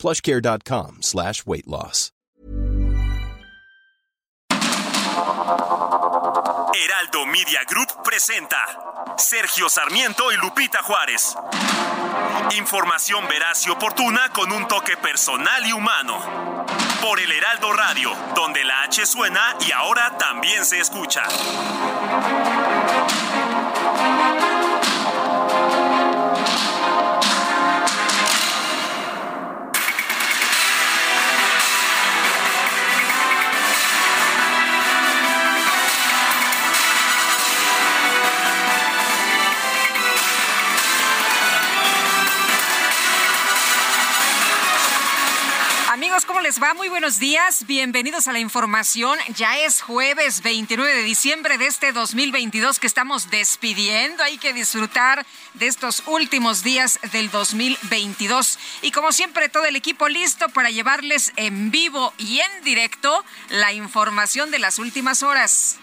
plushcare.com slash weight loss. Heraldo Media Group presenta Sergio Sarmiento y Lupita Juárez. Información veraz y oportuna con un toque personal y humano. Por el Heraldo Radio, donde la H suena y ahora también se escucha. ¿Cómo les va? Muy buenos días. Bienvenidos a la información. Ya es jueves 29 de diciembre de este 2022 que estamos despidiendo. Hay que disfrutar de estos últimos días del 2022. Y como siempre, todo el equipo listo para llevarles en vivo y en directo la información de las últimas horas.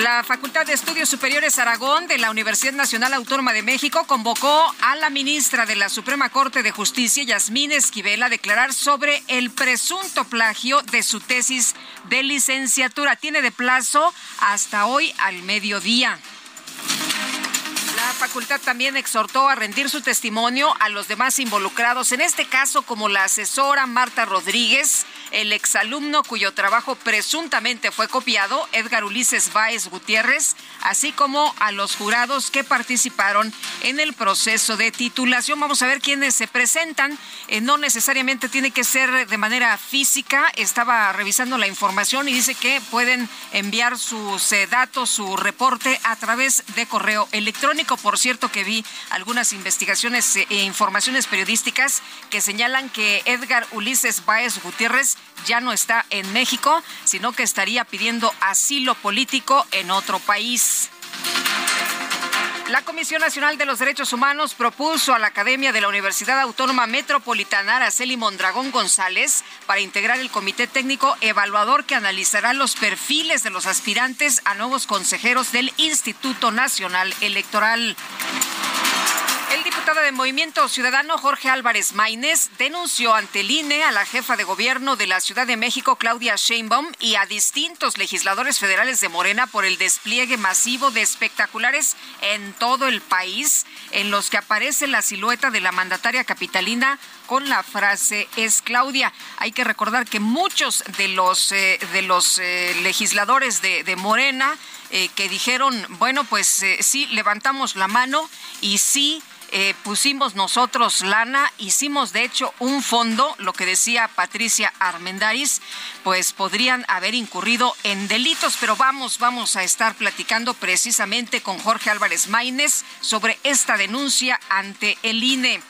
La Facultad de Estudios Superiores Aragón de la Universidad Nacional Autónoma de México convocó a la ministra de la Suprema Corte de Justicia, Yasmín Esquivel, a declarar sobre el presunto plagio de su tesis de licenciatura. Tiene de plazo hasta hoy al mediodía. Facultad también exhortó a rendir su testimonio a los demás involucrados, en este caso como la asesora Marta Rodríguez, el exalumno cuyo trabajo presuntamente fue copiado, Edgar Ulises Báez Gutiérrez, así como a los jurados que participaron en el proceso de titulación. Vamos a ver quiénes se presentan. Eh, no necesariamente tiene que ser de manera física. Estaba revisando la información y dice que pueden enviar sus eh, datos, su reporte a través de correo electrónico. Cierto, que vi algunas investigaciones e informaciones periodísticas que señalan que Edgar Ulises Báez Gutiérrez ya no está en México, sino que estaría pidiendo asilo político en otro país. La Comisión Nacional de los Derechos Humanos propuso a la Academia de la Universidad Autónoma Metropolitana Araceli Mondragón González para integrar el comité técnico evaluador que analizará los perfiles de los aspirantes a nuevos consejeros del Instituto Nacional Electoral. El diputado de Movimiento Ciudadano Jorge Álvarez Maínez denunció ante el INE a la jefa de gobierno de la Ciudad de México, Claudia Sheinbaum, y a distintos legisladores federales de Morena por el despliegue masivo de espectaculares en todo el país, en los que aparece la silueta de la mandataria capitalina con la frase es Claudia. Hay que recordar que muchos de los, eh, de los eh, legisladores de, de Morena eh, que dijeron, bueno, pues sí, levantamos la mano y sí eh, pusimos nosotros lana, hicimos de hecho un fondo, lo que decía Patricia Armendaris, pues podrían haber incurrido en delitos, pero vamos, vamos a estar platicando precisamente con Jorge Álvarez Maínez sobre esta denuncia ante el INE.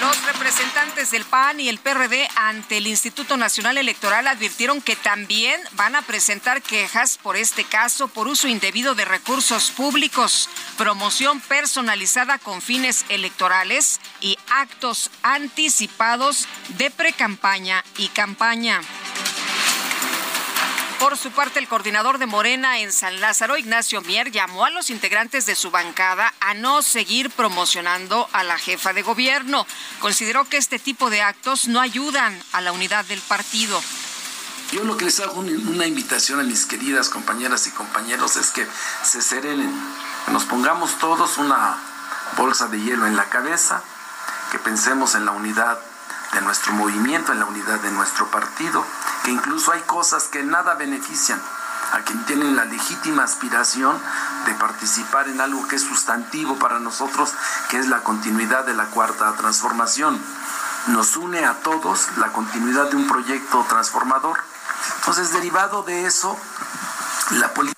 Los representantes del PAN y el PRD ante el Instituto Nacional Electoral advirtieron que también van a presentar quejas por este caso por uso indebido de recursos públicos, promoción personalizada con fines electorales y actos anticipados de precampaña y campaña. Por su parte, el coordinador de Morena en San Lázaro, Ignacio Mier, llamó a los integrantes de su bancada a no seguir promocionando a la jefa de gobierno. Consideró que este tipo de actos no ayudan a la unidad del partido. Yo lo que les hago una invitación a mis queridas compañeras y compañeros es que se serenen, que nos pongamos todos una bolsa de hielo en la cabeza, que pensemos en la unidad de nuestro movimiento, en la unidad de nuestro partido, que incluso hay cosas que nada benefician a quien tiene la legítima aspiración de participar en algo que es sustantivo para nosotros, que es la continuidad de la cuarta transformación. Nos une a todos la continuidad de un proyecto transformador. Entonces, derivado de eso, la política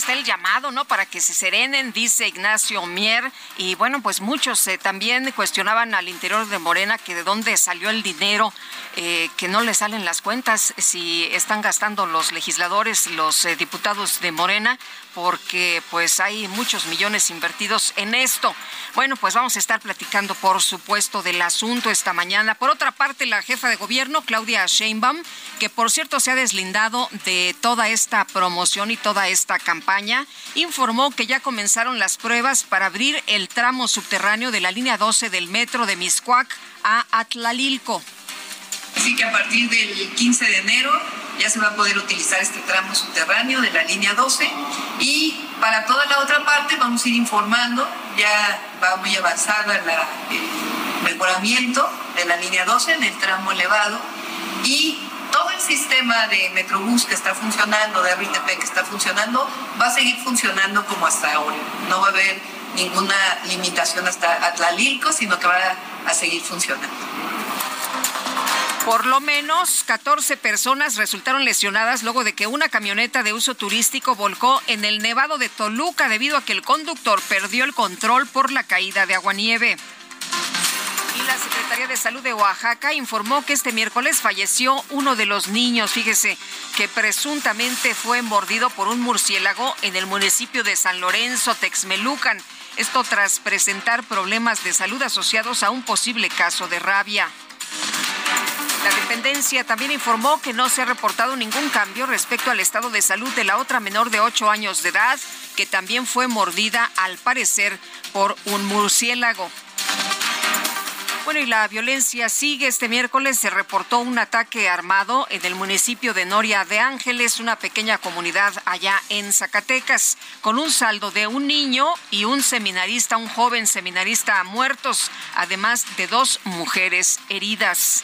está el llamado, ¿no? Para que se serenen, dice Ignacio Mier. Y bueno, pues muchos eh, también cuestionaban al interior de Morena que de dónde salió el dinero, eh, que no le salen las cuentas, si están gastando los legisladores, los eh, diputados de Morena, porque pues hay muchos millones invertidos en esto. Bueno, pues vamos a estar platicando, por supuesto, del asunto esta mañana. Por otra parte, la jefa de gobierno, Claudia Sheinbaum, que por cierto se ha deslindado de toda esta promoción y toda esta campaña, informó que ya comenzaron las pruebas para abrir el tramo subterráneo de la línea 12 del metro de Miscuac a Atlalilco. Así que a partir del 15 de enero ya se va a poder utilizar este tramo subterráneo de la línea 12 y para toda la otra parte vamos a ir informando, ya va muy avanzada el mejoramiento de la línea 12 en el tramo elevado y todo el sistema de Metrobús que está funcionando, de RTP que está funcionando, va a seguir funcionando como hasta ahora. No va a haber ninguna limitación hasta Atlalilco, sino que va a seguir funcionando. Por lo menos 14 personas resultaron lesionadas luego de que una camioneta de uso turístico volcó en el Nevado de Toluca debido a que el conductor perdió el control por la caída de aguanieve. Y la Secretaría de Salud de Oaxaca informó que este miércoles falleció uno de los niños, fíjese, que presuntamente fue mordido por un murciélago en el municipio de San Lorenzo, Texmelucan. Esto tras presentar problemas de salud asociados a un posible caso de rabia. La dependencia también informó que no se ha reportado ningún cambio respecto al estado de salud de la otra menor de 8 años de edad, que también fue mordida, al parecer, por un murciélago. Bueno, y la violencia sigue. Este miércoles se reportó un ataque armado en el municipio de Noria de Ángeles, una pequeña comunidad allá en Zacatecas, con un saldo de un niño y un seminarista, un joven seminarista muertos, además de dos mujeres heridas.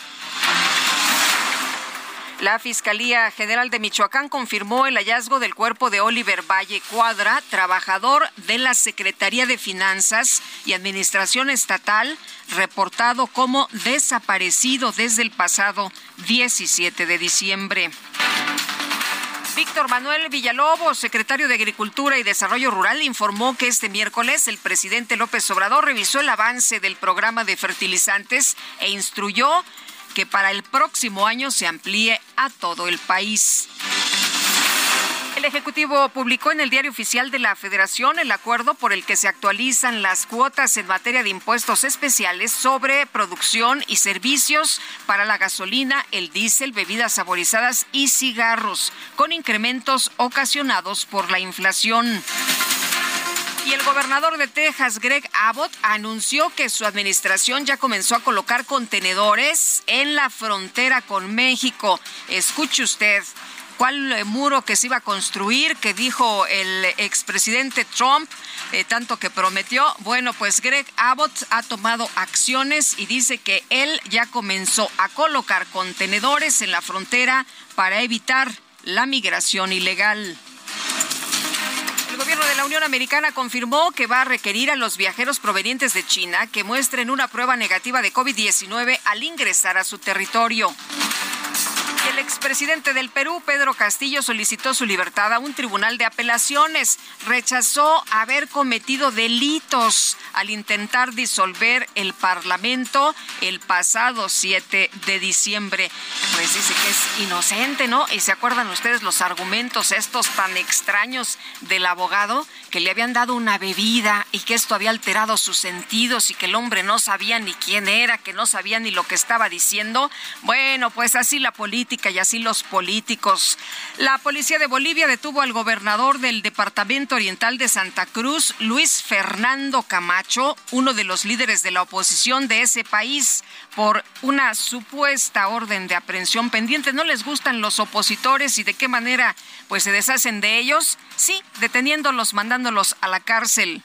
La Fiscalía General de Michoacán confirmó el hallazgo del cuerpo de Oliver Valle Cuadra, trabajador de la Secretaría de Finanzas y Administración Estatal, reportado como desaparecido desde el pasado 17 de diciembre. Víctor Manuel Villalobos, secretario de Agricultura y Desarrollo Rural, informó que este miércoles el presidente López Obrador revisó el avance del programa de fertilizantes e instruyó que para el próximo año se amplíe a todo el país. El Ejecutivo publicó en el Diario Oficial de la Federación el acuerdo por el que se actualizan las cuotas en materia de impuestos especiales sobre producción y servicios para la gasolina, el diésel, bebidas saborizadas y cigarros, con incrementos ocasionados por la inflación. Y el gobernador de Texas, Greg Abbott, anunció que su administración ya comenzó a colocar contenedores en la frontera con México. Escuche usted. ¿Cuál eh, muro que se iba a construir que dijo el expresidente Trump, eh, tanto que prometió? Bueno, pues Greg Abbott ha tomado acciones y dice que él ya comenzó a colocar contenedores en la frontera para evitar la migración ilegal. El gobierno de la Unión Americana confirmó que va a requerir a los viajeros provenientes de China que muestren una prueba negativa de COVID-19 al ingresar a su territorio. El expresidente del Perú, Pedro Castillo, solicitó su libertad a un tribunal de apelaciones. Rechazó haber cometido delitos al intentar disolver el Parlamento el pasado 7 de diciembre. Pues dice que es inocente, ¿no? Y se acuerdan ustedes los argumentos estos tan extraños del abogado que le habían dado una bebida y que esto había alterado sus sentidos y que el hombre no sabía ni quién era, que no sabía ni lo que estaba diciendo. Bueno, pues así la política y así los políticos. La policía de Bolivia detuvo al gobernador del Departamento Oriental de Santa Cruz, Luis Fernando Camacho, uno de los líderes de la oposición de ese país, por una supuesta orden de aprehensión pendiente. ¿No les gustan los opositores y de qué manera pues se deshacen de ellos? Sí, deteniéndolos, mandándolos a la cárcel.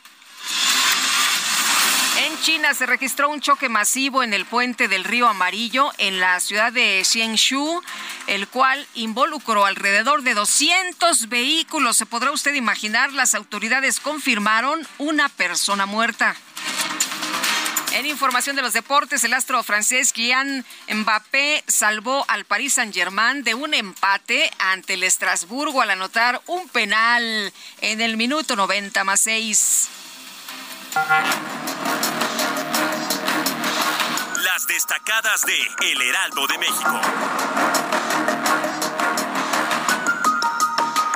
En China se registró un choque masivo en el puente del río Amarillo en la ciudad de Xiangshu, el cual involucró alrededor de 200 vehículos. Se podrá usted imaginar, las autoridades confirmaron una persona muerta. En información de los deportes, el astro francés Kylian Mbappé salvó al Paris Saint-Germain de un empate ante el Estrasburgo al anotar un penal en el minuto 90 más 6. Destacadas de El Heraldo de México.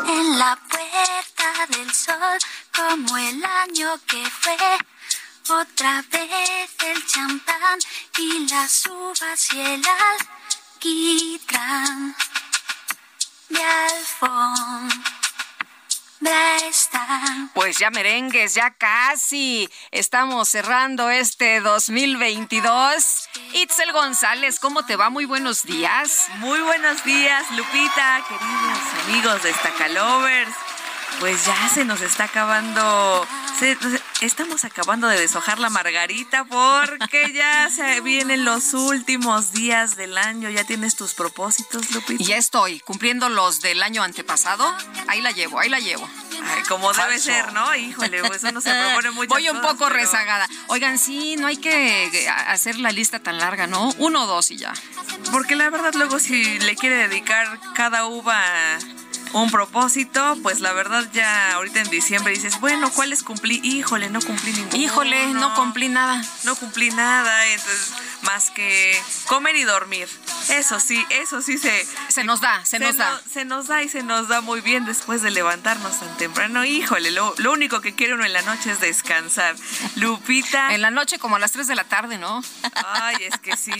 En la puerta del sol, como el año que fue otra vez el champán y las uvas y el alquitrán de están. Pues ya merengues, ya casi estamos cerrando este 2022. Itzel González, ¿cómo te va? Muy buenos días. Muy buenos días, Lupita, queridos amigos de Stackalovers. Pues ya se nos está acabando estamos acabando de deshojar la margarita porque ya se vienen los últimos días del año. ¿Ya tienes tus propósitos, Lupita? Y ya estoy cumpliendo los del año antepasado. Ahí la llevo, ahí la llevo. como debe ser, ¿no? Híjole, pues eso no se propone mucho. Voy un poco rezagada. Oigan, sí, no hay que hacer la lista tan larga, ¿no? Uno o dos y ya. Porque la verdad luego si le quiere dedicar cada uva un propósito, pues la verdad ya ahorita en diciembre dices, bueno, ¿cuáles cumplí? Híjole, no cumplí ninguno. Híjole, no, cumplí nada. No cumplí nada, entonces más que comer y dormir. Eso sí, eso sí se... Se nos da, se, nos da. se nos da y se nos da muy bien después de levantarnos tan temprano. Híjole, lo, único que quiere uno en la noche es descansar. Lupita... En la noche como a las 3 de la tarde, ¿no? Ay, es que sí,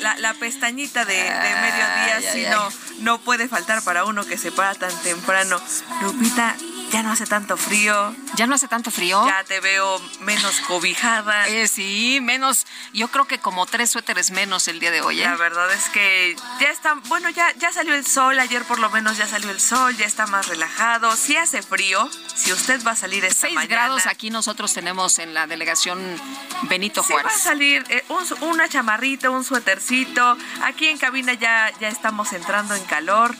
la, pestañita de, mediodía sí no, no puede faltar para uno que se para tan temprano. Lupita, ya no hace tanto frío. Ya no hace tanto frío. Ya te veo menos cobijada. Eh, sí, menos. Yo creo que como tres suéteres menos el día de hoy. ¿eh? La verdad es que ya está. Bueno, ya, ya salió el sol. Ayer por lo menos ya salió el sol. Ya está más relajado. Si hace frío, si usted va a salir esta 6 grados aquí nosotros tenemos en la delegación Benito Juárez. va a salir eh, una chamarrita, un suétercito. Aquí en cabina ya, ya estamos entrando en calor.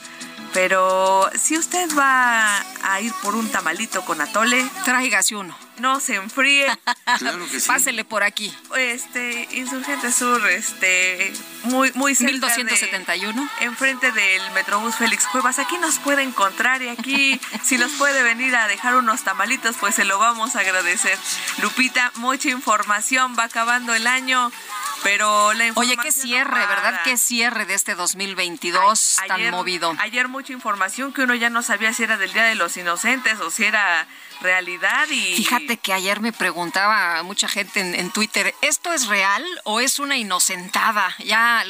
Pero si usted va a ir por un tamalito con atole, tráigase uno. No se enfríe. Claro que sí. Pásele por aquí. Este, Insurgente Sur, este, muy, muy cerca 1271. enfrente del Metrobús Félix Cuevas. Aquí nos puede encontrar y aquí, si nos puede venir a dejar unos tamalitos, pues se lo vamos a agradecer. Lupita, mucha información, va acabando el año. Pero la Oye, qué cierre, ¿verdad? Qué cierre de este 2022 tan movido. Ayer mucha información que uno ya no sabía si era del Día de los Inocentes o si era realidad y fíjate que ayer me preguntaba mucha gente en, Twitter esto es real o es una inocentada ya,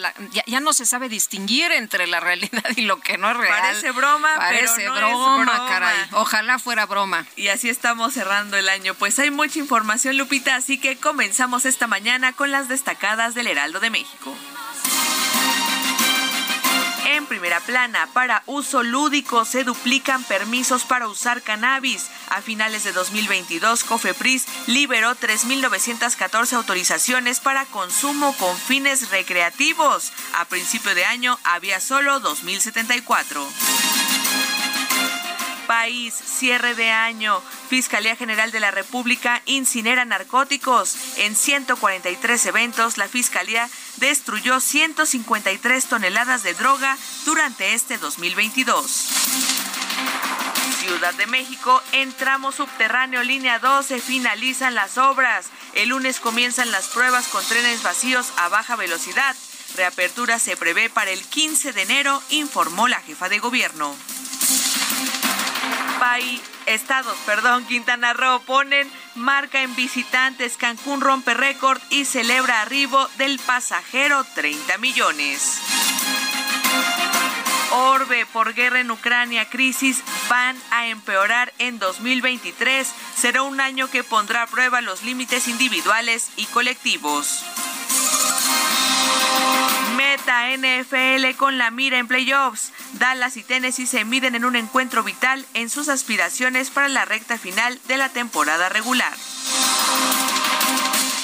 ya, no se sabe distinguir entre la realidad y lo que no es real. Parece broma parece pero broma, es broma. caray. Ojalá fuera broma. Y así estamos cerrando el año. Pues hay mucha información Lupita así que comenzamos esta mañana con las destacadas del Heraldo de México en primera plana, para uso lúdico se duplican permisos para usar cannabis. A finales de 2022, Cofepris liberó 3.914 autorizaciones para consumo con fines recreativos. A principio de año había solo 2.074 país, cierre de año. Fiscalía General de la República incinera narcóticos. En 143 eventos, la Fiscalía destruyó 153 toneladas de droga durante este 2022. Ciudad de México, en tramo subterráneo línea 12 finalizan las obras. El lunes comienzan las pruebas con trenes vacíos a baja velocidad. Reapertura se prevé para el 15 de enero, informó la jefa de gobierno país, estados, perdón, Quintana Roo ponen marca en visitantes. Cancún rompe récord y celebra arribo del pasajero 30 millones. Orbe por guerra en Ucrania, crisis van a empeorar en 2023. Será un año que pondrá a prueba los límites individuales y colectivos. Meta NFL con la mira en playoffs. Dallas y Tennessee se miden en un encuentro vital en sus aspiraciones para la recta final de la temporada regular.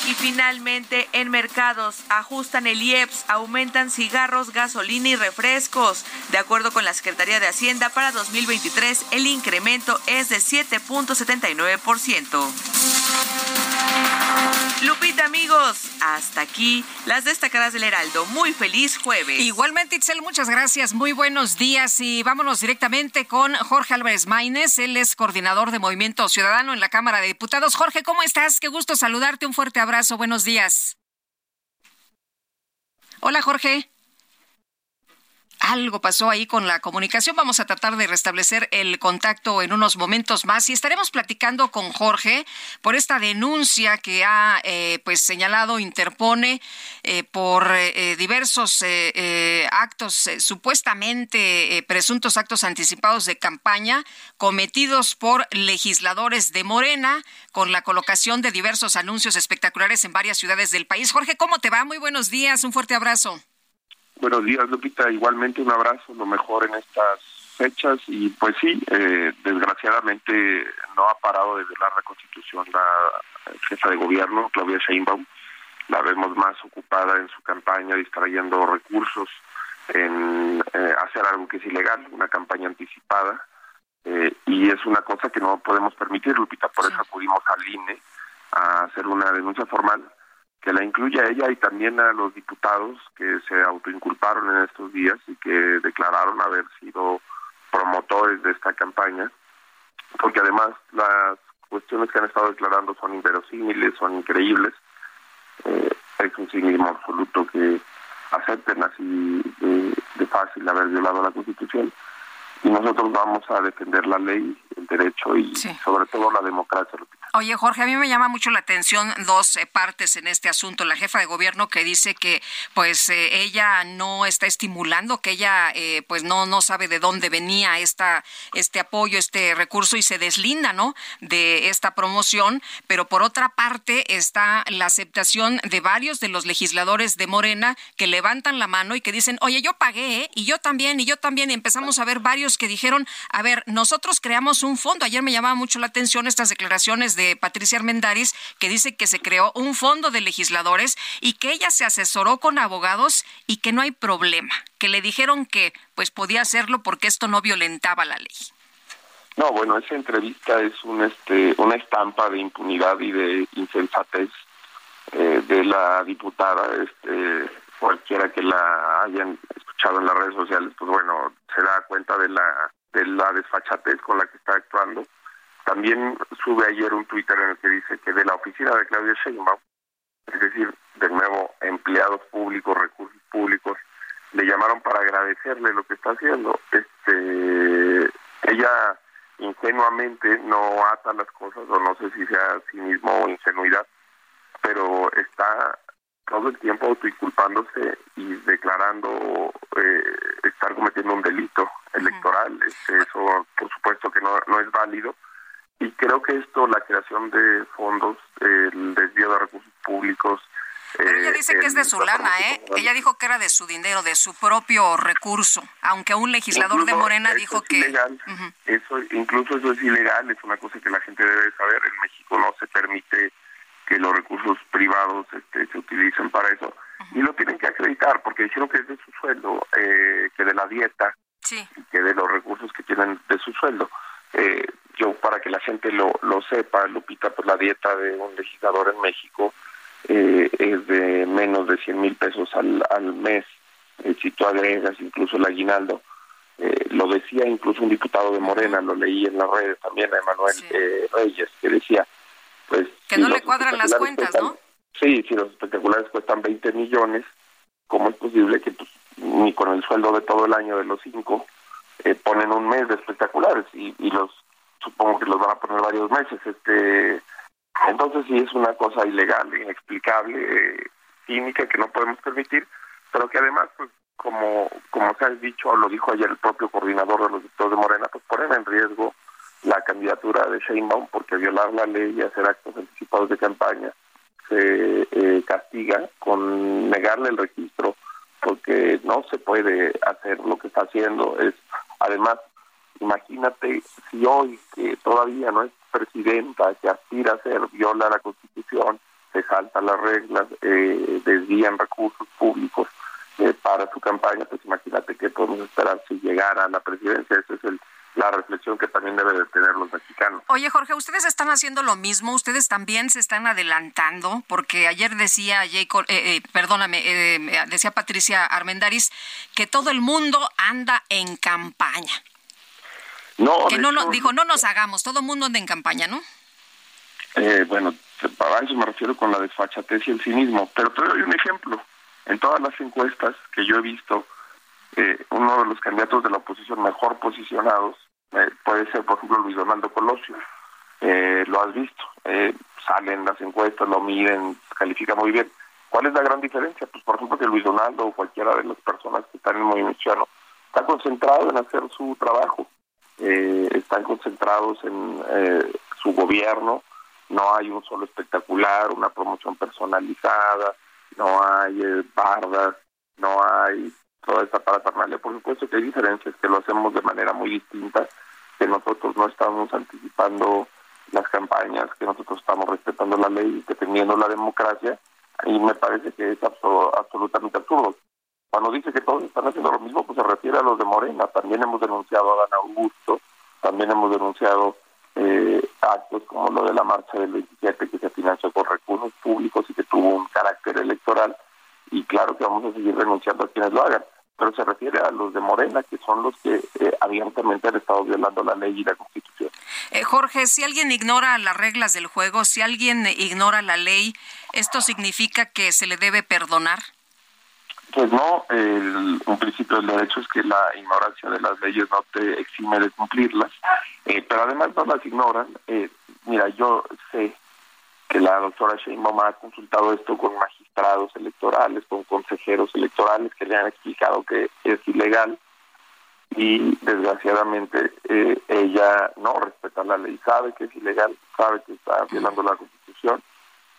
Y finalmente, en mercados, ajustan el IEPS, aumentan cigarros, gasolina y refrescos. De acuerdo con la Secretaría de Hacienda, para 2023 el incremento es de 7.79%. Lupita, amigos, hasta aquí las destacadas del Heraldo. Muy feliz jueves. Igualmente, Itzel, muchas gracias. Muy buenos días y vámonos directamente con Jorge Álvarez Maínez. Él es coordinador de Movimiento Ciudadano en la Cámara de Diputados. Jorge, ¿cómo estás? Qué gusto saludarte. Un fuerte abrazo. Buenos días. Hola, Jorge algo pasó ahí con la comunicación. Vamos a tratar de restablecer el contacto en unos momentos más y estaremos platicando con Jorge por esta denuncia que ha eh, pues señalado interpone eh, por eh, diversos actos supuestamente presuntos actos anticipados de campaña cometidos por legisladores de Morena con la colocación de diversos anuncios espectaculares en varias ciudades del país. Jorge, ¿cómo te va? Muy buenos días. Un fuerte abrazo. Buenos días, Lupita. Igualmente un abrazo, lo mejor en estas fechas. Y pues sí, eh, desgraciadamente no ha parado de violar la Constitución la jefa de gobierno, Claudia Sheinbaum. La vemos más ocupada en su campaña, distrayendo recursos en eh, hacer algo que es ilegal, una campaña anticipada. Eh, y es una cosa que no podemos permitir, Lupita. Por eso acudimos al INE a hacer una denuncia formal que la incluya a ella y también a los diputados que se autoinculparon en estos días y que declararon haber sido promotores de esta campaña, porque además las cuestiones que han estado declarando son inverosímiles, son increíbles. Eh, es un cinismo absoluto que acepten así de, fácil haber violado la Constitución. Y nosotros vamos a defender la ley, el derecho y sobre todo la democracia, Oye, Jorge, a mí me llama mucho la atención dos eh, partes en este asunto. La jefa de gobierno que dice que pues eh, ella no está estimulando, que ella eh, pues no no sabe de dónde venía esta este apoyo, este recurso y se deslinda, ¿no? de esta promoción, pero por otra parte está la aceptación de varios de los legisladores de Morena que levantan la mano y que dicen, "Oye, yo pagué, y yo también, y yo también." Y empezamos a ver varios que dijeron, "A ver, nosotros creamos un fondo." Ayer me llamaba mucho la atención estas declaraciones de Patricia Armendaris, que dice que se creó un fondo de legisladores y que ella se asesoró con abogados y que no hay problema, que le dijeron que pues podía hacerlo porque esto no violentaba la ley. No, bueno, esa entrevista es un, este, una estampa de impunidad y de insensatez eh, de la diputada. Este, cualquiera que la hayan escuchado en las redes sociales, pues bueno, se da cuenta de la, de la desfachatez con la que está actuando. También sube ayer un Twitter en el que dice que de la oficina de Claudia Sheinbaum, es decir, de nuevo empleados públicos, recursos públicos, le llamaron para agradecerle lo que está haciendo. Este, ella ingenuamente no ata las cosas, o no sé si sea cinismo o ingenuidad, pero está todo el tiempo autoinculpándose y declarando eh, estar cometiendo un delito electoral. Este, eso, por supuesto, que no, no es válido y creo que esto, la creación de fondos, el desvío de recursos públicos. Pero ella eh, dice que es de su lana, ¿eh? Ella dijo que era de su dinero, de su propio recurso, aunque un legislador de Morena dijo que... Ilegal. eso, incluso eso es ilegal, es una cosa que la gente debe saber. En México no se permite que los recursos privados este, se utilicen para eso. Y lo tienen que acreditar, porque dijeron que es de su sueldo, eh, que de la dieta, sí. que de los recursos que tienen de su sueldo. Eh, yo para que la gente lo, lo sepa, Lupita, pues la dieta de un legislador en México eh, es de menos de 100 mil pesos al, al mes, eh, si tú agregas incluso el aguinaldo. Eh, lo decía incluso un diputado de Morena, lo leí en las redes también a Emanuel eh, Reyes, que decía, pues... Que no le cuadran las cuentas, ¿no? Sí, si los espectaculares cuestan 20 millones, ¿cómo es posible que pues, ni con el sueldo de todo el año de los cinco eh, ponen un mes de espectaculares y, y los supongo que los van a poner varios meses. Este, entonces sí es una cosa ilegal, inexplicable, eh, química que no podemos permitir, pero que además, pues como como se ha dicho, lo dijo ayer el propio coordinador de los diputados de Morena, pues ponen en riesgo la candidatura de Sheinbaum porque violar la ley y hacer actos anticipados de campaña se eh, castiga con negarle el registro porque no se puede hacer lo que está haciendo es además Imagínate si hoy, que todavía no es presidenta, que aspira a ser, viola la Constitución, se saltan las reglas, eh, desvían recursos públicos eh, para su campaña, pues imagínate qué podemos esperar si llegara a la presidencia. Esa es el, la reflexión que también deben de tener los mexicanos. Oye, Jorge, ustedes están haciendo lo mismo, ustedes también se están adelantando, porque ayer decía Jacob, eh, eh, perdóname, eh, decía Patricia Armendaris que todo el mundo anda en campaña. No, que no, no, dijo, no nos hagamos, todo mundo anda en campaña, ¿no? bueno, para eso me refiero con la desfachatez y el cinismo, pero te doy un ejemplo. En todas las encuestas que yo he visto, uno de los candidatos de la oposición mejor posicionados eh, puede ser, por ejemplo, Luis Donaldo Colosio. Eh, lo has visto, eh, salen las encuestas, lo miden, califica muy bien. ¿Cuál es la gran diferencia? Pues, por ejemplo, que Luis Donaldo o cualquiera de las personas que están en el movimiento ciudadano está concentrado en hacer su trabajo, están concentrados en su gobierno, no hay un solo espectacular, una promoción personalizada, no hay bardas, no hay toda esta parafernalia. Por supuesto que hay diferencias que lo hacemos de manera muy distinta que nosotros no estamos anticipando las campañas, que nosotros estamos respetando la ley, defendiendo la democracia, y me parece que es absolutamente absurdo. Cuando dice que todos están haciendo lo mismo, pues se refiere a los de Morena. También hemos denunciado a Dan Augusto, también hemos denunciado eh, actos como lo de la marcha del 27 que se financió con recursos públicos y que tuvo un carácter electoral. Y claro que vamos a seguir denunciando a quienes lo hagan pero se refiere a los de Morena, que son los que eh, abiertamente han estado violando la ley y la Constitución. Eh, Jorge, si alguien ignora las reglas del juego, si alguien ignora la ley, ¿esto significa que se le debe perdonar? Pues no, el, un principio del derecho es que la ignorancia de las leyes no te exime de cumplirlas, eh, pero además no las ignoran. Eh, mira, yo sé que la doctora Sheinbaum ha consultado esto con magistrados electorales, con consejeros electorales que le han explicado que es ilegal y desgraciadamente eh, ella no respeta la ley, sabe que es ilegal, sabe que está violando la constitución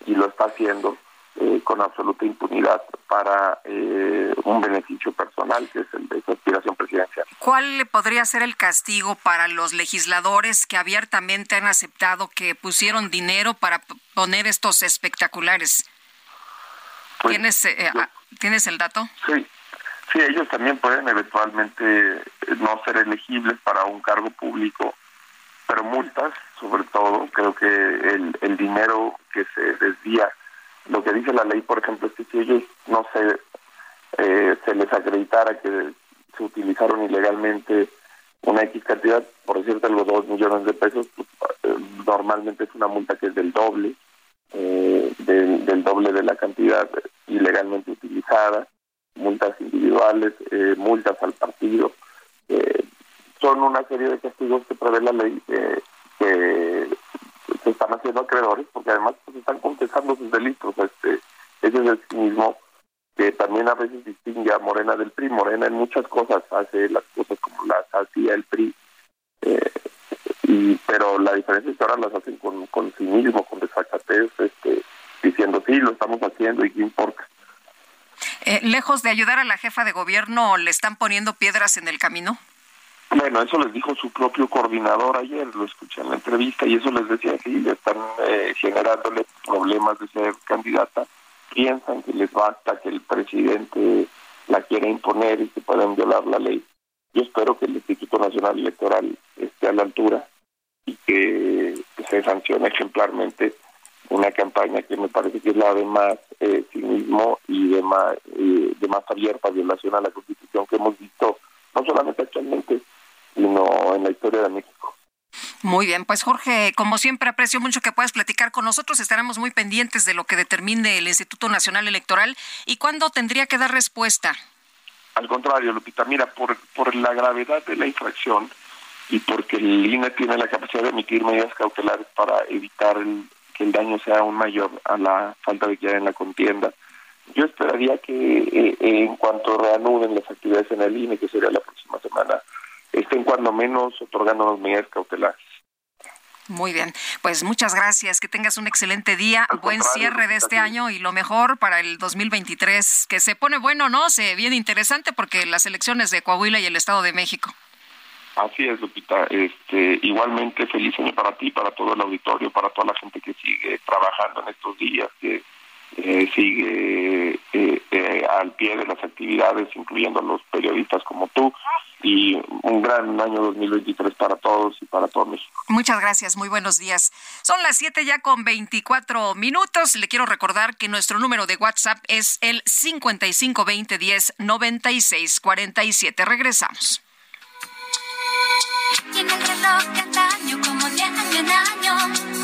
y lo está haciendo eh, con absoluta impunidad para eh, un beneficio personal que es el de su aspiración presidencial. ¿Cuál podría ser el castigo para los legisladores que abiertamente han aceptado que pusieron dinero para poner estos espectaculares? Pues, ¿Tienes, ah, ¿Tienes el dato? Sí, sí, ellos también pueden eventualmente no ser elegibles para un cargo público, pero multas, sobre todo, creo que el, el dinero que se desvía lo que dice la ley, por ejemplo, es que si ellos no se, eh, se les acreditara que se utilizaron ilegalmente una X cantidad, por decirte los dos millones de pesos, pues, eh, normalmente es una multa que es del doble, eh, del, doble de la cantidad ilegalmente utilizada, multas individuales, multas al partido. son una serie de castigos que prevé la ley que están haciendo acreedores porque además pues, están contestando sus delitos. Este, ese es el mismo que también a veces distingue a Morena del PRI. Morena en muchas cosas hace las cosas como las hacía el PRI, eh, y, pero la diferencia es que ahora las hacen con, con cinismo, con desfachatez, este, diciendo sí, lo estamos haciendo y qué importa. Eh, lejos de ayudar a la jefa de gobierno, ¿le están poniendo piedras en el camino? Bueno, eso les dijo su propio coordinador ayer, lo escuché en la entrevista, y eso les decía que sí, están eh, generándole problemas de ser candidata, piensan que les basta que el presidente la quiera imponer y que puedan violar la ley. Yo espero que el Instituto Nacional Electoral esté a la altura y que se sancione ejemplarmente una campaña que me parece que es la de más eh, cinismo y de más, eh, de más abierta violación a la Constitución que hemos visto, no solamente actualmente, sino en la historia de México. Muy bien, pues Jorge, como siempre aprecio mucho que puedas platicar con nosotros. Estaremos muy pendientes de lo que determine el Instituto Nacional Electoral y cuándo tendría que dar respuesta. Al contrario, Lupita, mira, por, por la gravedad de la infracción y porque el INE tiene la capacidad de emitir medidas cautelares para evitar que el daño sea aún mayor a la falta de equidad en la contienda, yo esperaría que eh, en cuanto reanuden las actividades en el INE, que sería la próxima semana, estén cuando menos otorgándonos medidas cautelares. Muy bien, pues muchas gracias, que tengas un excelente día, buen cierre de este año y lo mejor para el 2023, que se pone bueno, ¿no? Se viene interesante porque las elecciones de Coahuila y el Estado de México. Así es, Lupita. Este, igualmente feliz año para ti, para todo el auditorio, para toda la gente que sigue trabajando en estos días, que eh, sigue eh, eh, al pie de las actividades, incluyendo a los periodistas como tú, y un gran año 2023 para todos y para todo México. Muchas gracias, muy buenos días. Son las 7 ya con 24 minutos. Le quiero recordar que nuestro número de WhatsApp es el 5520109647. Regresamos. Tiene el reloj de antaño como de año en año.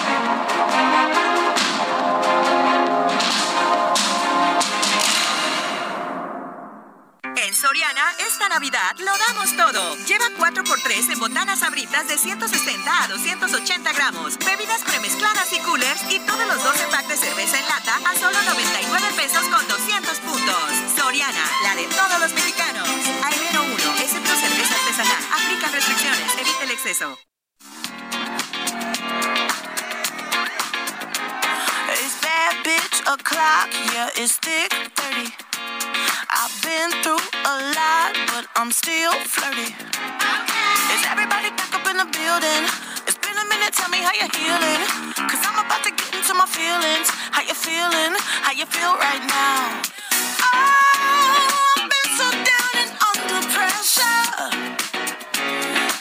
Soriana, esta Navidad lo damos todo. Lleva 4x3 en botanas sabritas de 160 a 280 gramos, bebidas premezcladas y coolers y todos los 12 packs de cerveza en lata a solo 99 pesos con 200 puntos. Soriana, la de todos los mexicanos. A enero 1, excepto cerveza artesanal. Aplica restricciones, evite el exceso. Bad bitch o'clock, yeah, it's thick 30. I've been through a lot, but I'm still flirty. Is everybody back up in the building? It's been a minute, tell me how you're I'm about to get into my feelings. How you feeling? How you feel right now? Oh, I've been so down and under pressure.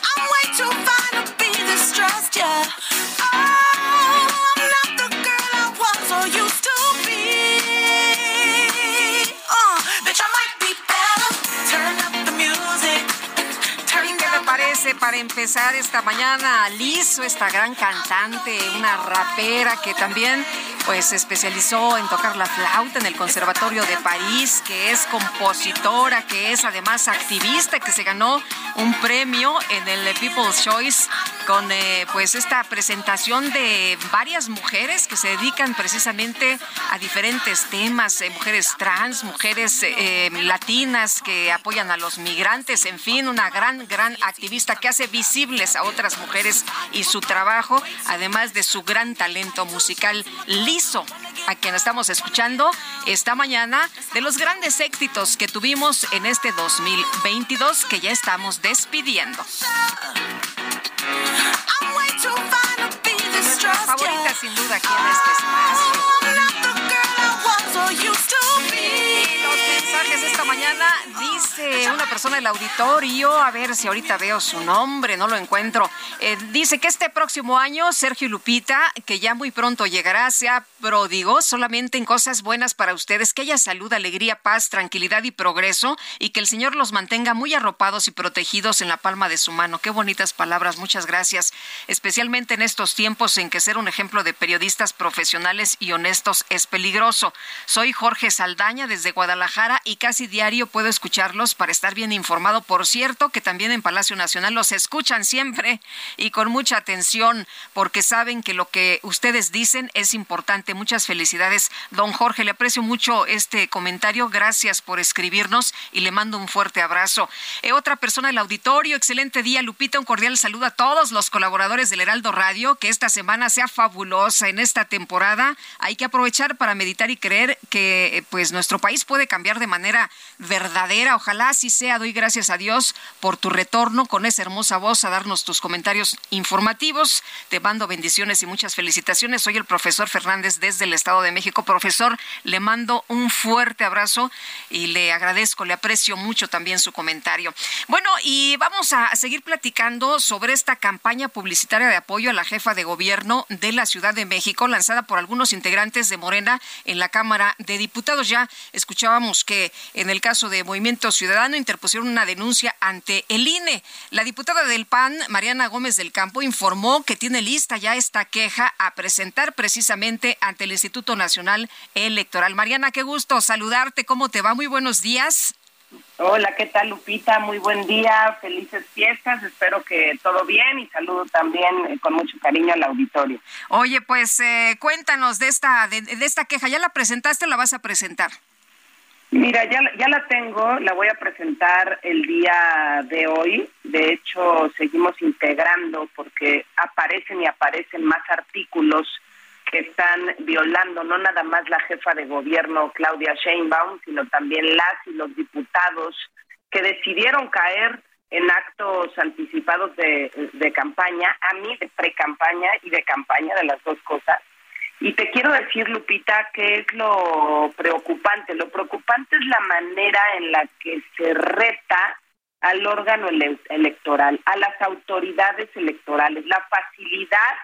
I'm way too fine to be distressed, yeah. Oh, para empezar esta mañana a Lizo, esta gran cantante, una rapera que también pues se especializó en tocar la flauta en el Conservatorio de París, que es compositora, que es además activista, que se ganó un premio en el People's Choice con eh, pues esta presentación de varias mujeres que se dedican precisamente a diferentes temas, eh, mujeres trans, mujeres eh, latinas que apoyan a los migrantes, en fin, una gran, gran activista que hace visibles a otras mujeres y su trabajo, además de su gran talento musical liso, a quien estamos escuchando esta mañana, de los grandes éxitos que tuvimos en este 2022 que ya estamos despidiendo. Sin duda aquí en este espacio. Mensajes esta mañana dice una persona del auditorio, a ver si ahorita veo su nombre, no lo encuentro. Eh, dice que este próximo año Sergio Lupita, que ya muy pronto llegará, sea pródigo solamente en cosas buenas para ustedes, que haya salud, alegría, paz, tranquilidad y progreso, y que el Señor los mantenga muy arropados y protegidos en la palma de su mano. Qué bonitas palabras, muchas gracias. Especialmente en estos tiempos en que ser un ejemplo de periodistas profesionales y honestos es peligroso. Soy Jorge Saldaña desde Guadalajara y casi diario puedo escucharlos para estar bien informado. Por cierto, que también en Palacio Nacional los escuchan siempre y con mucha atención porque saben que lo que ustedes dicen es importante. Muchas felicidades, don Jorge. Le aprecio mucho este comentario. Gracias por escribirnos y le mando un fuerte abrazo. Eh, otra persona del auditorio, excelente día, Lupita. Un cordial saludo a todos los colaboradores del Heraldo Radio. Que esta semana sea fabulosa en esta temporada. Hay que aprovechar para meditar y creer que eh, pues nuestro país puede cambiar de manera verdadera. ojalá así sea. Doy gracias a Dios por tu retorno con esa hermosa voz a darnos tus comentarios informativos. Te mando bendiciones y muchas felicitaciones. Soy el profesor Fernández desde el Estado de México. Profesor, le mando un fuerte abrazo y le agradezco, le aprecio mucho también su comentario. Bueno, y vamos a seguir platicando sobre esta campaña publicitaria de apoyo a la jefa de gobierno de la Ciudad de México, lanzada por algunos integrantes de Morena en la Cámara de Diputados. Ya escuchábamos que en el caso de Movimiento Ciudadano interpusieron una denuncia ante el INE. La diputada del PAN, Mariana Gómez del Campo, informó que tiene lista ya esta queja a presentar precisamente ante el Instituto Nacional Electoral. Mariana, qué gusto saludarte. ¿Cómo te va? Muy buenos días. Hola, ¿qué tal Lupita? Muy buen día, felices fiestas, espero que todo bien y saludo también eh, con mucho cariño al auditorio. Oye, pues eh, cuéntanos de esta, de, esta queja, ¿ya la presentaste o la vas a presentar? Mira, ya, ya la tengo, la voy a presentar el día de hoy. De hecho, seguimos integrando porque aparecen y aparecen más artículos que están violando no nada más la jefa de gobierno Claudia Sheinbaum, sino también las y los diputados que decidieron caer en actos anticipados de, de campaña, a mí de pre-campaña y de campaña, de las dos cosas. Y te quiero decir, Lupita, que es lo preocupante. Lo preocupante es la manera en la que se reta al órgano electoral, a las autoridades electorales, la facilidad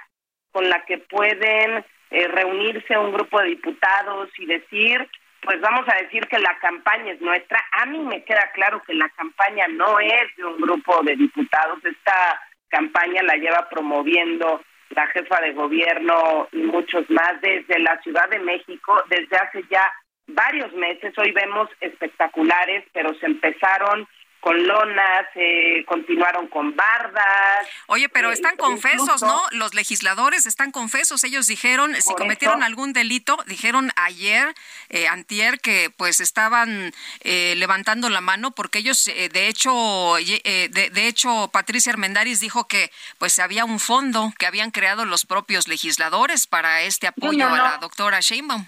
con la que pueden eh, reunirse un grupo de diputados y decir, pues vamos a decir que la campaña es nuestra. A mí me queda claro que la campaña no es de un grupo de diputados. Esta campaña la lleva promoviendo la jefa de gobierno y muchos más desde la Ciudad de México desde hace ya varios meses. Hoy vemos espectaculares, pero se empezaron con lonas, eh, continuaron con bardas. Oye, pero eh, están confesos, ¿no? Los legisladores están confesos. Ellos dijeron, si cometieron algún delito, dijeron ayer, eh, antier, que pues estaban eh, levantando la mano porque ellos, de hecho, de, de, hecho, Patricia Armendaris dijo que pues había un fondo que habían creado los propios legisladores para este apoyo a la doctora Sheinbaum.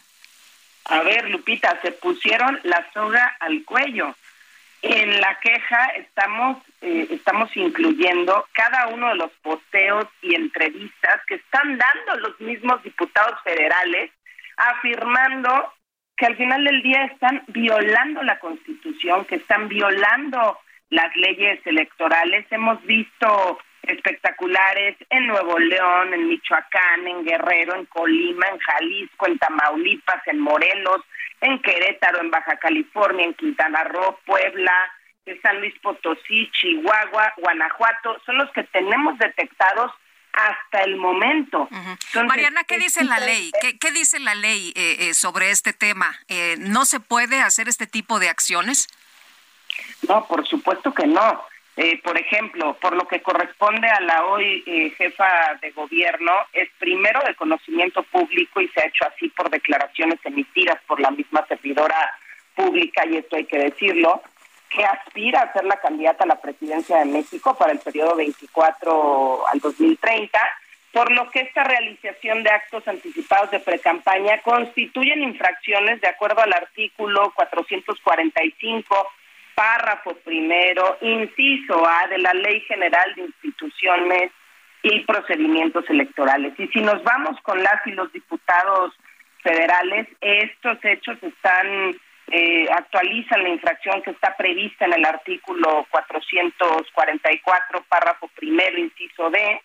A ver, Lupita, se pusieron la soga al cuello en la queja estamos eh, estamos incluyendo cada uno de los posteos y entrevistas que están dando los mismos diputados federales afirmando que al final del día están violando la Constitución, que están violando las leyes electorales. Hemos visto espectaculares en Nuevo León, en Michoacán, en Guerrero, en Colima, en Jalisco, en Tamaulipas, en Morelos, en Querétaro, en Baja California, en Quintana Roo, Puebla, en San Luis Potosí, Chihuahua, Guanajuato, son los que tenemos detectados hasta el momento. Mariana, ¿qué dice la ley? ¿Qué, dice la ley eh, eh, sobre este tema? Eh, ¿No se puede hacer este tipo de acciones? No, por supuesto que no. Eh, por ejemplo, por lo que corresponde a la hoy eh, jefa de gobierno, es primero de conocimiento público y se ha hecho así por declaraciones emitidas por la misma servidora pública, y esto hay que decirlo, que aspira a ser la candidata a la presidencia de México para el periodo 24 al 2030, por lo que esta realización de actos anticipados de precampaña constituyen infracciones de acuerdo al artículo 445 párrafo primero, inciso A de la Ley General de Instituciones y Procedimientos Electorales. Y si nos vamos con las y los diputados federales, estos hechos están eh, actualizan la infracción que está prevista en el artículo 444, párrafo primero, inciso D,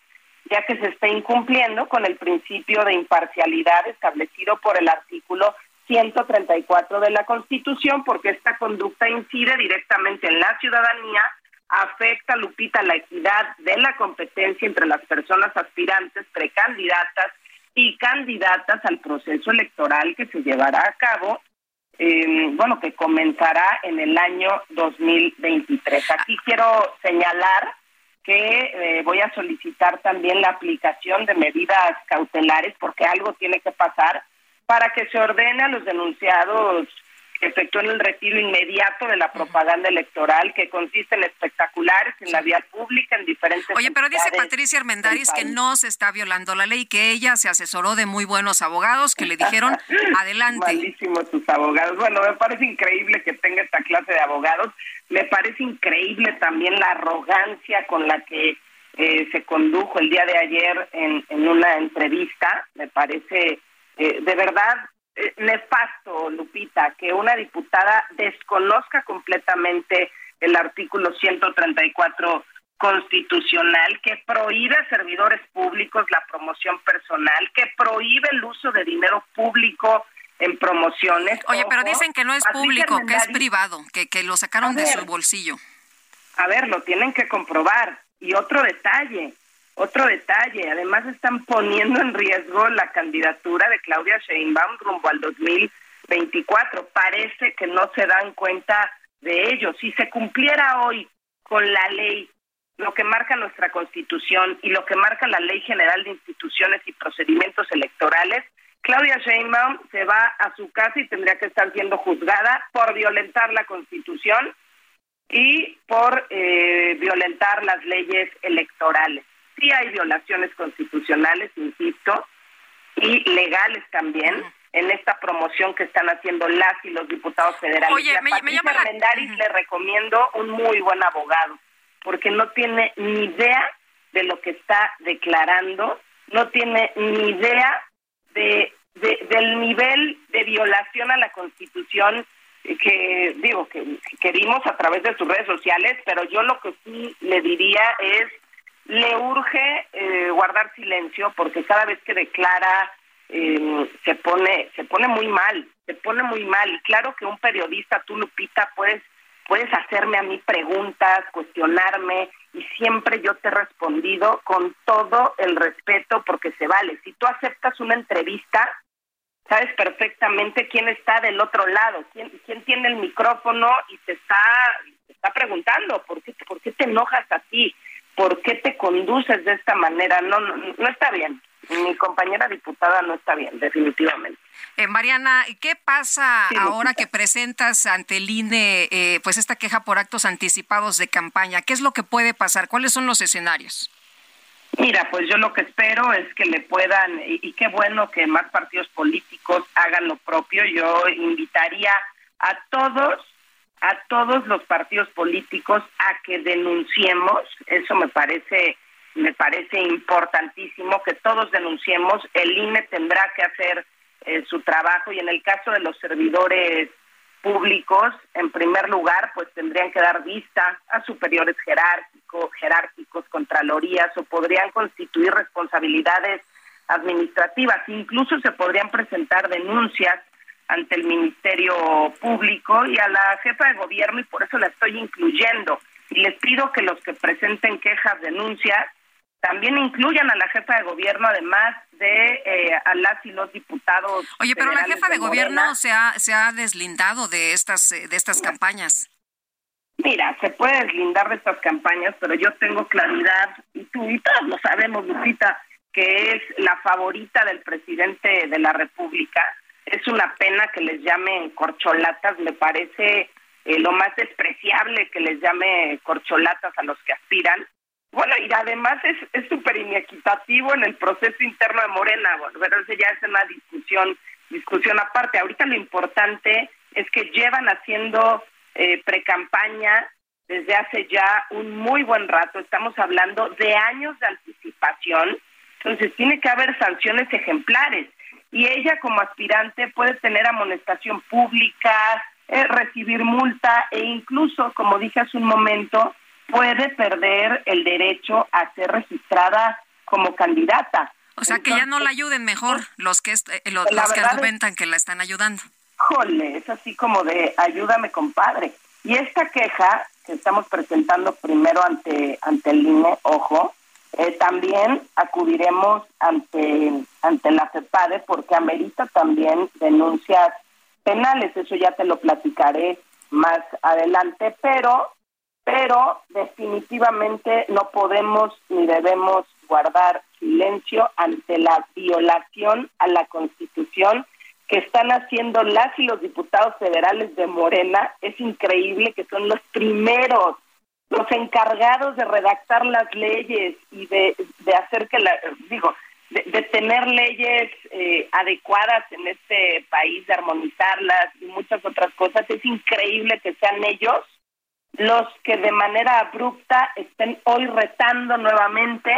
ya que se está incumpliendo con el principio de imparcialidad establecido por el artículo 134 de la Constitución, porque esta conducta incide directamente en la ciudadanía, afecta, Lupita, la equidad de la competencia entre las personas aspirantes, precandidatas y candidatas al proceso electoral que se llevará a cabo, eh, bueno, que comenzará en el año 2023. Aquí quiero señalar que eh, voy a solicitar también la aplicación de medidas cautelares porque algo tiene que pasar para que se ordene a los denunciados que efectúen el retiro inmediato de la propaganda electoral, que consiste en espectaculares en la vía pública, en diferentes. Oye, pero dice Patricia Armendáriz que no se está violando la ley, que ella se asesoró de muy buenos abogados que le dijeron adelante. Malísimos sus abogados. Bueno, me parece increíble que tenga esta clase de abogados. Me parece increíble también la arrogancia con la que eh, se condujo el día de ayer en, en una entrevista. Me parece eh, de verdad eh, nefasto, Lupita, que una diputada desconozca completamente el artículo 134 constitucional que prohíbe a servidores públicos la promoción personal, que prohíbe el uso de dinero público en promociones. Oye, pero dicen que no es público, que es privado, que, que lo sacaron de su bolsillo. A ver, lo tienen que comprobar. Y otro detalle, otro detalle, además están poniendo en riesgo la candidatura de Claudia Sheinbaum rumbo al 2024. Parece que no se dan cuenta de ello. Si se cumpliera hoy con la ley, lo que marca nuestra Constitución y lo que marca la Ley General de Instituciones y Procedimientos Electorales, Claudia Sheinbaum se va a su casa y tendría que estar siendo juzgada por violentar la Constitución y por eh, violentar las leyes electorales sí hay violaciones constitucionales, insisto, y legales también. En esta promoción que están haciendo las y los diputados federales. Oye, me, llama la... le recomiendo un muy buen abogado, porque no tiene ni idea de lo que está declarando, no tiene ni idea de, del nivel de violación a la Constitución que digo que, que vimos a través de sus redes sociales, pero yo lo que sí le diría es le urge eh, guardar silencio porque cada vez que declara eh, se pone se pone muy mal se pone muy mal. Claro que un periodista tú Lupita puedes puedes hacerme a mí preguntas cuestionarme y siempre yo te he respondido con todo el respeto porque se vale. Si tú aceptas una entrevista sabes perfectamente quién está del otro lado quién quién tiene el micrófono y te está está preguntando por qué por qué te enojas así ¿por qué te conduces de esta manera? No, no, está bien. Mi compañera diputada no está bien, definitivamente. Eh, Mariana, ¿qué pasa ahora que presentas ante el INE eh, pues esta queja por actos anticipados de campaña? ¿Qué es lo que puede pasar? ¿Cuáles son los escenarios? Mira, pues yo lo que espero es que le puedan, y qué bueno que más partidos políticos hagan lo propio. Yo invitaría a todos a todos los partidos políticos a que denunciemos, eso me parece me parece importantísimo que todos denunciemos, el INE tendrá que hacer eh, su trabajo y en el caso de los servidores públicos, en primer lugar, pues tendrían que dar vista a superiores jerárquicos, jerárquicos, contralorías o podrían constituir responsabilidades administrativas, incluso se podrían presentar denuncias ante el Ministerio Público y a la jefa de gobierno y por eso la estoy incluyendo. Y les pido que los que presenten quejas, denuncias, también incluyan a la jefa de gobierno, además de eh, a las y los diputados. Oye, pero la jefa de, gobierno se ha, se ha deslindado de estas, eh, de estas campañas. Mira, se puede deslindar de estas campañas, pero yo tengo claridad, y tú y todos lo sabemos, Lupita, que es la favorita del presidente de la República es una pena que les llamen corcholatas, me parece eh, lo más despreciable que les llame corcholatas a los que aspiran. Bueno, y además es súper inequitativo en el proceso interno de Morena, bueno, pero eso ya es una discusión, discusión aparte. Ahorita lo importante es que llevan haciendo eh, precampaña desde hace ya un muy buen rato, estamos hablando de años de anticipación, entonces tiene que haber sanciones ejemplares y ella como aspirante puede tener amonestación pública, eh, recibir multa e incluso, como dije hace un momento, puede perder el derecho a ser registrada como candidata. O sea, que ya no la ayuden mejor los que eh, los, que argumentan que la están ayudando. Jole, es así como de ayúdame, compadre. Y esta queja que estamos presentando primero ante ante el INE, ojo, eh, también acudiremos ante, ante la FEPADE porque amerita también denuncias penales, eso ya te lo platicaré más adelante, pero, pero definitivamente no podemos ni debemos guardar silencio ante la violación a la Constitución que están haciendo las y los diputados federales de Morena. Es increíble que son los primeros, los encargados de redactar las leyes y de, hacer que la, digo, de, tener leyes eh, adecuadas en este país, de armonizarlas y muchas otras cosas. Es increíble que sean ellos los que de manera abrupta estén hoy retando nuevamente,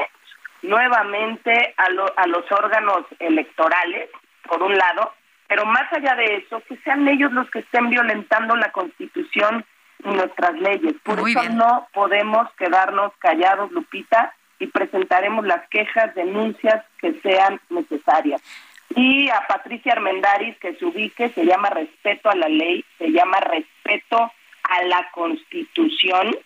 nuevamente a, a los órganos electorales, por un lado, pero más allá de eso, que sean ellos los que estén violentando la Constitución y nuestras leyes. Por eso no podemos quedarnos callados, Lupita, y presentaremos las quejas, denuncias que sean necesarias. Y a Patricia Armendaris que se ubique, se llama respeto a la ley, se llama respeto a la Constitución.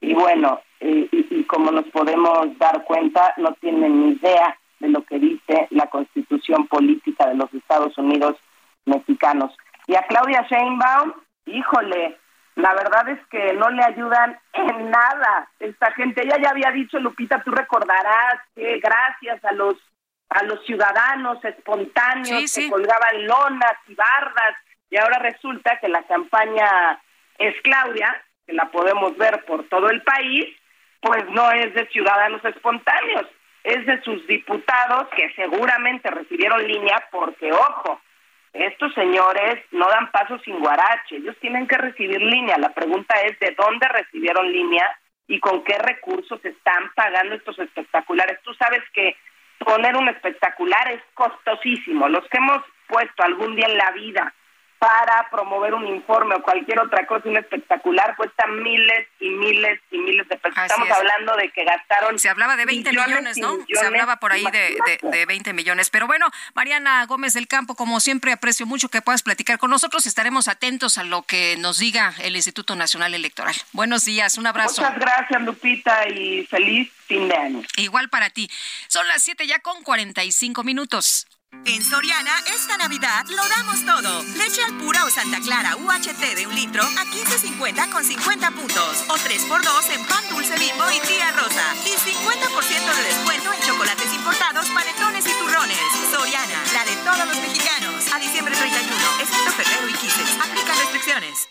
Y bueno, eh, y como nos podemos dar cuenta, no tienen ni idea de lo que dice la constitución política de los Estados Unidos mexicanos. Y a Claudia Sheinbaum, híjole, la verdad es que no le ayudan en nada esta gente. Ella ya había dicho, Lupita, tú recordarás que gracias a los a los ciudadanos espontáneos que colgaban lonas y bardas, y ahora resulta que la campaña es Claudia, que la podemos ver por todo el país, pues no es de ciudadanos espontáneos, es de sus diputados que seguramente recibieron línea porque, ojo, estos señores no dan paso sin guarache, ellos tienen que recibir línea. La pregunta es de dónde recibieron línea y con qué recursos están pagando estos espectaculares. Tú sabes que poner un espectacular es costosísimo. Los que hemos puesto algún día en la vida para promover un informe o cualquier otra cosa, un espectacular, cuesta miles y miles y miles de pesos. Estamos hablando de que gastaron. Se hablaba de 20 millones, ¿no? Se hablaba por ahí de, de, 20 millones. Pero bueno, Mariana Gómez del Campo, como siempre, aprecio mucho que puedas platicar con nosotros. Estaremos atentos a lo que nos diga el Instituto Nacional Electoral. Buenos días, un abrazo. Muchas gracias, Lupita, y feliz fin de año. Igual para ti. Son las 7 ya con 45 minutos. En Soriana, esta Navidad lo damos todo. Leche al pura o Santa Clara UHT de un litro a 15.50 con 50 puntos. O 3x2 en pan dulce bimbo y tía rosa. Y 50% de descuento en chocolates importados, panetones y turrones. Soriana, la de todos los mexicanos. A diciembre 31, excepto febrero y 15. Aplica restricciones.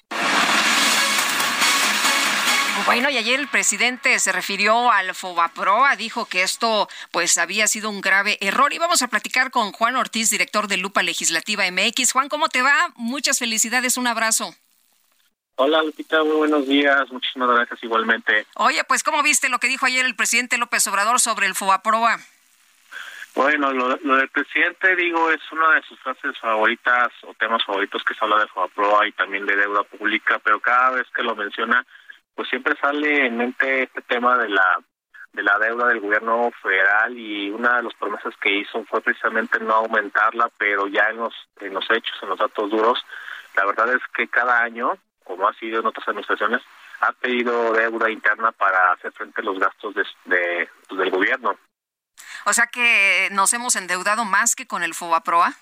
Bueno, y ayer el presidente se refirió al Fobaproa, dijo que esto pues había sido un grave error y vamos a platicar con Juan Ortiz, director de Lupa Legislativa MX. Juan, ¿cómo te va? Muchas felicidades, un abrazo. Hola Lupita, muy buenos días, muchísimas gracias igualmente. Oye, pues ¿cómo viste lo que dijo ayer el presidente López Obrador sobre el Fobaproa? Bueno, lo, del presidente, digo, es una de sus frases favoritas o temas favoritos que se habla de Fobaproa y también de deuda pública, pero cada vez que lo menciona pues siempre sale en mente este tema de la de la deuda del gobierno federal y una de las promesas que hizo fue precisamente no aumentarla, pero ya en los en los hechos, en los datos duros, la verdad es que cada año, como ha sido en otras administraciones, ha pedido deuda interna para hacer frente a los gastos de, de pues, del gobierno. O sea que nos hemos endeudado más que con el FOBAPROA.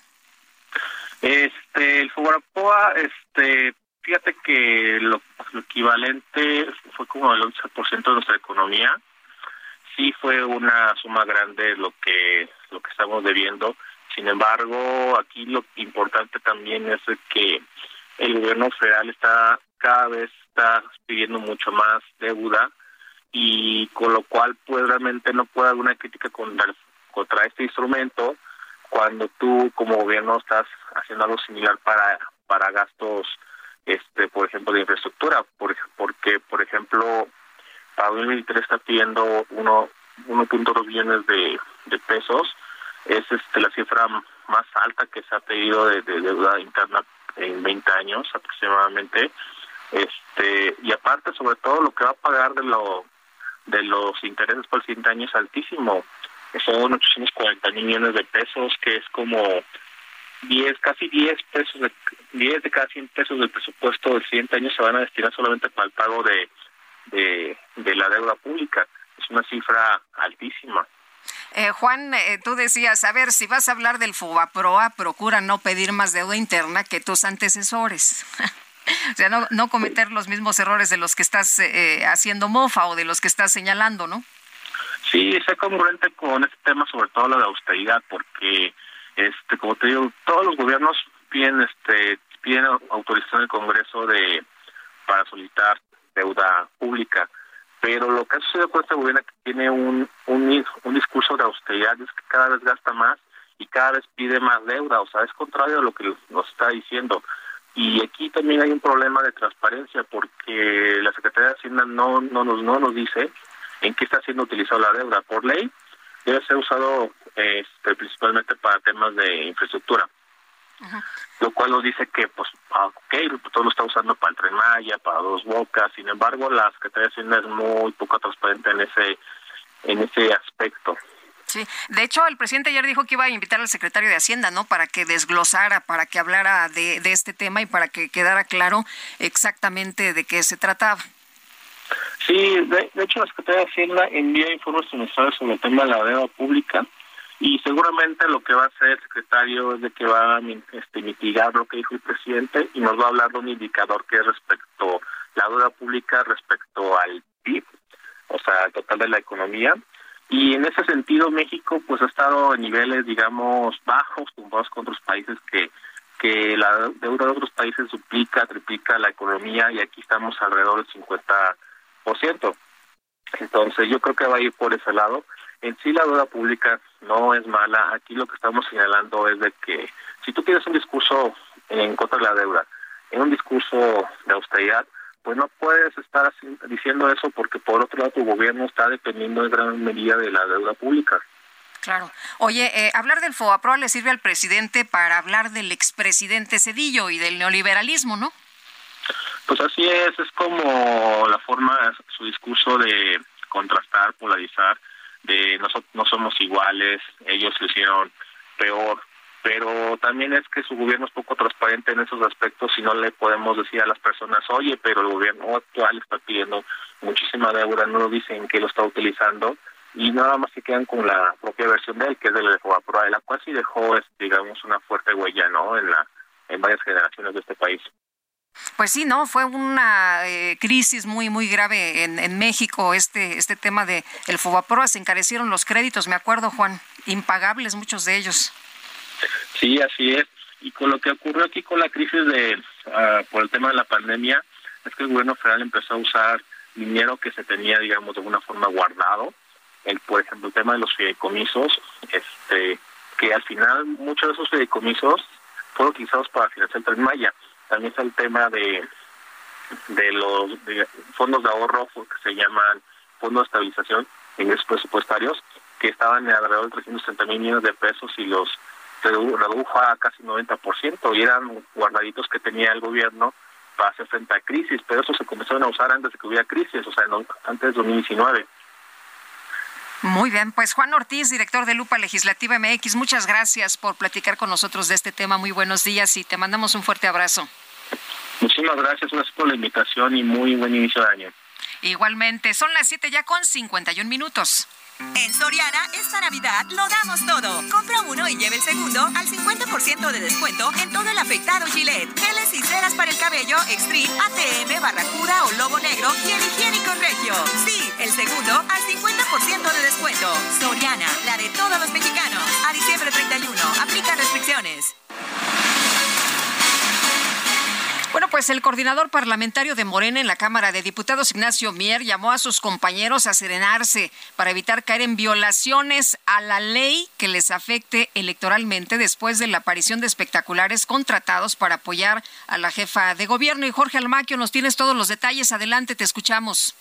Este, el FOBAPROA, este, Fíjate que lo, equivalente fue como el 11% de nuestra economía. Sí fue una suma grande lo que lo que estamos debiendo. Sin embargo, aquí lo importante también es que el gobierno federal está cada vez está pidiendo mucho más deuda y con lo cual pues realmente no puede haber una crítica contra, contra este instrumento cuando tú como gobierno estás haciendo algo similar para para gastos este por ejemplo de infraestructura por, porque por ejemplo para 2023 está pidiendo uno 1.2 billones de, de pesos es este la cifra más alta que se ha pedido de, deuda interna en 20 años aproximadamente este y aparte sobre todo lo que va a pagar de lo de los intereses por el siguiente año es altísimo. Son 840 millones de pesos que es como 10, casi 10 pesos, de, 10 de cada 100 pesos del presupuesto del siguiente año se van a destinar solamente para el pago de, de, la deuda pública. Es una cifra altísima. Eh, Juan, eh, tú decías, a ver, si vas a hablar del FOBAPROA, procura no pedir más deuda interna que tus antecesores. o sea, no, no cometer los mismos errores de los que estás eh, haciendo mofa o de los que estás señalando, ¿no? Sí, es congruente con este tema, sobre todo la de austeridad, porque este como te digo todos los gobiernos piden este piden autorización del Congreso de para solicitar deuda pública. Pero lo que ha sucedido con este gobierno es que tiene un, un, un discurso de austeridad, es que cada vez gasta más y cada vez pide más deuda, o sea, es contrario a lo que nos está diciendo. Y aquí también hay un problema de transparencia porque la Secretaría de Hacienda no, no, nos, no nos dice en qué está siendo utilizada la deuda. Por ley debe ser usado este, principalmente para temas de infraestructura. Lo cual nos dice que, pues, ah, ok, todo lo está usando para el Tren Maya, para Dos Bocas. Sin embargo, la Secretaría de Hacienda es muy poco transparente en ese, en ese aspecto. Sí, de hecho el presidente ayer dijo que iba a invitar al secretario de Hacienda, ¿no? Para que desglosara, para que hablara de, de este tema y para que quedara claro exactamente de qué se trataba. Sí, de, hecho la Secretaría de Hacienda envía informes trimestrales sobre el tema de la deuda pública y seguramente lo que va a hacer el secretario es de que va a este, mitigar lo que dijo el presidente y nos va a hablar de un indicador que es respecto la deuda pública respecto al PIB, o sea, al total de la economía y en ese sentido, México pues ha estado en niveles, digamos, bajos comparados con otros países que que la deuda de otros países duplica, triplica la economía y aquí estamos alrededor del 50%. Entonces yo creo que va a ir por ese lado. En sí la deuda pública no es mala. Aquí lo que estamos señalando es de que si tú tienes un discurso en contra de la deuda, en un discurso de austeridad, pues no puedes estar diciendo eso porque por otro lado tu gobierno está dependiendo en gran medida de la deuda pública. Claro. Oye, eh, hablar del FOAPROA le sirve al presidente para hablar del expresidente Cedillo y del neoliberalismo, ¿no? Pues así es, es como la forma, su discurso de contrastar, polarizar, de no, no somos iguales, ellos lo hicieron peor, pero también es que su gobierno es poco transparente en esos aspectos y no le podemos decir a las personas, oye, pero el gobierno actual está pidiendo muchísima deuda, no lo dicen que lo está utilizando y nada más se quedan con la propia versión de él, que es del de la cual sí dejó, digamos, una fuerte huella, ¿no?, en, la, en varias generaciones de este país. Pues sí, no, fue una eh, crisis muy muy grave en, México este este tema de el Fobaproa se encarecieron los créditos, me acuerdo, Juan, impagables muchos de ellos. Sí, así es. Y con lo que ocurrió aquí con la crisis de uh, por el tema de la pandemia, es que el gobierno federal empezó a usar dinero que se tenía, digamos, de alguna forma guardado. El, por ejemplo, el tema de los fideicomisos, este, que al final muchos de esos fideicomisos fueron utilizados para financiar el Tren Maya. También está el tema de de los fondos de ahorro que se llaman fondos de estabilización ingresos presupuestarios que estaban alrededor de 330 mil millones de pesos y los redujo a casi 90% y eran guardaditos que tenía el gobierno para hacer frente a crisis, pero eso se comenzaron a usar antes de que hubiera crisis, o sea, antes de 2019. Muy bien, pues Juan Ortiz, director de Lupa Legislativa MX, muchas gracias por platicar con nosotros de este tema. Muy buenos días y te mandamos un fuerte abrazo. Muchísimas gracias, gracias por la invitación y muy buen inicio de año. Igualmente, son las 7 ya con 51 minutos. En Soriana, esta Navidad lo damos todo. Compra uno y lleve el segundo al 50% de descuento en todo el afeitado Gillette, geles y ceras para el cabello Extreme, ATM, Barracuda o Lobo Negro y el higiénico Regio. Sí, el segundo al 50% de descuento. Soriana, la de todos los mexicanos. A diciembre 31, aplica pues el coordinador parlamentario de Morena en la Cámara de Diputados, Ignacio Mier, llamó a sus compañeros a serenarse para evitar caer en violaciones a la ley que les afecte electoralmente después de la aparición de espectaculares contratados para apoyar a la jefa de gobierno. Y Jorge Almaquio, nos tienes todos los detalles. Adelante, te escuchamos.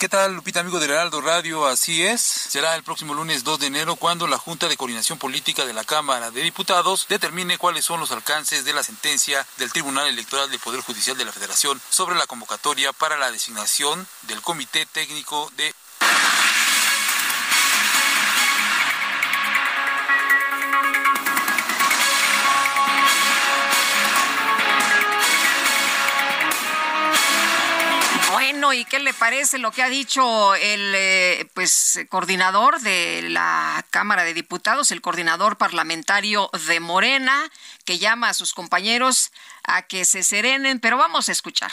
¿Qué tal, Lupita, amigo del Heraldo Radio? Así es. Será el próximo lunes 2 de enero cuando la Junta de Coordinación Política de la Cámara de Diputados determine cuáles son los alcances de la sentencia del Tribunal Electoral del Poder Judicial de la Federación sobre la convocatoria para la designación del Comité Técnico de ¿y qué le parece lo que ha dicho el eh, pues coordinador de la Cámara de Diputados, el coordinador parlamentario de Morena, que llama a sus compañeros a que se serenen, pero vamos a escuchar.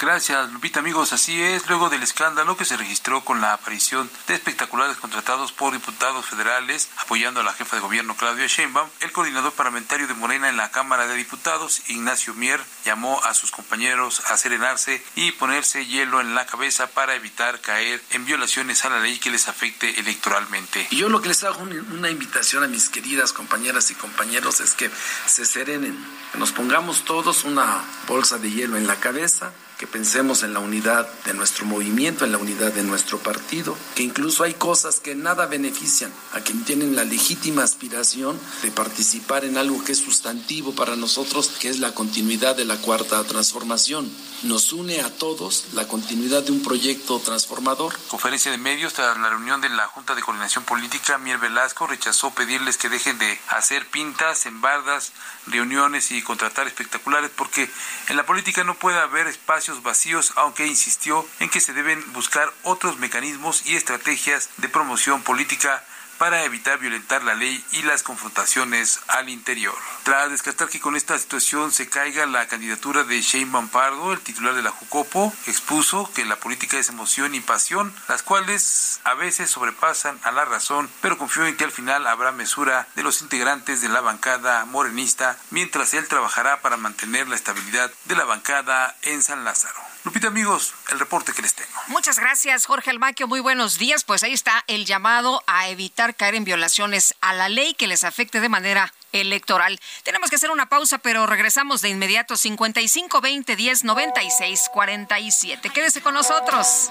Gracias, Lupita. Amigos, así es. Luego del escándalo que se registró con la aparición de espectaculares contratados por diputados federales apoyando a la jefa de gobierno Claudia Sheinbaum, el coordinador parlamentario de Morena en la Cámara de Diputados, Ignacio Mier, llamó a sus compañeros a serenarse y ponerse hielo en la cabeza para evitar caer en violaciones a la ley que les afecte electoralmente. Y yo lo que les hago una invitación a mis queridas compañeras y compañeros es que se serenen, que nos pongamos todos una bolsa de hielo en la cabeza que pensemos en la unidad de nuestro movimiento, en la unidad de nuestro partido, que incluso hay cosas que nada benefician a quien tienen la legítima aspiración de participar en algo que es sustantivo para nosotros, que es la continuidad de la cuarta transformación. Nos une a todos la continuidad de un proyecto transformador. Conferencia de medios tras la reunión de la Junta de Coordinación Política, Mier Velasco rechazó pedirles que dejen de hacer pintas, embardas, reuniones y contratar espectaculares, porque en la política no puede haber espacio vacíos, aunque insistió en que se deben buscar otros mecanismos y estrategias de promoción política para evitar violentar la ley y las confrontaciones al interior. Tras descartar que con esta situación se caiga la candidatura de Shane Pardo, el titular de la Jucopo expuso que la política es emoción y pasión, las cuales a veces sobrepasan a la razón, pero confió en que al final habrá mesura de los integrantes de la bancada morenista, mientras él trabajará para mantener la estabilidad de la bancada en San Lázaro. Lupita, amigos, el reporte que les tengo. Muchas gracias, Jorge Almaquio. Muy buenos días. Pues ahí está el llamado a evitar caer en violaciones a la ley que les afecte de manera electoral. Tenemos que hacer una pausa, pero regresamos de inmediato 55 20 10 96 47. Quédese con nosotros.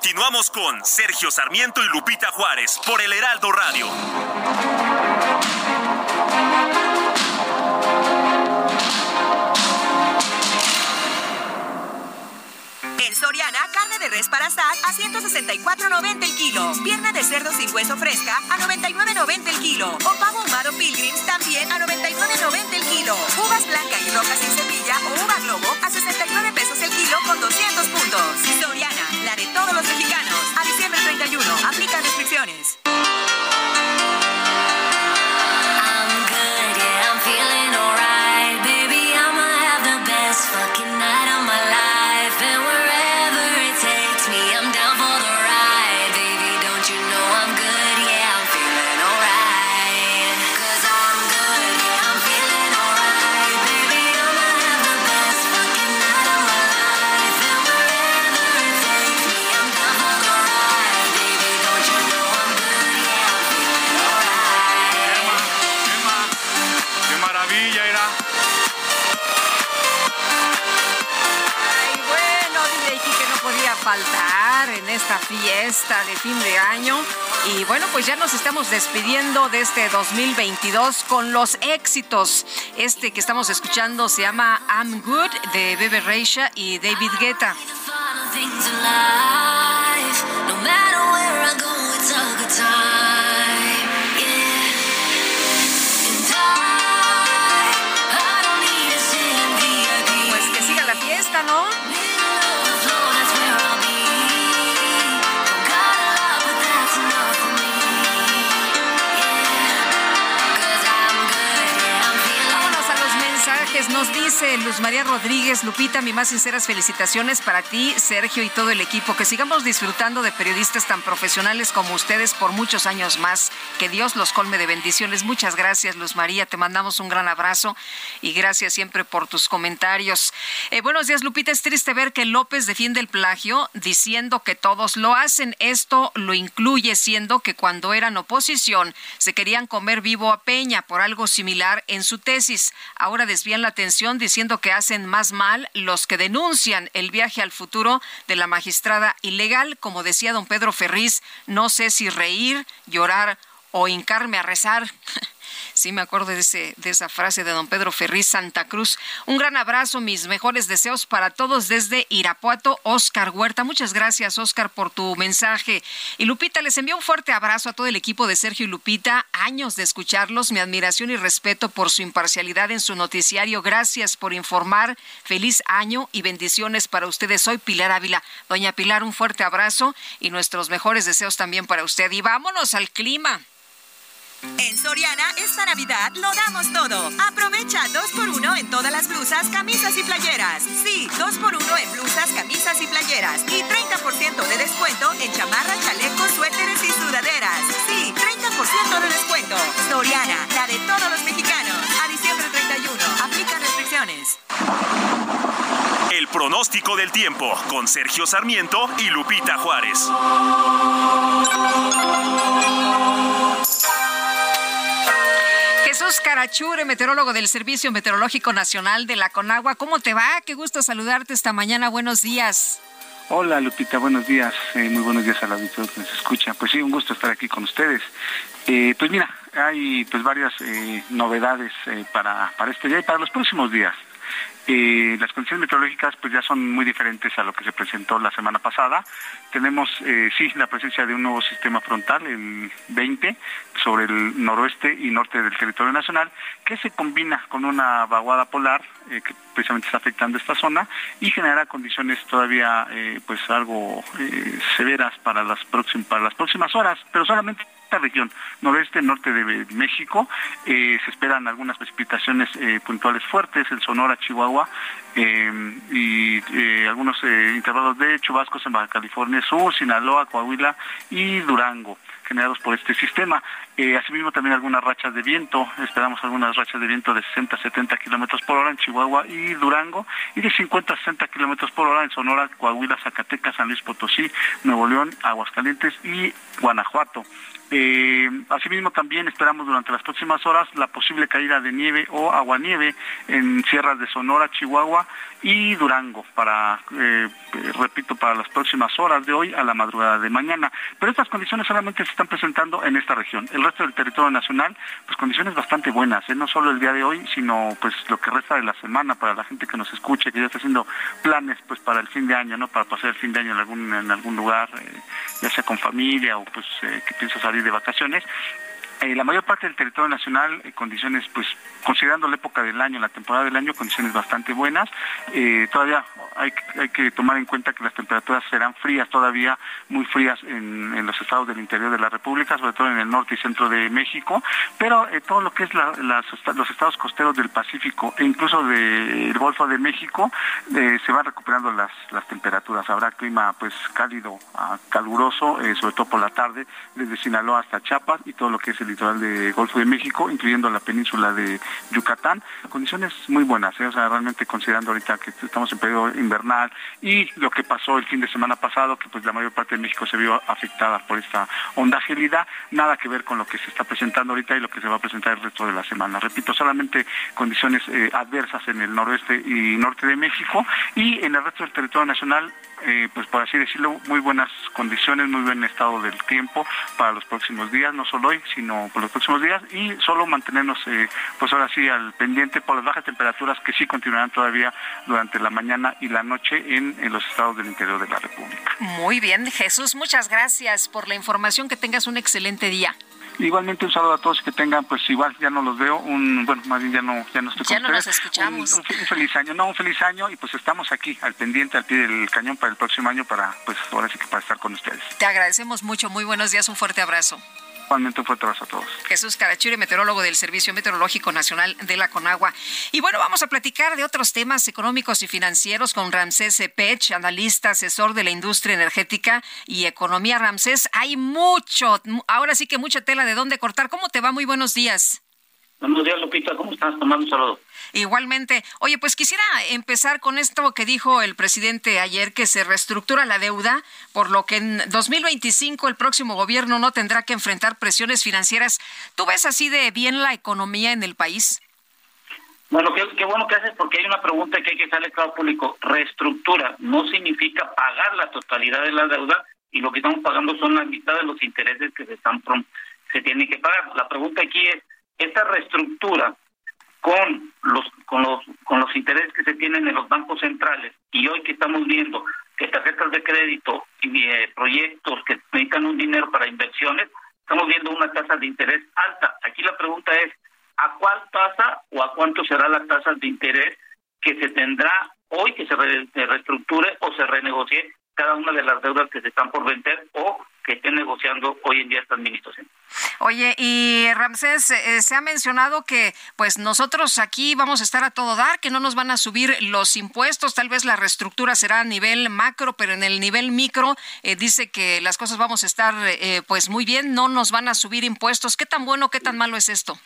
Continuamos con Sergio Sarmiento y Lupita Juárez por el Heraldo Radio. En Soriana, carne de res para asar a 164.90 el kilo. Pierna de cerdo sin hueso fresca a 99.90 el kilo. O pavo humado pilgrims también a 99.90 el kilo. Uvas blancas y rojas sin semilla o uva globo a 69 pesos el kilo con 200 puntos. Soriana, de todos los mexicanos. A diciembre 31, aplica restricciones. Faltar en esta fiesta de fin de año. Y bueno, pues ya nos estamos despidiendo de este 2022 con los éxitos. Este que estamos escuchando se llama I'm Good de Bebe Reisha y David Guetta. Nos dice Luz María Rodríguez, Lupita, mi más sinceras felicitaciones para ti, Sergio y todo el equipo. Que sigamos disfrutando de periodistas tan profesionales como ustedes por muchos años más. Que Dios los colme de bendiciones. Muchas gracias, Luz María. Te mandamos un gran abrazo y gracias siempre por tus comentarios. Eh, buenos días, Lupita. Es triste ver que López defiende el plagio diciendo que todos lo hacen. Esto lo incluye siendo que cuando eran oposición se querían comer vivo a Peña por algo similar en su tesis. Ahora desvían llamarían atención diciendo que hacen más mal los que denuncian el viaje al futuro de la magistrada ilegal. Como decía don Pedro Ferriz, no sé si reír, llorar o hincarme a rezar. Sí, me acuerdo de, ese, de esa frase de don Pedro Ferriz Santa Cruz. Un gran abrazo, mis mejores deseos para todos desde Irapuato, Oscar Huerta. Muchas gracias, Oscar, por tu mensaje. Y Lupita, les envío un fuerte abrazo a todo el equipo de Sergio y Lupita. Años de escucharlos, mi admiración y respeto por su imparcialidad en su noticiario. Gracias por informar. Feliz año y bendiciones para ustedes. Soy Pilar Ávila. Doña Pilar, un fuerte abrazo y nuestros mejores deseos también para usted. Y vámonos al clima. En Soriana, esta Navidad lo damos todo. Aprovecha 2x1 en todas las blusas, camisas y playeras. Sí, 2x1 en blusas, camisas y playeras. Y 30% de descuento en chamarras, chalecos, suéteres y sudaderas. Sí, 30% de descuento. Soriana, la de todos los mexicanos. A diciembre 31. Aplica restricciones. El pronóstico del tiempo con Sergio Sarmiento y Lupita Juárez. Jesús Carachure, meteorólogo del Servicio Meteorológico Nacional de la Conagua. ¿Cómo te va? Qué gusto saludarte esta mañana. Buenos días. Hola Lupita, buenos días. Eh, muy buenos días a la auditoría que nos escucha. Pues sí, un gusto estar aquí con ustedes. Eh, pues mira, hay pues varias eh, novedades para, para este día y para los próximos días. Eh, las condiciones meteorológicas pues ya son muy diferentes a lo que se presentó la semana pasada. Tenemos eh, sí la presencia de un nuevo sistema frontal, el 20, sobre el noroeste y norte del territorio nacional, que se combina con una vaguada polar eh, que precisamente está afectando esta zona y genera condiciones todavía pues algo severas para las para las próximas horas, pero solamente esta región, noroeste, norte de México, eh, se esperan algunas precipitaciones eh, puntuales fuertes en Sonora, Chihuahua eh, y algunos intervalos de chubascos en Baja California Sur, Sinaloa, Coahuila y Durango generados por este sistema. asimismo también algunas rachas de viento, esperamos algunas rachas de viento de 60 a 70 kilómetros por hora en Chihuahua y Durango y de 50 a 60 kilómetros por hora en Sonora, Coahuila, Zacatecas, San Luis Potosí, Nuevo León, Aguascalientes y Guanajuato. Eh, asimismo, también esperamos durante las próximas horas la posible caída de nieve o aguanieve en sierras de Sonora, Chihuahua y Durango, para, eh, repito, para las próximas horas de hoy a la madrugada de mañana. Pero estas condiciones solamente se están presentando en esta región. El resto del territorio nacional, pues condiciones bastante buenas, ¿eh? no solo el día de hoy, sino pues lo que resta de la semana para la gente que nos escuche, que ya está haciendo planes pues para el fin de año, ¿no? Para pasar el fin de año en algún, en algún lugar, ya sea con familia o pues que piensa salir de vacaciones. Eh, la mayor parte del territorio nacional, eh, condiciones, pues, considerando la época del año, la temporada del año, condiciones bastante buenas. Eh, todavía hay, hay, que tomar en cuenta que las temperaturas serán frías, todavía muy frías en, los estados del interior de la República, sobre todo en el norte y centro de México, pero todo lo que es los estados costeros del Pacífico e incluso del Golfo de México, se van recuperando las, las temperaturas. Habrá clima, pues, cálido, ah, caluroso, sobre todo por la tarde, desde Sinaloa hasta Chiapas y todo lo que es el litoral de Golfo de México, incluyendo la península de Yucatán. Condiciones muy buenas, ¿eh? o sea, realmente considerando ahorita que estamos en periodo invernal y lo que pasó el fin de semana pasado, que pues la mayor parte de México se vio afectada por esta onda gélida, nada que ver con lo que se está presentando ahorita y lo que se va a presentar el resto de la semana. Repito, solamente condiciones eh, adversas en el noroeste y norte de México y en el resto del territorio nacional eh, pues por así decirlo, muy buenas condiciones, muy buen estado del tiempo para los próximos días, no solo hoy, sino por los próximos días, y solo mantenernos, eh, pues ahora sí, al pendiente por las bajas temperaturas que sí continuarán todavía durante la mañana y la noche en, en los estados del interior de la República. Muy bien, Jesús, muchas gracias por la información, que tengas un excelente día. Igualmente un saludo a todos que tengan, pues igual ya no los veo, un, bueno, más bien ya no, ya no estoy con Ya no nos escuchamos. Un, feliz año, no, un feliz año y pues estamos aquí al pendiente, al pie del cañón para el próximo año para, pues ahora sí que para estar con ustedes. Te agradecemos mucho, muy buenos días, un fuerte abrazo. Igualmente un fuerte abrazo a todos. Jesús Carachure, meteorólogo del Servicio Meteorológico Nacional de la Conagua. Y bueno, vamos a platicar de otros temas económicos y financieros con Ramsés Pech, analista, asesor de la industria energética y economía. Ramsés, hay mucho, ahora sí que mucha tela de dónde cortar. ¿Cómo te va? Muy buenos días. Buenos días, Lupita. ¿Cómo estás? Tomando un saludo. Igualmente. Oye, pues quisiera empezar con esto que dijo el presidente ayer, que se reestructura la deuda, por lo que en 2025 el próximo gobierno no tendrá que enfrentar presiones financieras. ¿Tú ves así de bien la economía en el país? Bueno, qué, bueno que haces porque hay una pregunta que hay que hacerle claro público. Reestructura no significa pagar la totalidad de la deuda y lo que estamos pagando son la mitad de los intereses que se están se tienen que pagar. La pregunta aquí es, esta reestructura con los con los con los intereses que se tienen en los bancos centrales y hoy que estamos viendo que tarjetas de crédito y eh, proyectos que necesitan un dinero para inversiones estamos viendo una tasa de interés alta. Aquí la pregunta es a cuál tasa o a cuánto será la tasa de interés que se tendrá hoy que se, reestructure o se renegocie cada una de las deudas que se están por vender o que estén negociando hoy en día esta administración. Oye, y Ramsés, eh, se ha mencionado que pues nosotros aquí vamos a estar a todo dar, que no nos van a subir los impuestos, tal vez la reestructura será a nivel macro, pero en el nivel micro eh, dice que las cosas vamos a estar eh, pues muy bien, no nos van a subir impuestos. ¿Qué tan bueno, qué tan malo es esto?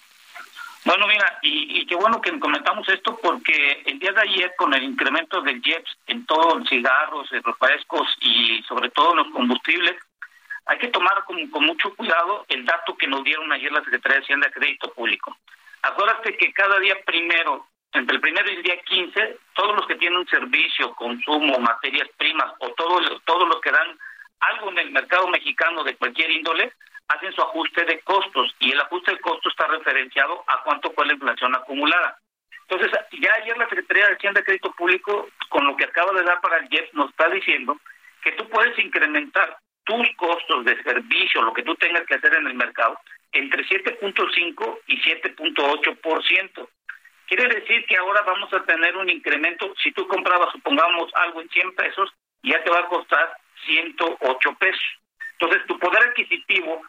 Bueno, mira, y, qué bueno que comentamos esto porque el día de ayer con el incremento del JEPS en todos los cigarros, refrescos y sobre todo los combustibles, hay que tomar con, mucho cuidado el dato que nos dieron ayer la Secretaría de Hacienda de Crédito Público. Acuérdate que cada día primero, entre el primero y el día 15, todos los que tienen un servicio, consumo, materias primas o todos todos los que dan algo en el mercado mexicano de cualquier índole, hacen su ajuste de costos y el ajuste de costos está referenciado a cuánto fue la inflación acumulada. Entonces, ya ayer la Secretaría de Hacienda de Crédito Público, con lo que acaba de dar para el JEP, nos está diciendo que tú puedes incrementar tus costos de servicio, lo que tú tengas que hacer en el mercado, entre 7.5 y 7.8%. Quiere decir que ahora vamos a tener un incremento, si tú comprabas, supongamos, algo en 100 pesos, ya te va a costar 108 pesos. Entonces, tu poder adquisitivo,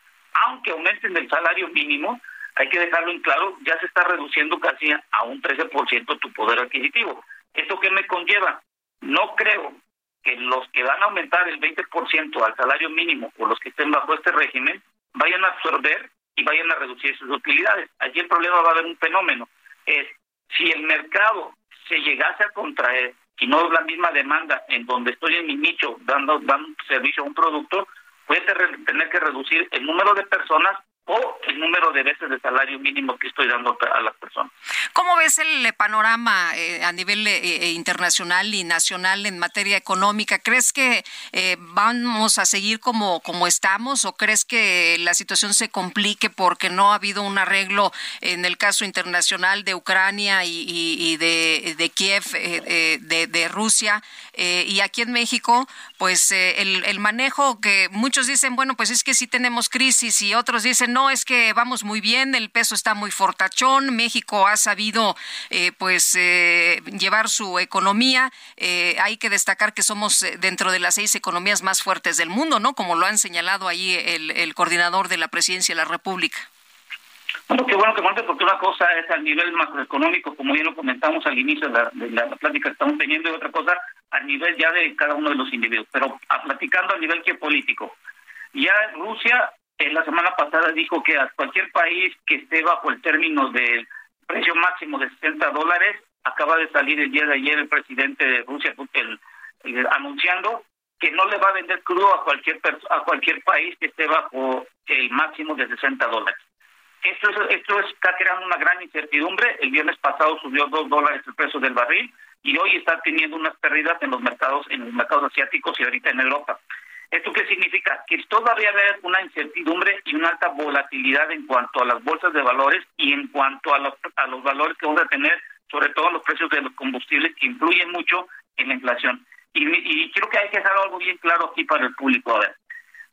aunque aumenten el salario mínimo, hay que dejarlo en claro, ya se está reduciendo casi a un 13% tu poder adquisitivo. ¿Esto qué me conlleva? No creo que los que van a aumentar el 20% al salario mínimo o los que estén bajo este régimen vayan a absorber y vayan a reducir sus utilidades. Allí el problema va a haber un fenómeno. Es si el mercado se llegase a contraer y no es la misma demanda en donde estoy en mi nicho dando, dando servicio a un producto, puede tener que reducir el número de personas o el número de veces de salario mínimo que estoy dando a las personas. ¿Cómo ves el panorama eh, a nivel eh, eh, internacional y nacional en materia económica? ¿Crees que vamos a seguir como, como estamos o crees que la situación se complique porque no ha habido un arreglo en el caso internacional de Ucrania y, de, de, Kiev, de, de, Rusia? Y aquí en México, pues el, el manejo que muchos dicen, bueno, pues es que sí tenemos crisis y otros dicen, no, es que vamos muy bien, el peso está muy fortachón, México ha sabido eh, pues eh, llevar su economía. Eh, hay que destacar que somos dentro de las seis economías más fuertes del mundo, ¿no? Como lo han señalado ahí el, coordinador de la presidencia de la República. Bueno, qué bueno que cuente, porque una cosa es al nivel macroeconómico, como ya lo comentamos al inicio de la, plática que estamos teniendo, y otra cosa a nivel ya de cada uno de los individuos. Pero a, platicando a nivel geopolítico, ya Rusia la semana pasada dijo que a cualquier país que esté bajo el término del precio máximo de 60 dólares, acaba de salir el día de ayer el presidente de Rusia anunciando que no le va a vender crudo a cualquier a cualquier país que esté bajo el máximo de 60 dólares. Esto, es, esto está creando una gran incertidumbre. El viernes pasado subió 2 dólares el precio del barril y hoy está teniendo unas pérdidas en los mercados en los mercados asiáticos y ahorita en Europa. ¿Esto qué significa? Que todavía haber una incertidumbre y una alta volatilidad en cuanto a las bolsas de valores y en cuanto a los, a los valores que vamos a tener, sobre todo los precios de los combustibles, que influyen mucho en la inflación. Y, y creo que hay que dejar algo bien claro aquí para el público. A ver,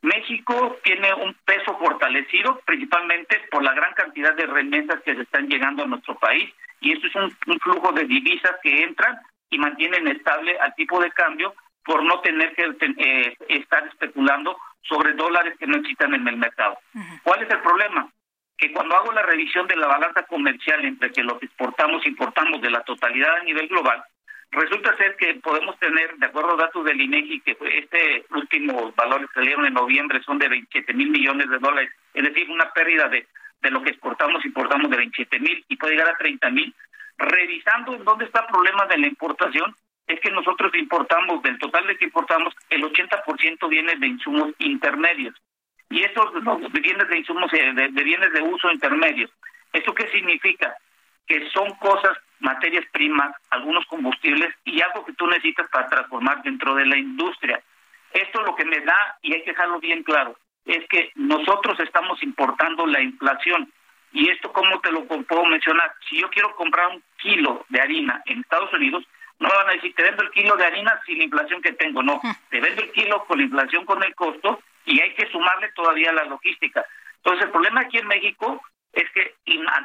México tiene un peso fortalecido principalmente por la gran cantidad de remesas que se están llegando a nuestro país y esto es un, un flujo de divisas que entran y mantienen estable al tipo de cambio por no tener que eh, estar especulando sobre dólares que no existan en el mercado. ¿Cuál es el problema? Que cuando hago la revisión de la balanza comercial entre que lo que exportamos e importamos de la totalidad a nivel global, resulta ser que podemos tener, de acuerdo a datos del INEGI, que este último valores que salieron en noviembre son de 27 mil millones de dólares, es decir, una pérdida de, de lo que exportamos importamos de 27 mil y puede llegar a 30 mil. Revisando en dónde está el problema de la importación, es que nosotros importamos, del total de que importamos, el 80% viene de insumos intermedios. Y esos bienes de insumos, eh, de, bienes de uso intermedios. ¿Eso qué significa? Que son cosas, materias primas, algunos combustibles y algo que tú necesitas para transformar dentro de la industria. Esto lo que me da, y hay que dejarlo bien claro, es que nosotros estamos importando la inflación. Y esto, ¿cómo te lo puedo mencionar? Si yo quiero comprar un kilo de harina en Estados Unidos, no van a decir, te vendo el kilo de harina sin la inflación que tengo. No, te vendo el kilo con la inflación, con el costo, y hay que sumarle todavía la logística. Entonces, el problema aquí en México es que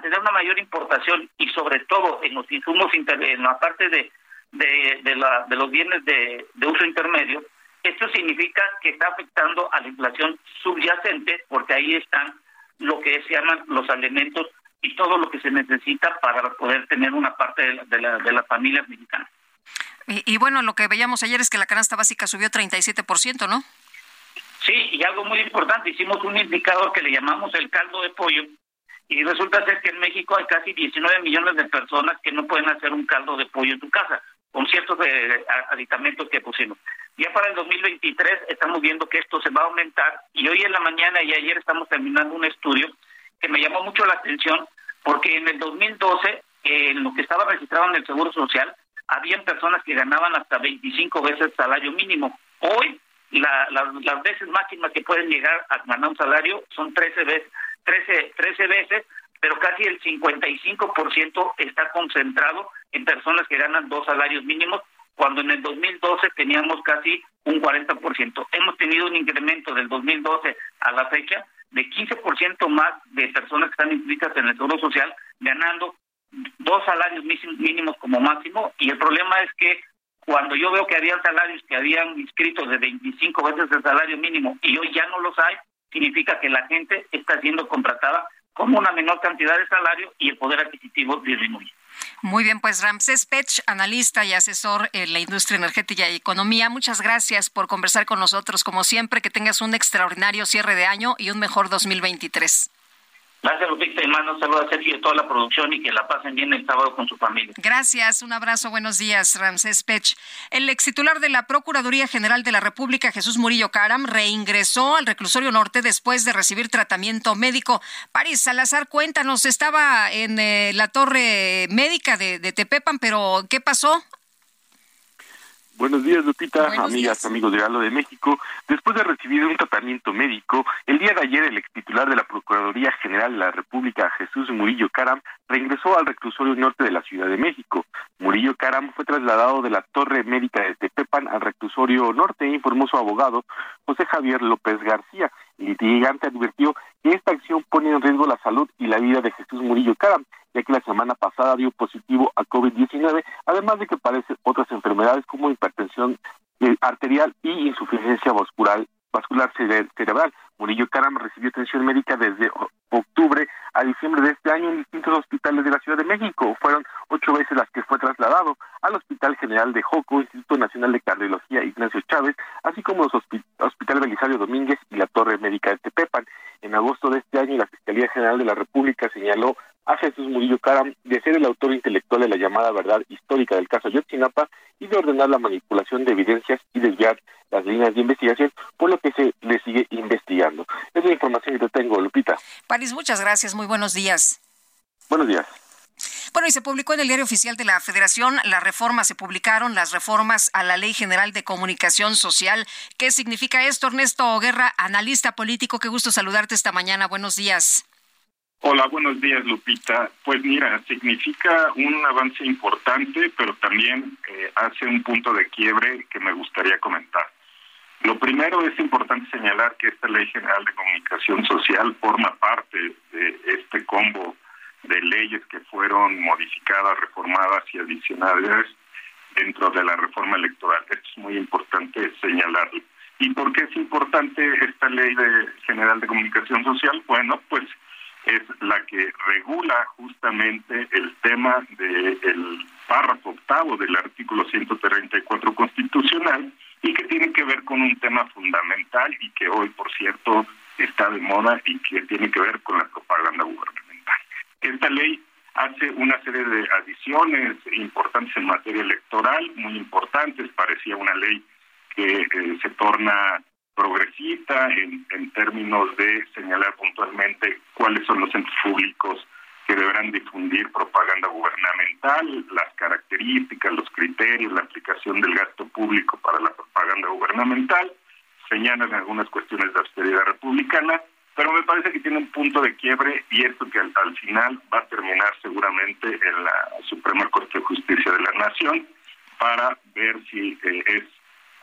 tener una mayor importación y sobre todo en los insumos, en la parte de, de, la, de los bienes de, de uso intermedio, esto significa que está afectando a la inflación subyacente porque ahí están lo que se llaman los alimentos y todo lo que se necesita para poder tener una parte de, la, de, las familias mexicanas. Y, y, bueno, lo que veíamos ayer es que la canasta básica subió 37%, ¿no? Sí, y algo muy importante, hicimos un indicador que le llamamos el caldo de pollo, y resulta ser que en México hay casi 19 millones de personas que no pueden hacer un caldo de pollo en tu casa, con ciertos eh, aditamentos que pusimos. Ya para el 2023 estamos viendo que esto se va a aumentar, y hoy en la mañana y ayer estamos terminando un estudio que me llamó mucho la atención, porque en el 2012, en lo que estaba registrado en el Seguro Social, habían personas que ganaban hasta 25 veces el salario mínimo. Hoy la, las veces máximas que pueden llegar a ganar un salario son 13 veces, 13, 13 veces, pero casi el 55% está concentrado en personas que ganan dos salarios mínimos, cuando en el 2012 teníamos casi un 40%. Hemos tenido un incremento del 2012 a la fecha de 15% más de personas que están inscritas en el Seguro Social ganando dos salarios mínimos como máximo y el problema es que cuando yo veo que había salarios que habían inscrito de 25 veces el salario mínimo y hoy ya no los hay, significa que la gente está siendo contratada con una menor cantidad de salario y el poder adquisitivo disminuye. Muy bien, pues Ramsés Pech, analista y asesor en la industria energética y economía, muchas gracias por conversar con nosotros. Como siempre, que tengas un extraordinario cierre de año y un mejor 2023. Gracias, Lupita, y mando saludos a Sergio y a toda la producción y que la pasen bien el sábado con su familia. Gracias, un abrazo, buenos días, Ramsés Pech. El ex titular de la Procuraduría General de la República, Jesús Murillo Caram, reingresó al reclusorio norte después de recibir tratamiento médico. París Salazar, cuéntanos, estaba en eh, la torre médica de, de Tepepan, pero ¿qué pasó? Buenos días, Lupita, amigas, amigos de Galo de México. Después de recibir un tratamiento médico, el día de ayer el ex titular de la Procuraduría General de la República, Jesús Murillo Caram, reingresó al reclusorio norte de la Ciudad de México. Murillo Caram fue trasladado de la Torre Médica de Tepepan al reclusorio norte, informó su abogado, José Javier López García. El litigante advirtió que esta acción pone en riesgo la salud y la vida de Jesús Murillo Caram, ya que la semana pasada dio positivo a COVID-19, además de que padece otras enfermedades como hipertensión eh, arterial y insuficiencia vascular, vascular cerebral. Murillo Caram recibió atención médica desde octubre a diciembre de este año en distintos hospitales de la Ciudad de México. Fueron ocho veces las que fue trasladado al Hospital General de Joco, Instituto Nacional de Cardiología Ignacio Chávez, así como los hospitales Belisario Domínguez y la Torre Médica de Tepepan. En agosto de este año, la Fiscalía General de la República señaló a Jesús Murillo Caram de ser el autor intelectual de la llamada verdad histórica del caso Yotzinapa y de ordenar la manipulación de evidencias y desviar las líneas de investigación, por lo que se le sigue investigando. Es la información que te tengo, Lupita. París, muchas gracias. Muy buenos días. Buenos días. Bueno, y se publicó en el diario oficial de la Federación las reformas, se publicaron las reformas a la Ley General de Comunicación Social. ¿Qué significa esto, Ernesto Guerra, analista político? Qué gusto saludarte esta mañana. Buenos días. Hola, buenos días, Lupita. Pues mira, significa un avance importante, pero también eh, hace un punto de quiebre que me gustaría comentar. Lo primero es importante señalar que esta Ley General de Comunicación Social forma parte de este combo de leyes que fueron modificadas, reformadas y adicionadas dentro de la reforma electoral. Esto es muy importante señalarlo. ¿Y por qué es importante esta Ley de General de Comunicación Social? Bueno, pues es la que regula justamente el tema del párrafo octavo del artículo 134 constitucional y que tiene que ver con un tema fundamental y que hoy, por cierto, está de moda y que tiene que ver con la propaganda gubernamental. Esta ley hace una serie de adiciones importantes en materia electoral, muy importantes, parecía una ley que eh, se torna progresista en, en términos de señalar puntualmente cuáles son los centros públicos que deberán difundir propaganda gubernamental, las características, los criterios, la aplicación del gasto público para la propaganda gubernamental, señalan algunas cuestiones de austeridad republicana, pero me parece que tiene un punto de quiebre y esto que al, final va a terminar seguramente en la Suprema Corte de Justicia de la Nación para ver si eh, es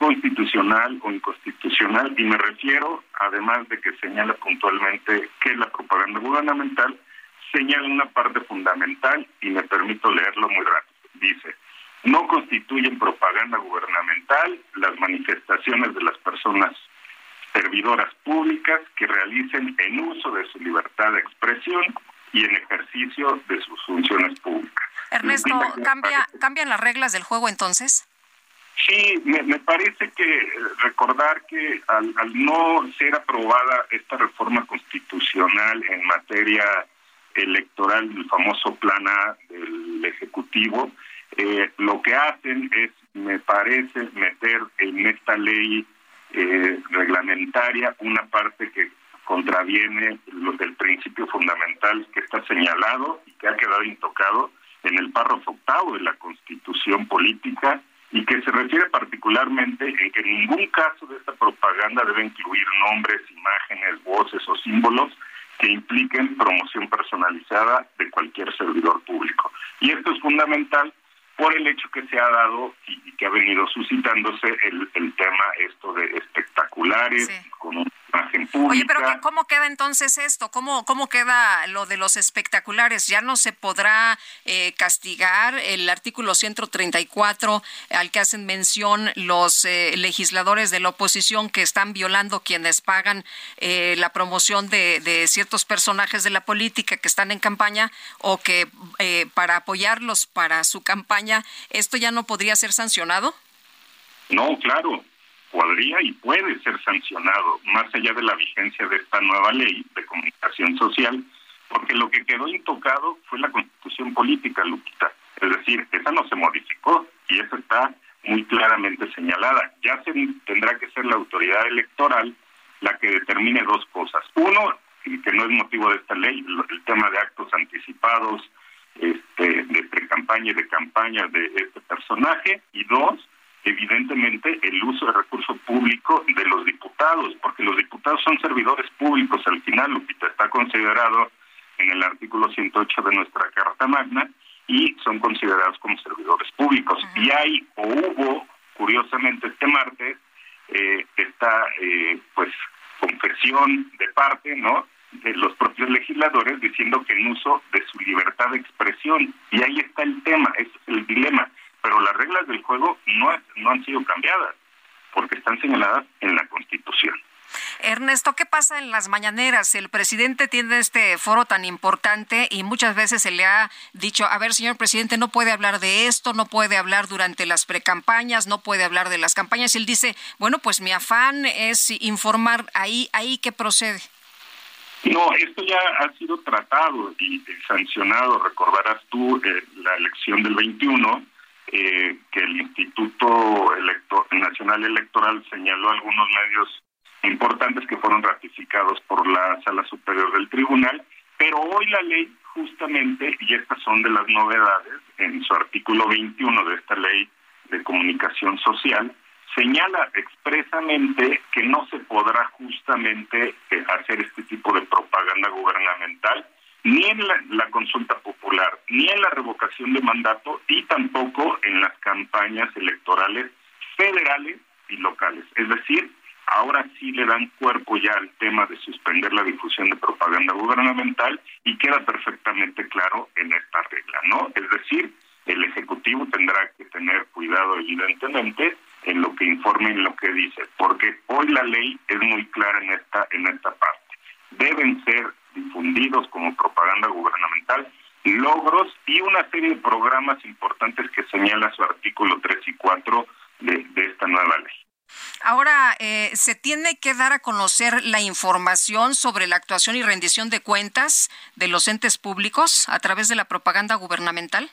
constitucional o inconstitucional y me refiero, además de que señala puntualmente que la propaganda gubernamental, señala una parte fundamental y me permito leerlo muy rápido. Dice, no constituyen propaganda gubernamental las manifestaciones de las personas servidoras públicas que realicen en uso de su libertad de expresión y en ejercicio de sus funciones públicas. Ernesto, ¿cambia, ¿cambian las reglas del juego entonces? Sí, me, parece que eh, recordar que al, no ser aprobada esta reforma constitucional en materia electoral, el famoso plan A del Ejecutivo, eh, lo que hacen es, me parece, meter en esta ley eh, reglamentaria una parte que contraviene lo del principio fundamental que está señalado y que ha quedado intocado en el párrafo octavo de la Constitución Política y que se refiere particularmente en que en ningún caso de esta propaganda debe incluir nombres, imágenes, voces o símbolos que impliquen promoción personalizada de cualquier servidor público. Y esto es fundamental por el hecho que se ha dado y, que ha venido suscitándose el, el tema esto de espectaculares con un Oye, pero ¿cómo queda entonces esto? ¿Cómo, ¿Cómo queda lo de los espectaculares? ¿Ya no se podrá eh, castigar el artículo 134 al que hacen mención los eh, legisladores de la oposición que están violando quienes pagan eh, la promoción de, de, ciertos personajes de la política que están en campaña o que para apoyarlos para su campaña, ¿esto ya no podría ser sancionado? No, claro podría y puede ser sancionado, más allá de la vigencia de esta nueva ley de comunicación social, porque lo que quedó intocado fue la constitución política, Lupita. Es decir, esa no se modificó y eso está muy claramente señalada. Ya se, tendrá que ser la autoridad electoral la que determine dos cosas. Uno, que no es motivo de esta ley, el tema de actos anticipados, este, de pre-campaña y de campaña de este personaje. Y dos, evidentemente el uso de recurso público de los diputados, porque los diputados son servidores públicos al final, Lupita, está considerado en el artículo 108 de nuestra Carta Magna y son considerados como servidores públicos. Y hay o hubo, curiosamente este martes, eh, esta eh, pues confesión de parte, ¿no? de los propios legisladores diciendo que en uso de su libertad de expresión. Y ahí está el tema, ese es el dilema pero las reglas del juego no, no han sido cambiadas porque están señaladas en la Constitución. Ernesto, ¿qué pasa en las mañaneras? El presidente tiene este foro tan importante y muchas veces se le ha dicho, a ver, señor presidente, no puede hablar de esto, no puede hablar durante las precampañas, no puede hablar de las campañas. Y él dice, bueno, pues mi afán es informar ahí, ahí que procede. No, esto ya ha sido tratado y sancionado. Recordarás tú eh, la elección del 21 eh, que el Instituto Nacional Electoral señaló algunos medios importantes que fueron ratificados por la Sala Superior del Tribunal, pero hoy la ley justamente, y estas son de las novedades, en su artículo 21 de esta ley de comunicación social, señala expresamente que no se podrá justamente eh, hacer este tipo de propaganda gubernamental ni en la, consulta popular, ni en la revocación de mandato y tampoco en las campañas electorales federales y locales. Es decir, ahora sí le dan cuerpo ya al tema de suspender la difusión de propaganda gubernamental y queda perfectamente claro en esta regla, ¿no? Es decir, el Ejecutivo tendrá que tener cuidado evidentemente en lo que informe y en lo que dice, porque hoy la ley es muy clara en esta en esta parte. Deben ser difundidos como propaganda gubernamental, logros y una serie de programas importantes que señala su artículo 3 y 4 de, esta nueva ley. Ahora, eh, ¿se tiene que dar a conocer la información sobre la actuación y rendición de cuentas de los entes públicos a través de la propaganda gubernamental?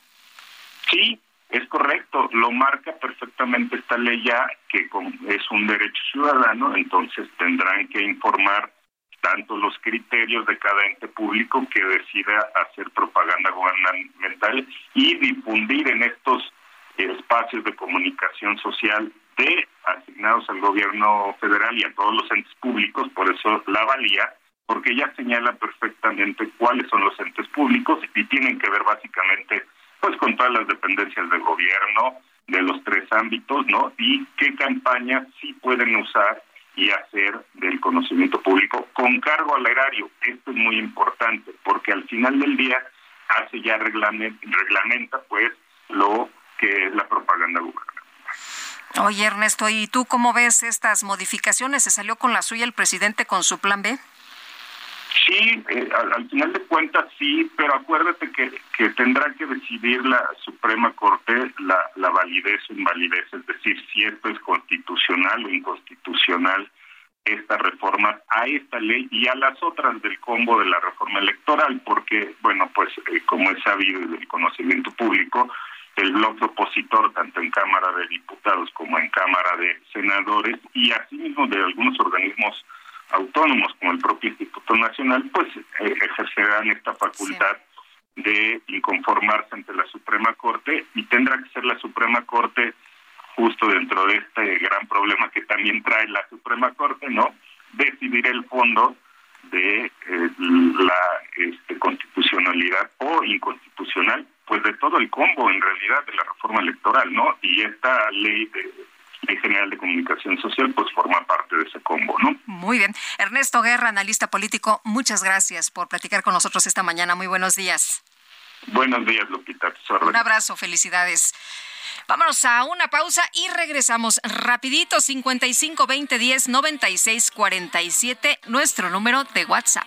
Sí, es correcto. Lo marca perfectamente esta ley ya, que es un derecho ciudadano, entonces tendrán que informar tanto los criterios de cada ente público que decida hacer propaganda gubernamental y difundir en estos espacios de comunicación social de asignados al gobierno federal y a todos los entes públicos, por eso la valía, porque ella señala perfectamente cuáles son los entes públicos y tienen que ver básicamente pues con todas las dependencias del gobierno de los tres ámbitos, ¿no? Y qué campañas sí pueden usar y hacer del conocimiento público con cargo al erario. Esto es muy importante porque al final del día hace ya reglamenta pues lo que es la propaganda gubernamental. Oye Ernesto, ¿y tú cómo ves estas modificaciones? ¿Se salió con la suya el presidente con su plan B? Sí, eh, al, final de cuentas sí, pero acuérdate que, que tendrá que decidir la Suprema Corte la, la validez o invalidez, es decir, si esto es constitucional o inconstitucional estas reformas a esta ley y a las otras del combo de la reforma electoral, porque, bueno, pues eh, como es sabido del conocimiento público, el bloque opositor, tanto en Cámara de Diputados como en Cámara de Senadores, y asimismo de algunos organismos autónomos como el propio Instituto Nacional, pues eh, ejercerán esta facultad de inconformarse ante la Suprema Corte y tendrá que ser la Suprema Corte justo dentro de este gran problema que también trae la Suprema Corte, ¿no? Decidir el fondo de eh, la este, constitucionalidad o inconstitucional, pues de todo el combo en realidad de la reforma electoral, ¿no? Y esta ley de Ley General de Comunicación Social, pues forma parte de ese combo, ¿no? Muy bien. Ernesto Guerra, analista político, muchas gracias por platicar con nosotros esta mañana. Muy buenos días. Buenos días, Lupita. Un abrazo, felicidades. Vámonos a una pausa y regresamos rapidito 55 20 10 96 47 nuestro número de WhatsApp.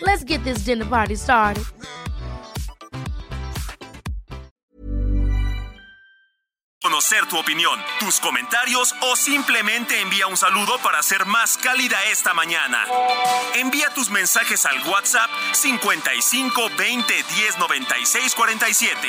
Let's get this dinner party started. Conocer tu opinión, tus comentarios o simplemente envía un saludo para ser más cálida esta mañana. Envía tus mensajes al WhatsApp 55 20 10 96 47.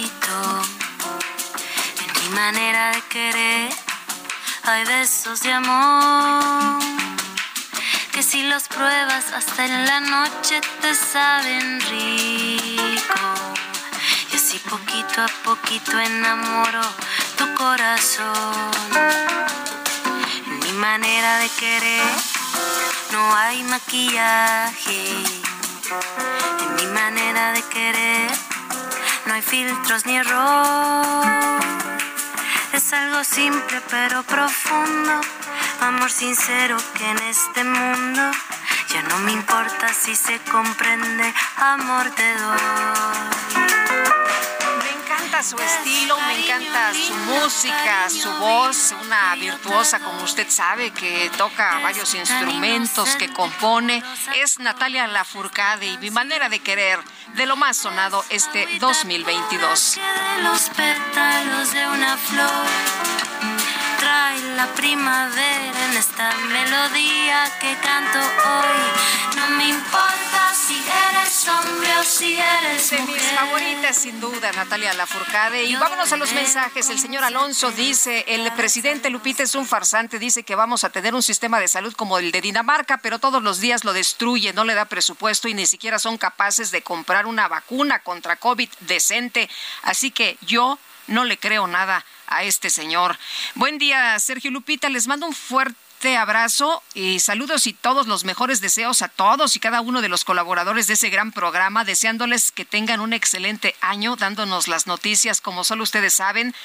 manera de querer hay besos de amor que si los pruebas hasta en la noche te saben rico. Y así poquito a poquito enamoro tu corazón. En mi manera de querer no hay maquillaje. En mi manera de querer no hay filtros ni error. Es algo simple pero profundo, amor sincero que en este mundo ya no me importa si se comprende, amor te doy. Su estilo, me encanta su música, su voz, una virtuosa como usted sabe que toca varios instrumentos, que compone. Es Natalia Lafourcade y mi manera de querer de lo más sonado este 2022. Los pétalos de una flor y la primavera en esta melodía que canto hoy. No me importa si eres hombre o si eres de mis favoritas, sin duda, Natalia Lafourcade. Y vámonos a los mensajes. El señor Alonso dice, el presidente Lupita es un farsante, dice que vamos a tener un sistema de salud como el de Dinamarca, pero todos los días lo destruye, no le da presupuesto y ni siquiera son capaces de comprar una vacuna contra COVID decente. Así que yo no le creo nada a este señor. Buen día, Sergio Lupita. Les mando un fuerte abrazo y saludos y todos los mejores deseos a todos y cada uno de los colaboradores de ese gran programa, deseándoles que tengan un excelente año, dándonos las noticias como solo ustedes saben.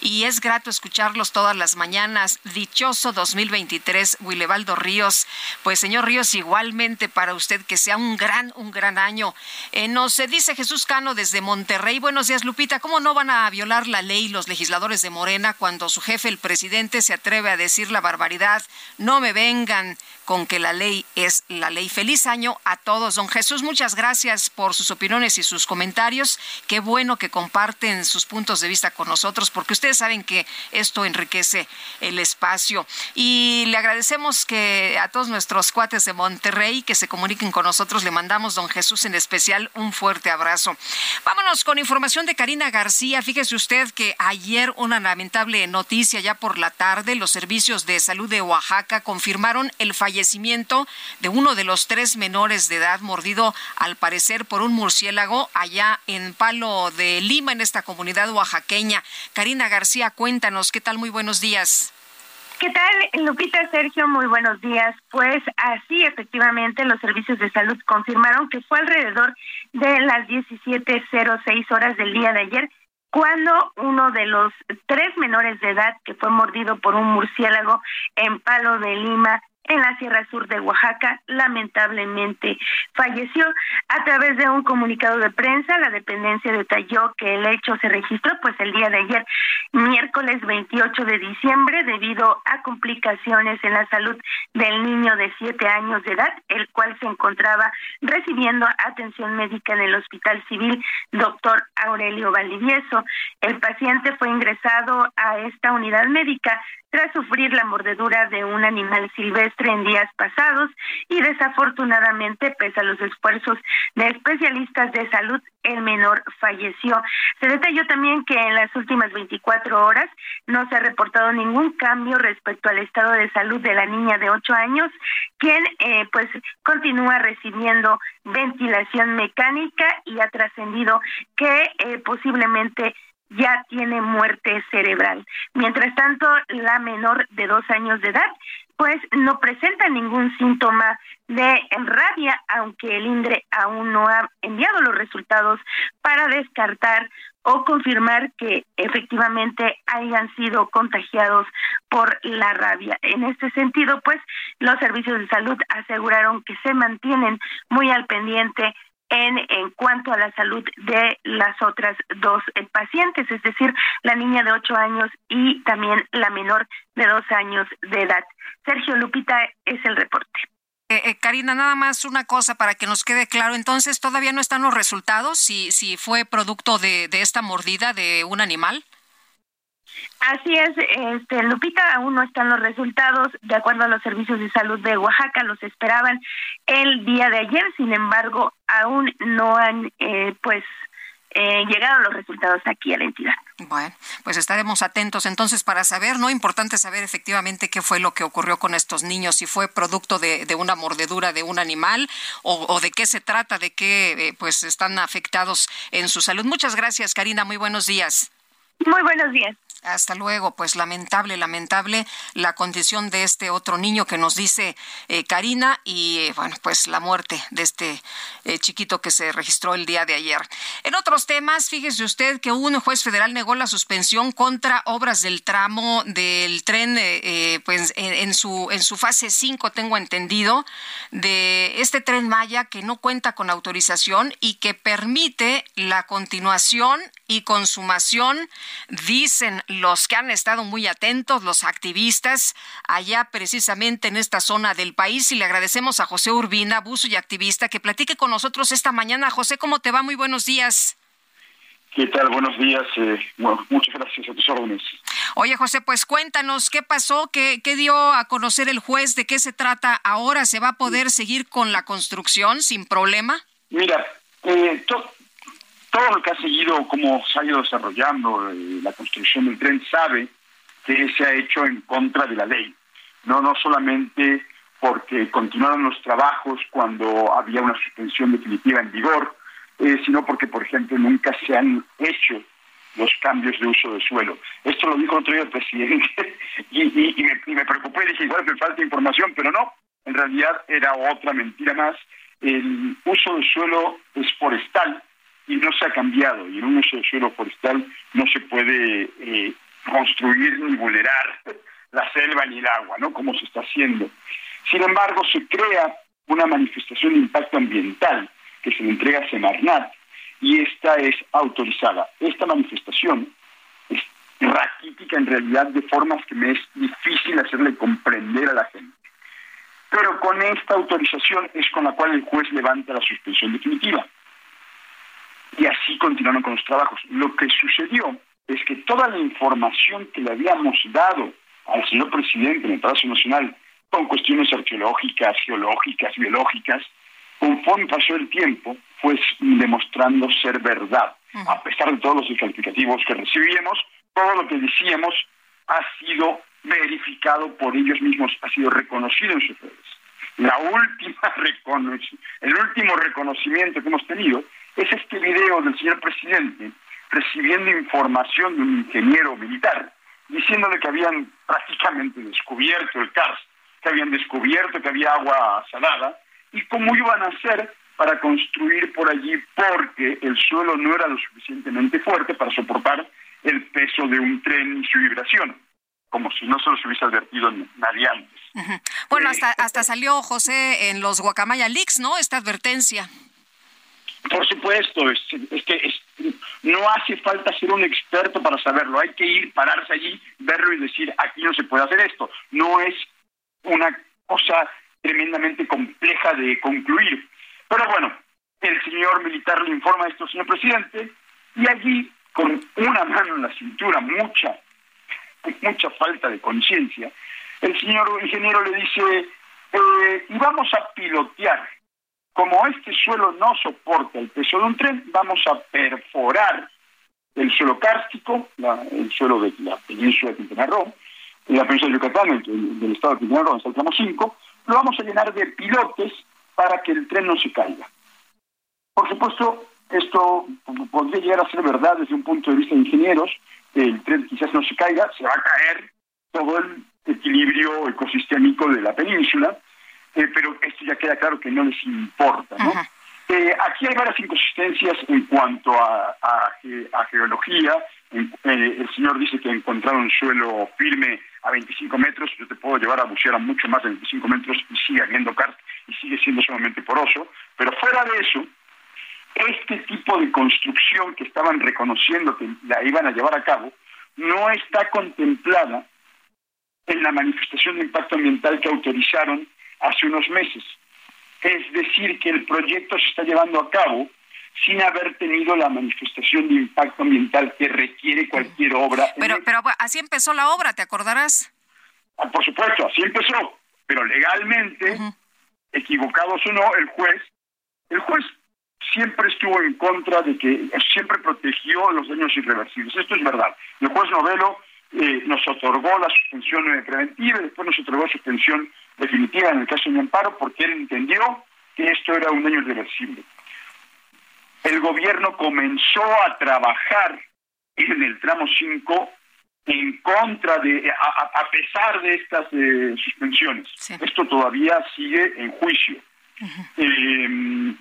Y es grato escucharlos todas las mañanas. Dichoso 2023, Willebaldo Ríos. Pues señor Ríos, igualmente para usted que sea un gran, un gran año. Eh, nos dice Jesús Cano desde Monterrey. Buenos días, Lupita. ¿Cómo no van a violar la ley los legisladores de Morena cuando su jefe, el presidente, se atreve a decir la barbaridad? No me vengan con que la ley es la ley. Feliz año a todos. Don Jesús, muchas gracias por sus opiniones y sus comentarios. Qué bueno que comparten sus puntos de vista con nosotros, porque ustedes saben que esto enriquece el espacio. Y le agradecemos que a todos nuestros cuates de Monterrey que se comuniquen con nosotros, le mandamos, don Jesús, en especial un fuerte abrazo. Vámonos con información de Karina García. Fíjese usted que ayer una lamentable noticia ya por la tarde, los servicios de salud de Oaxaca confirmaron el fallecimiento fallecimiento de uno de los tres menores de edad mordido al parecer por un murciélago allá en Palo de Lima, en esta comunidad oaxaqueña. Karina García, cuéntanos, ¿qué tal? Muy buenos días. ¿Qué tal, Lupita Sergio? Muy buenos días. Pues así, efectivamente, los servicios de salud confirmaron que fue alrededor de las 17.06 horas del día de ayer cuando uno de los tres menores de edad que fue mordido por un murciélago en Palo de Lima en la Sierra Sur de Oaxaca, lamentablemente falleció. A través de un comunicado de prensa, la dependencia detalló que el hecho se registró pues el día de ayer, miércoles 28 de diciembre, debido a complicaciones en la salud del niño de siete años de edad, el cual se encontraba recibiendo atención médica en el Hospital Civil Doctor Aurelio Valdivieso. El paciente fue ingresado a esta unidad médica tras sufrir la mordedura de un animal silvestre en días pasados y desafortunadamente, pese a los esfuerzos de especialistas de salud, el menor falleció. Se detalló también que en las últimas 24 horas no se ha reportado ningún cambio respecto al estado de salud de la niña de 8 años, quien eh, pues continúa recibiendo ventilación mecánica y ha trascendido que eh, posiblemente ya tiene muerte cerebral. Mientras tanto, la menor de dos años de edad, pues no presenta ningún síntoma de rabia, aunque el INDRE aún no ha enviado los resultados para descartar o confirmar que efectivamente hayan sido contagiados por la rabia. En este sentido, pues los servicios de salud aseguraron que se mantienen muy al pendiente en, en cuanto a la salud de las otras dos eh, pacientes, es decir, la niña de ocho años y también la menor de dos años de edad. Sergio Lupita es el reporte. Eh, eh, Karina, nada más una cosa para que nos quede claro. Entonces, ¿todavía no están los resultados si, si fue producto de, de esta mordida de un animal? Así es, este, Lupita, aún no están los resultados. De acuerdo a los servicios de salud de Oaxaca, los esperaban el día de ayer. Sin embargo, aún no han, eh, pues, eh, llegado los resultados aquí a la entidad. Bueno, pues estaremos atentos entonces para saber, ¿no? Importante saber efectivamente qué fue lo que ocurrió con estos niños, si fue producto de, una mordedura de un animal o, de qué se trata, de qué eh, pues están afectados en su salud. Muchas gracias, Karina. Muy buenos días. Muy buenos días. Hasta luego, pues lamentable, lamentable la condición de este otro niño que nos dice eh, Karina y eh, bueno, pues la muerte de este eh, chiquito que se registró el día de ayer. En otros temas, fíjese usted que un juez federal negó la suspensión contra obras del tramo del tren, pues en, su en su fase 5 tengo entendido de este tren Maya que no cuenta con autorización y que permite la continuación y consumación, dicen los que han estado muy atentos, los activistas allá precisamente en esta zona del país. Y le agradecemos a José Urbina, buzo y activista, que platique con nosotros esta mañana. José, ¿cómo te va? Muy buenos días. ¿Qué tal? Buenos días. Eh, bueno, muchas gracias a tus órdenes. Oye, José, pues cuéntanos qué pasó, qué, qué dio a conocer el juez, de qué se trata ahora. ¿Se va a poder seguir con la construcción sin problema? Mira, eh, todo el que ha seguido cómo se ha ido desarrollando eh, la construcción del tren sabe que se ha hecho en contra de la ley. No, no solamente porque continuaron los trabajos cuando había una suspensión definitiva en vigor, eh, sino porque, por ejemplo, nunca se han hecho los cambios de uso de suelo. Esto lo dijo otro día el presidente y, me, me, preocupé, dije, igual me falta información, pero no, en realidad era otra mentira más. El uso del suelo es forestal y no se ha cambiado, y en un uso de suelo forestal no se puede eh, construir ni vulnerar la selva ni el agua, ¿no? Como se está haciendo. Sin embargo, se crea una manifestación de impacto ambiental que se le entrega a Semarnat y esta es autorizada. Esta manifestación es raquítica en realidad de formas que me es difícil hacerle comprender a la gente. Pero con esta autorización es con la cual el juez levanta la suspensión definitiva. Y así continuaron con los trabajos. Lo que sucedió es que toda la información que le habíamos dado al señor presidente en el Palacio Nacional con cuestiones arqueológicas, geológicas, biológicas, conforme pasó el tiempo, fue demostrando ser verdad. A pesar de todos los calificativos que recibíamos, todo lo que decíamos ha sido verificado por ellos mismos, ha sido reconocido en sus redes. La última el último reconocimiento que hemos tenido es este video del señor presidente recibiendo información de un ingeniero militar diciéndole que habían prácticamente descubierto el CARS, que habían descubierto que había agua salada y cómo iban a hacer para construir por allí porque el suelo no era lo suficientemente fuerte para soportar el peso de un tren y su vibración, como si no se los hubiese advertido nadie antes. Bueno, hasta, eh, hasta salió José en los Guacamaya Leaks, ¿no? Esta advertencia. Por supuesto, es, que no hace falta ser un experto para saberlo, hay que ir, pararse allí, verlo y decir, aquí no se puede hacer esto. No es una cosa tremendamente compleja de concluir. Pero bueno, el señor militar le informa esto, señor presidente, y allí, con una mano en la cintura, mucha, mucha falta de conciencia, el señor ingeniero le dice, eh, y vamos a pilotear. Como este suelo no soporta el peso de un tren, vamos a perforar el suelo kárstico, el suelo de la península de Quintana Roo, la península de Yucatán, del estado de Quintana Roo, el tramo 5, lo vamos a llenar de pilotes para que el tren no se caiga. Por supuesto, esto podría llegar a ser verdad desde un punto de vista de ingenieros, el tren quizás no se caiga, se va a caer todo el equilibrio ecosistémico de la península, eh, pero esto ya queda claro que no les importa. ¿no? Eh, aquí hay varias inconsistencias en cuanto a, geología. Eh, el señor dice que encontraron suelo firme a 25 metros, yo te puedo llevar a bucear a mucho más de 25 metros y sigue habiendo cart y sigue siendo sumamente poroso, pero fuera de eso, este tipo de construcción que estaban reconociendo que la iban a llevar a cabo, no está contemplada en la manifestación de impacto ambiental que autorizaron hace unos meses. Es decir, que el proyecto se está llevando a cabo sin haber tenido la manifestación de impacto ambiental que requiere cualquier obra. Pero, pero así empezó la obra, ¿te acordarás? Ah, por supuesto, así empezó, pero legalmente, equivocados o no, el juez, el juez siempre estuvo en contra de que siempre protegió los daños irreversibles. Esto es verdad. El juez Novelo eh, nos otorgó la suspensión preventiva y después nos otorgó suspensión definitiva en el caso de mi amparo porque él entendió que esto era un daño irreversible el gobierno comenzó a trabajar en el tramo 5 en contra de, a, pesar de estas eh, suspensiones. Esto todavía sigue en juicio. Em,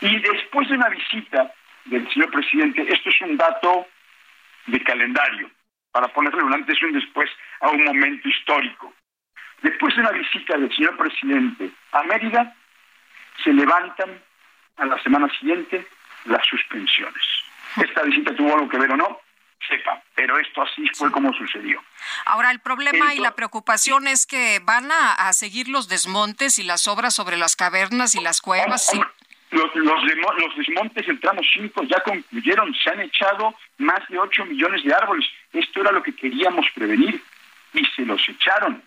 y después de una visita del señor presidente, esto es un dato de calendario, para ponerle un antes y un después a un momento histórico. Después de una visita del señor presidente a Mérida, se levantan a la semana siguiente las suspensiones. Esta visita tuvo algo que ver o no, sepa, pero esto así fue como sucedió. Ahora, el problema y la preocupación es que van a, seguir los desmontes y las obras sobre las cavernas y las cuevas. Los, los, los desmontes del tramo 5 ya concluyeron, se han echado más de 8 millones de árboles. Esto era lo que queríamos prevenir y se los echaron.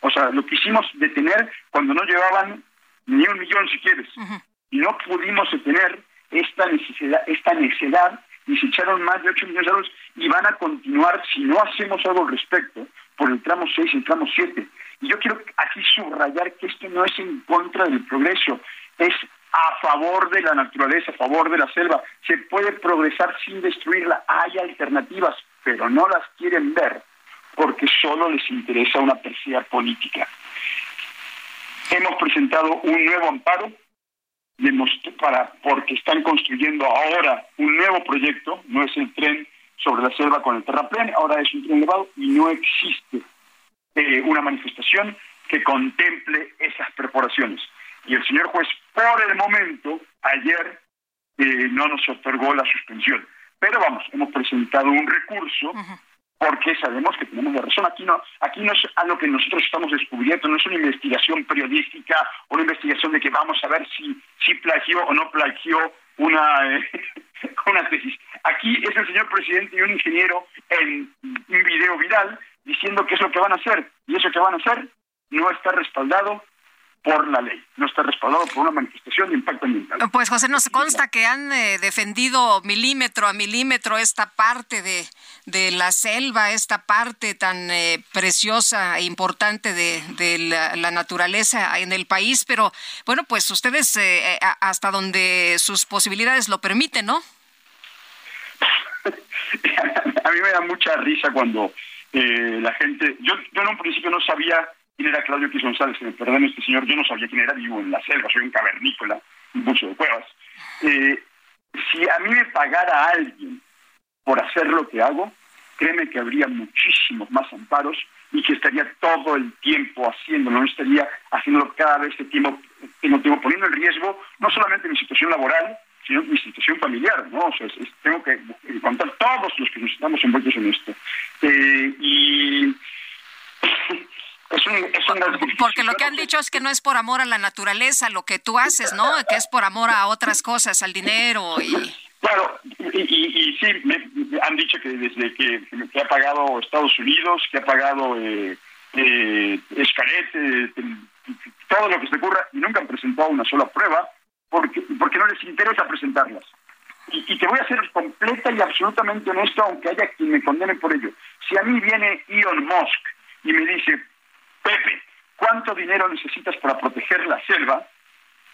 O sea, lo quisimos detener cuando no llevaban ni un millón, si quieres. Y no pudimos detener esta necesidad, esta necesidad y se echaron más de 8 millones de árboles y van a continuar si no hacemos algo al respecto por el tramo 6 y el tramo 7. Y yo quiero aquí subrayar que esto no es en contra del progreso, es a favor de la naturaleza, a favor de la selva. Se puede progresar sin destruirla. Hay alternativas, pero no las quieren ver porque solo les interesa una tercera política. Hemos presentado un nuevo amparo para porque están construyendo ahora un nuevo proyecto, no es el tren sobre la selva con el terraplén, ahora es un tren elevado y no existe eh, una manifestación que contemple esas perforaciones. Y el señor juez, por el momento, ayer eh, no nos otorgó la suspensión. Pero vamos, hemos presentado un recurso porque sabemos que tenemos la razón. Aquí no, aquí no es algo que nosotros estamos descubriendo, no es una investigación periodística, una investigación de que vamos a ver si, si plagió o no plagió una, eh, una tesis. Aquí es el señor presidente y un ingeniero en un video viral diciendo qué es lo que van a hacer, y eso que van a hacer no está respaldado por la ley, no está respaldado por una manifestación de impacto ambiental. Pues José, nos consta que han eh, defendido milímetro a milímetro esta parte de, de la selva, esta parte tan eh, preciosa e importante de, de la, naturaleza en el país, pero bueno, pues ustedes eh, hasta donde sus posibilidades lo permiten, ¿no? a mí me da mucha risa cuando la gente, yo, yo en un principio no sabía quién era Claudio X González, que me perdone este señor, yo no sabía quién era, vivo en la selva, soy un cavernícola, un buzo de cuevas. Eh, si a mí me pagara alguien por hacer lo que hago, créeme que habría muchísimos más amparos y que estaría todo el tiempo haciéndolo, no estaría haciéndolo cada vez que tiempo, tengo tiempo poniendo en riesgo no solamente mi situación laboral, sino mi situación familiar, ¿no? Tengo que contar todos los que nos estamos envueltos en esto. Eh, y porque lo que han dicho es que no es por amor a la naturaleza lo que tú haces, ¿no? Que es por amor a otras cosas, al dinero y... Claro, y, sí, me, han dicho que desde que, ha pagado Estados Unidos, que ha pagado eh, eh, Escarete, todo lo que se ocurra, y nunca han presentado una sola prueba, porque, porque no les interesa presentarlas. Y, y, te voy a ser completa y absolutamente honesto, aunque haya quien me condene por ello. Si a mí viene Elon Musk y me dice, Pepe, ¿cuánto dinero necesitas para proteger la selva?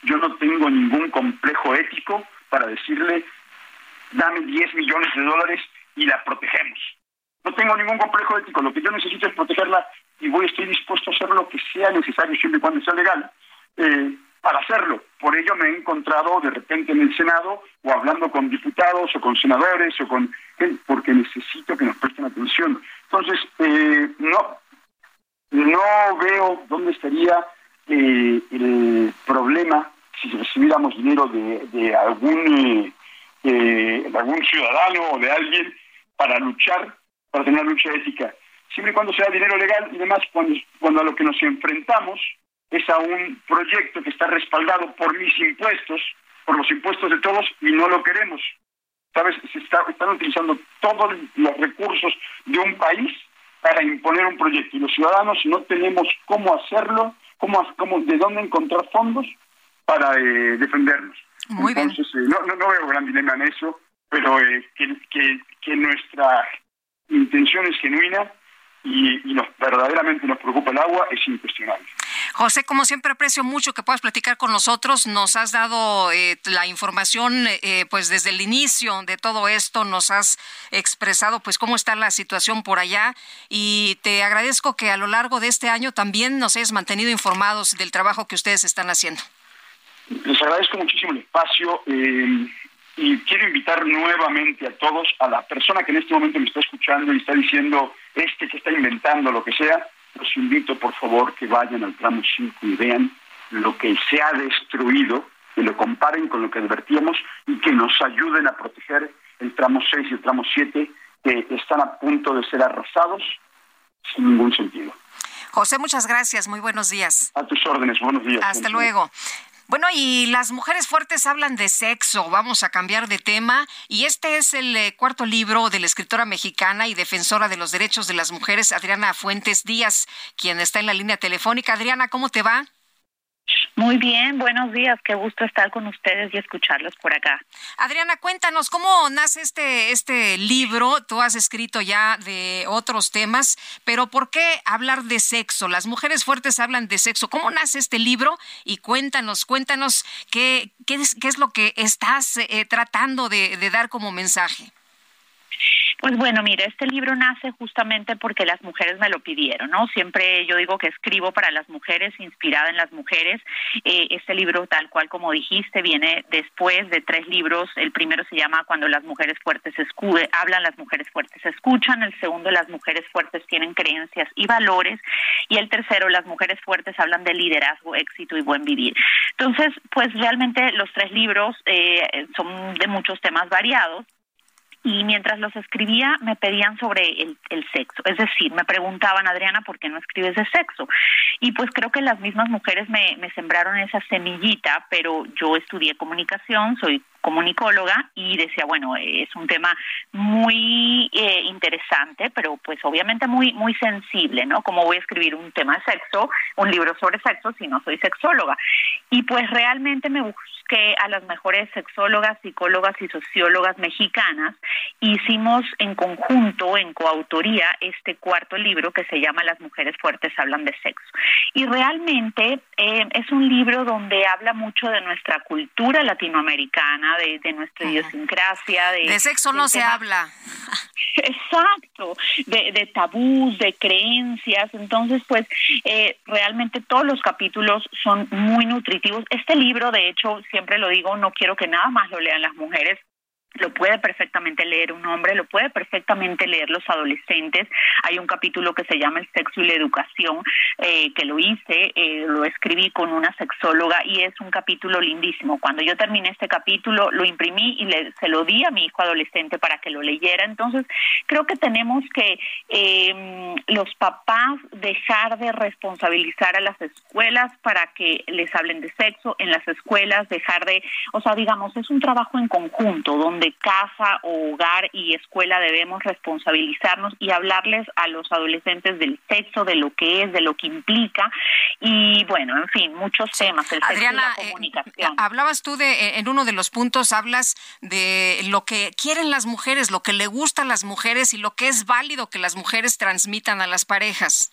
Yo no tengo ningún complejo ético para decirle, dame 10 millones de dólares y la protegemos. No tengo ningún complejo ético, lo que yo necesito es protegerla y voy, estoy dispuesto a hacer lo que sea necesario siempre y cuando sea legal eh, para hacerlo. Por ello me he encontrado de repente en el Senado o hablando con diputados o con senadores o con porque necesito que nos presten atención. Entonces, eh, no, no veo dónde estaría eh, el problema si recibiéramos dinero de, algún eh, ciudadano o de alguien para luchar, para tener lucha ética. Siempre y cuando sea dinero legal y demás, cuando, cuando a lo que nos enfrentamos es a un proyecto que está respaldado por mis impuestos, por los impuestos de todos, y no lo queremos. ¿Sabes? Se están utilizando todos los recursos de un país para imponer un proyecto y los ciudadanos no tenemos cómo hacerlo, cómo, cómo de dónde encontrar fondos para eh, defendernos. Entonces, eh, no, no, veo gran dilema en eso, pero eh, que, que, que nuestra intención es genuina y, nos, verdaderamente nos preocupa el agua es incuestionable. José, como siempre aprecio mucho que puedas platicar con nosotros. Nos has dado eh, la información, eh, pues desde el inicio de todo esto, nos has expresado, pues cómo está la situación por allá y te agradezco que a lo largo de este año también nos hayas mantenido informados del trabajo que ustedes están haciendo. Les agradezco muchísimo el espacio. Eh, y quiero invitar nuevamente a todos, a la persona que en este momento me está escuchando y está diciendo, este que está inventando lo que sea, los invito por favor que vayan al tramo 5 y vean lo que se ha destruido, que lo comparen con lo que advertíamos y que nos ayuden a proteger el tramo 6 y el tramo 7 que están a punto de ser arrasados sin ningún sentido. José, muchas gracias. Muy buenos días. A tus órdenes. Buenos días. Hasta luego. Bueno, y las mujeres fuertes hablan de sexo. Vamos a cambiar de tema. Y este es el eh, cuarto libro de la escritora mexicana y defensora de los derechos de las mujeres, Adriana Fuentes Díaz, quien está en la línea telefónica. Adriana, ¿cómo te va? Muy bien, buenos días, qué gusto estar con ustedes y escucharlos por acá. Adriana, cuéntanos cómo nace este este libro. Tú has escrito ya de otros temas, pero ¿por qué hablar de sexo? Las mujeres fuertes hablan de sexo. ¿Cómo nace este libro? Y cuéntanos, cuéntanos qué qué es, qué es lo que estás eh, tratando de, de dar como mensaje. Pues bueno, mire, este libro nace justamente porque las mujeres me lo pidieron, ¿no? Siempre yo digo que escribo para las mujeres, inspirada en las mujeres. Eh, este libro, tal cual como dijiste, viene después de tres libros. El primero se llama Cuando las mujeres fuertes hablan, las mujeres fuertes escuchan. El segundo, Las mujeres fuertes tienen creencias y valores. Y el tercero, Las mujeres fuertes hablan de liderazgo, éxito y buen vivir. Entonces, pues realmente los tres libros eh, son de muchos temas variados y mientras los escribía me pedían sobre el, el, sexo, es decir, me preguntaban, Adriana, ¿por qué no escribes de sexo? Y pues creo que las mismas mujeres me, me sembraron esa semillita, pero yo estudié comunicación, soy comunicóloga y decía, bueno, es un tema muy eh, interesante, pero pues obviamente muy muy sensible, ¿no? Como voy a escribir un tema de sexo, un libro sobre sexo si no soy sexóloga? Y pues realmente me busqué a las mejores sexólogas, psicólogas y sociólogas mexicanas. Hicimos en conjunto, en coautoría, este cuarto libro que se llama Las mujeres fuertes hablan de sexo. Y realmente eh, es un libro donde habla mucho de nuestra cultura latinoamericana, de, nuestra idiosincrasia. De, sexo no se habla. Exacto, de, de tabús, de creencias. Entonces, pues, eh, realmente todos los capítulos son muy nutritivos. Este libro, de hecho, siempre lo digo, no quiero que nada más lo lean las mujeres, lo puede perfectamente leer un hombre, lo puede perfectamente leer los adolescentes. Hay un capítulo que se llama El sexo y la educación, eh, que lo hice, eh, lo escribí con una sexóloga y es un capítulo lindísimo. Cuando yo terminé este capítulo, lo imprimí y le, se lo di a mi hijo adolescente para que lo leyera. Entonces, creo que tenemos que eh, los papás dejar de responsabilizar a las escuelas para que les hablen de sexo en las escuelas, dejar de, o sea, digamos, es un trabajo en conjunto donde de casa, hogar y escuela debemos responsabilizarnos y hablarles a los adolescentes del sexo, de lo que es, de lo que implica y bueno, en fin, muchos temas. El Adriana, la eh, comunicación. hablabas tú de, eh, en uno de los puntos, hablas de lo que quieren las mujeres, lo que le gusta a las mujeres y lo que es válido que las mujeres transmitan a las parejas.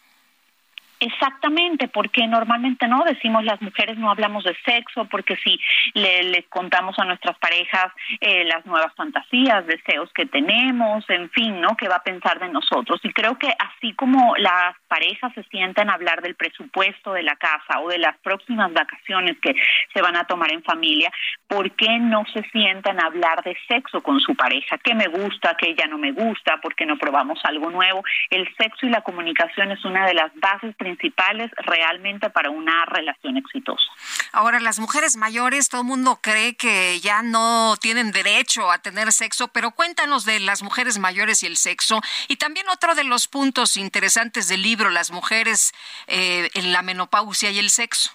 Exactamente, porque normalmente no decimos las mujeres no hablamos de sexo, porque si le, contamos a nuestras parejas eh, las nuevas fantasías, deseos que tenemos, en fin, ¿no? ¿Qué va a pensar de nosotros? Y creo que así como las parejas se sientan a hablar del presupuesto de la casa o de las próximas vacaciones que se van a tomar en familia, ¿por qué no se sientan a hablar de sexo con su pareja? ¿Qué me gusta, qué ya no me gusta? ¿Por qué no probamos algo nuevo? El sexo y la comunicación es una de las bases principales principales realmente para una relación exitosa. Ahora, las mujeres mayores, todo el mundo cree que ya no tienen derecho a tener sexo, pero cuéntanos de las mujeres mayores y el sexo. Y también otro de los puntos interesantes del libro, las mujeres eh, en la menopausia y el sexo.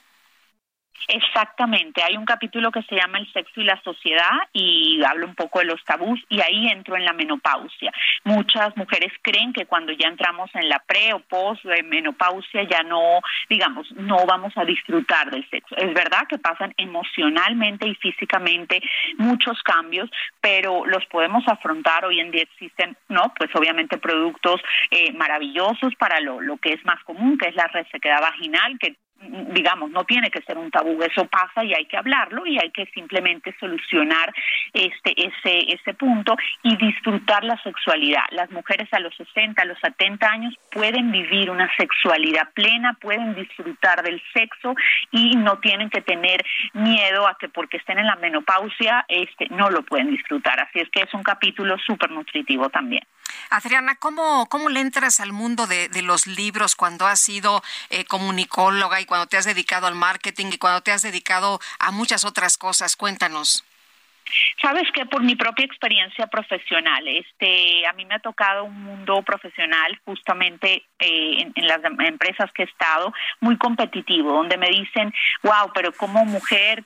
Exactamente, hay un capítulo que se llama El sexo y la sociedad y habla un poco de los tabús y ahí entro en la menopausia. Muchas mujeres creen que cuando ya entramos en la pre o post menopausia ya no, digamos, no vamos a disfrutar del sexo. Es verdad que pasan emocionalmente y físicamente muchos cambios, pero los podemos afrontar. Hoy en día existen, ¿no? Pues obviamente productos eh, maravillosos para lo, lo que es más común, que es la resequedad vaginal, que digamos, no tiene que ser un tabú, eso pasa y hay que hablarlo y hay que simplemente solucionar este ese ese punto y disfrutar la sexualidad. Las mujeres a los 60, a los 70 años pueden vivir una sexualidad plena, pueden disfrutar del sexo y no tienen que tener miedo a que porque estén en la menopausia este no lo pueden disfrutar. Así es que es un capítulo súper nutritivo también. Adriana, ¿cómo, ¿cómo le entras al mundo de, los libros cuando has sido eh, comunicóloga y cuando te has dedicado al marketing y cuando te has dedicado a muchas otras cosas? Cuéntanos. Sabes que por mi propia experiencia profesional, este, a mí me ha tocado un mundo profesional justamente eh, en, las empresas que he estado muy competitivo, donde me dicen, wow, pero como mujer,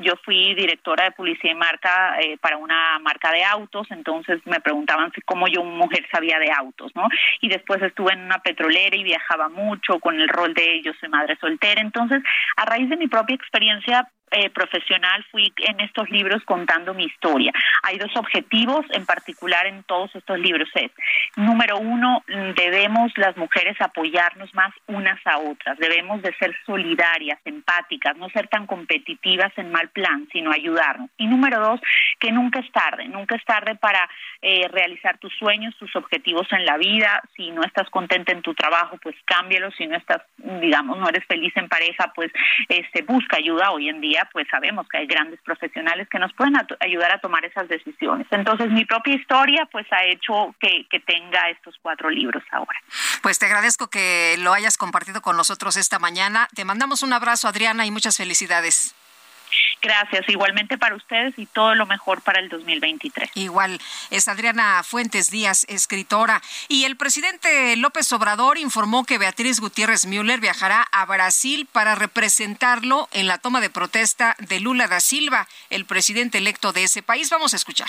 yo fui directora de publicidad y marca eh, para una marca de autos, entonces me preguntaban si cómo yo mujer sabía de autos, ¿no? Y después estuve en una petrolera y viajaba mucho con el rol de yo soy madre soltera, entonces a raíz de mi propia experiencia eh, profesional fui en estos libros contando mi historia. Hay dos objetivos en particular en todos estos libros. Es, número uno, debemos las mujeres apoyarnos más unas a otras. Debemos de ser solidarias, empáticas, no ser tan competitivas en mal plan, sino ayudarnos. Y número dos, que nunca es tarde, nunca es tarde para eh, realizar tus sueños, tus objetivos en la vida. Si no estás contenta en tu trabajo, pues cámbialo. Si no estás, digamos, no eres feliz en pareja, pues este, busca ayuda hoy en día pues sabemos que hay grandes profesionales que nos pueden ayudar a tomar esas decisiones. Entonces, mi propia historia, pues, ha hecho que, que tenga estos cuatro libros ahora. Pues te agradezco que lo hayas compartido con nosotros esta mañana. Te mandamos un abrazo, Adriana, y muchas felicidades. Gracias, igualmente para ustedes y todo lo mejor para el 2023. Igual, es Adriana Fuentes Díaz, escritora. Y el presidente López Obrador informó que Beatriz Gutiérrez Müller viajará a Brasil para representarlo en la toma de protesta de Lula da Silva, el presidente electo de ese país. Vamos a escuchar.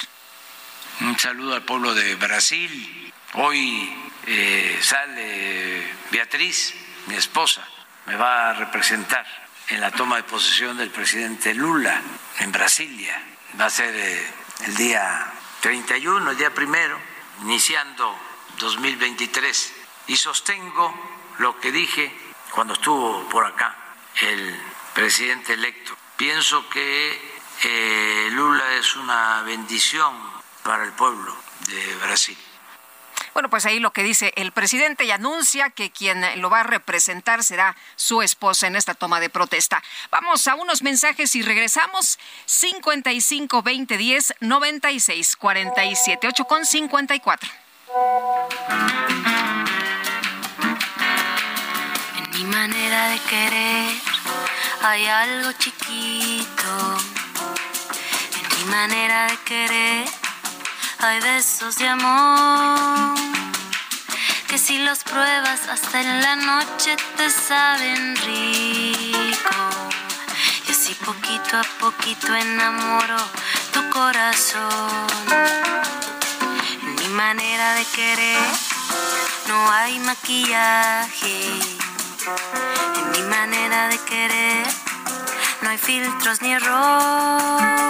Un saludo al pueblo de Brasil. Hoy eh, sale Beatriz, mi esposa, me va a representar en la toma de posesión del presidente Lula en Brasilia. Va a ser eh, el día 31, el día primero, iniciando 2023. Y sostengo lo que dije cuando estuvo por acá el presidente electo. Pienso que eh, Lula es una bendición para el pueblo de Brasil. Bueno, pues ahí lo que dice el presidente y anuncia que quien lo va a representar será su esposa en esta toma de protesta. Vamos a unos mensajes y regresamos. 55 20 10 96 47 8 con 54. En mi manera de querer hay algo chiquito. En mi manera de querer hay besos de amor que si los pruebas hasta en la noche te saben rico. Y así poquito a poquito enamoro tu corazón. En mi manera de querer no hay maquillaje. En mi manera de querer no hay filtros ni error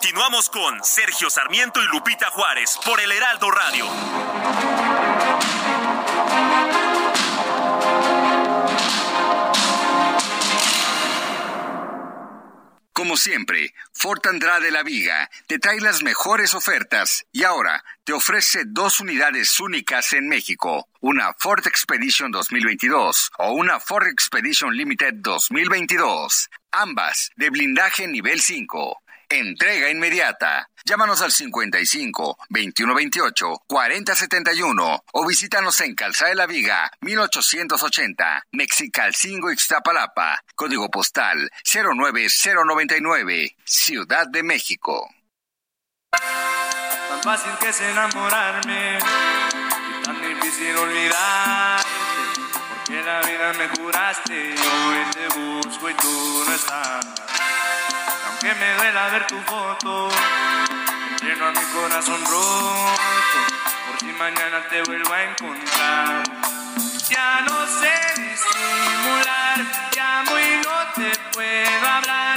Continuamos con Sergio Sarmiento y Lupita Juárez por el Heraldo Radio. Como siempre, Ford Andrade La Viga te trae las mejores ofertas y ahora te ofrece dos unidades únicas en México, una Ford Expedition 2022 o una Ford Expedition Limited 2022, ambas de blindaje nivel 5. Entrega inmediata. Llámanos al 55 2128 4071 o visítanos en Calzada de la Viga 1880, Mexicalcingo Ixtapalapa, código postal 09099, Ciudad de México. Tan fácil que es enamorarme y tan difícil olvidarte, porque la vida me juraste, hoy te busco y tú no estás que me duela ver tu foto, lleno a mi corazón roto, por si mañana te vuelvo a encontrar. Ya no sé disimular, llamo y no te puedo hablar,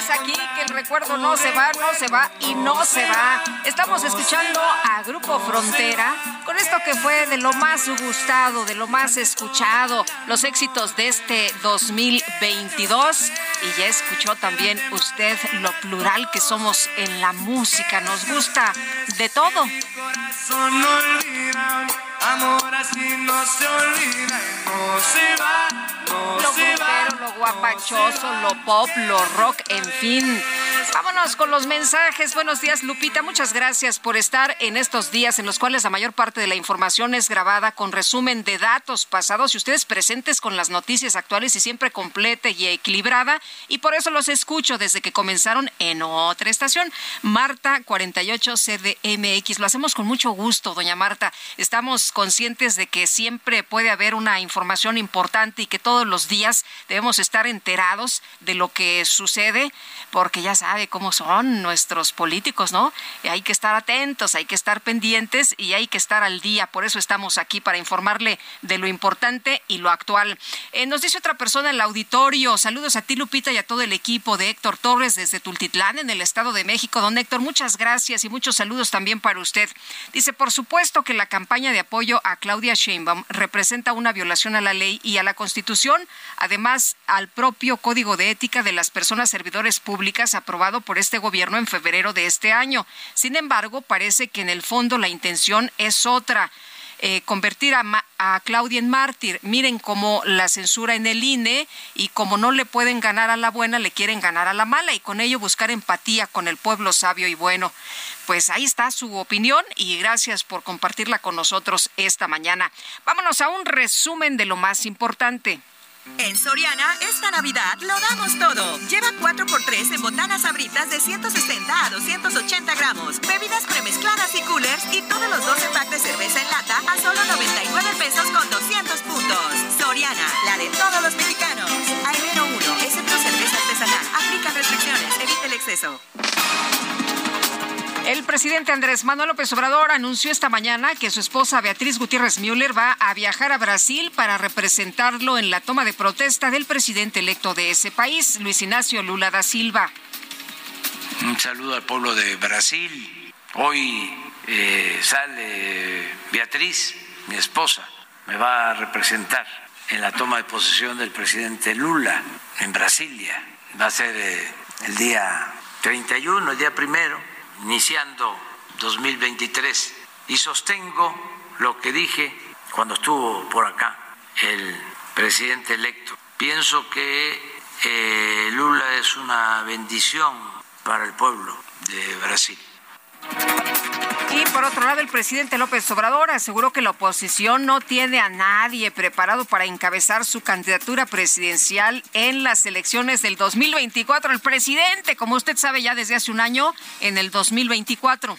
más aquí que el recuerdo no se va, no se va y no se va. Estamos escuchando a Grupo Frontera con esto que fue de lo más gustado, de lo más escuchado, los éxitos de este 2022. Y ya escuchó también usted lo plural que somos en la música. Nos gusta de todo. Amor así no se olvida no se va, no lo se lo guapachoso, lo pop, lo rock, en fin. Vámonos con los mensajes. Buenos días, Lupita. Muchas gracias por estar en estos días en los cuales la mayor parte de la información es grabada con resumen de datos pasados y ustedes presentes con las noticias actuales y siempre completa y equilibrada. Y por eso los escucho desde que comenzaron en otra estación, Marta 48 CDMX. Lo hacemos con mucho gusto, doña Marta. Estamos conscientes de que siempre puede haber una información importante y que todos los días debemos estar enterados de lo que sucede, porque ya sabe cómo son nuestros políticos, ¿no? hay que estar atentos, hay que estar pendientes y hay que estar al día. Por eso estamos aquí para informarle de lo importante y lo actual. Eh, nos dice otra persona en el auditorio, saludos a ti Lupita y a todo el equipo de Héctor Torres desde Tultitlán en el Estado de México. Don Héctor, muchas gracias y muchos saludos también para usted. Dice, por supuesto que la campaña de apoyo a Claudia Sheinbaum representa una violación a la ley y a la Constitución, además al propio Código de Ética de las Personas Públicas aprobado por este gobierno en febrero de este año. Sin embargo, parece que en el fondo la intención es otra. Eh, convertir a, a, Claudia en mártir. Miren cómo la censura en el INE y como no le pueden ganar a la buena, le quieren ganar a la mala y con ello buscar empatía con el pueblo sabio y bueno. Pues ahí está su opinión y gracias por compartirla con nosotros esta mañana. Vámonos a un resumen de lo más importante. En Soriana, esta Navidad lo damos todo. Lleva 4x3 en botanas abritas de 160 a 280 gramos, bebidas premezcladas y coolers y todos los 12 packs de cerveza en lata a solo 99 pesos con 200 puntos. Soriana, la de todos los mexicanos. A enero 1, excepto cerveza artesanal. Aplica restricciones, evite el exceso. El presidente Andrés Manuel López Obrador anunció esta mañana que su esposa Beatriz Gutiérrez Müller va a viajar a Brasil para representarlo en la toma de protesta del presidente electo de ese país, Luis Ignacio Lula da Silva. Un saludo al pueblo de Brasil. Hoy eh, sale Beatriz, mi esposa, me va a representar en la toma de posesión del presidente Lula en Brasilia. Va a ser eh, el día 31, el día primero iniciando 2023 y sostengo lo que dije cuando estuvo por acá el presidente electo. Pienso que eh, Lula es una bendición para el pueblo de Brasil. Y por otro lado, el presidente López Obrador aseguró que la oposición no tiene a nadie preparado para encabezar su candidatura presidencial en las elecciones del 2024. El presidente, como usted sabe ya desde hace un año, en el 2024.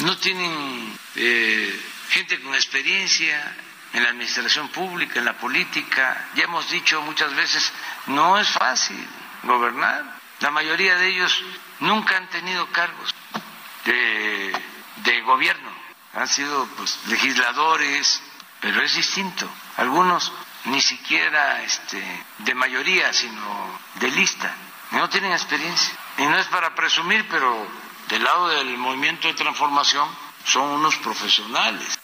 No tienen eh, gente con experiencia en la administración pública, en la política. Ya hemos dicho muchas veces, no es fácil gobernar. La mayoría de ellos nunca han tenido cargos de, gobierno, han sido pues, legisladores, pero es distinto. Algunos ni siquiera este, de mayoría, sino de lista. No tienen experiencia. Y no es para presumir, pero del lado del movimiento de transformación son unos profesionales.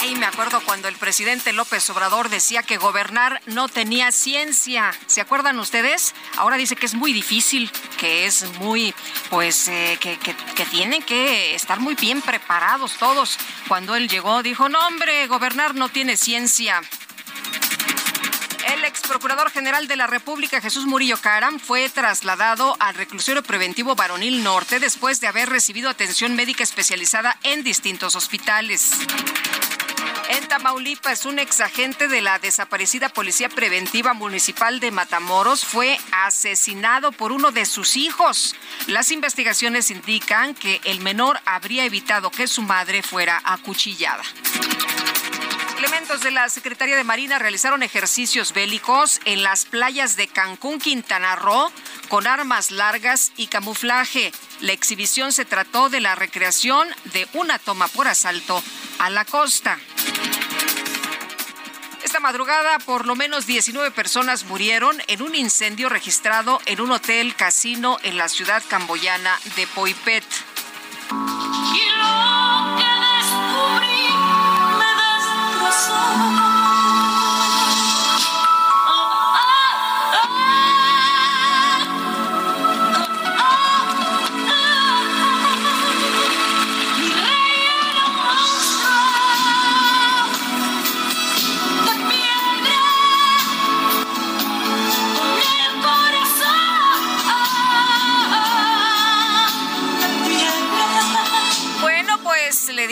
Ay, me acuerdo cuando el presidente López Obrador decía que gobernar no tenía ciencia. ¿Se acuerdan ustedes? Ahora dice que es muy difícil, que es muy, pues, eh, que, tienen que estar muy bien preparados todos. Cuando él llegó, dijo, no, hombre, gobernar no tiene ciencia. El ex procurador general de la República, Jesús Murillo Caram, fue trasladado al reclusorio preventivo Varonil Norte después de haber recibido atención médica especializada en distintos hospitales. En Tamaulipas, un ex agente de la desaparecida Policía Preventiva Municipal de Matamoros fue asesinado por uno de sus hijos. Las investigaciones indican que el menor habría evitado que su madre fuera acuchillada. Elementos de la Secretaría de Marina realizaron ejercicios bélicos en las playas de Cancún, Quintana Roo, con armas largas y camuflaje. La exhibición se trató de la recreación de una toma por asalto a la costa. Esta madrugada por lo menos 19 personas murieron en un incendio registrado en un hotel casino en la ciudad camboyana de Poipet. Le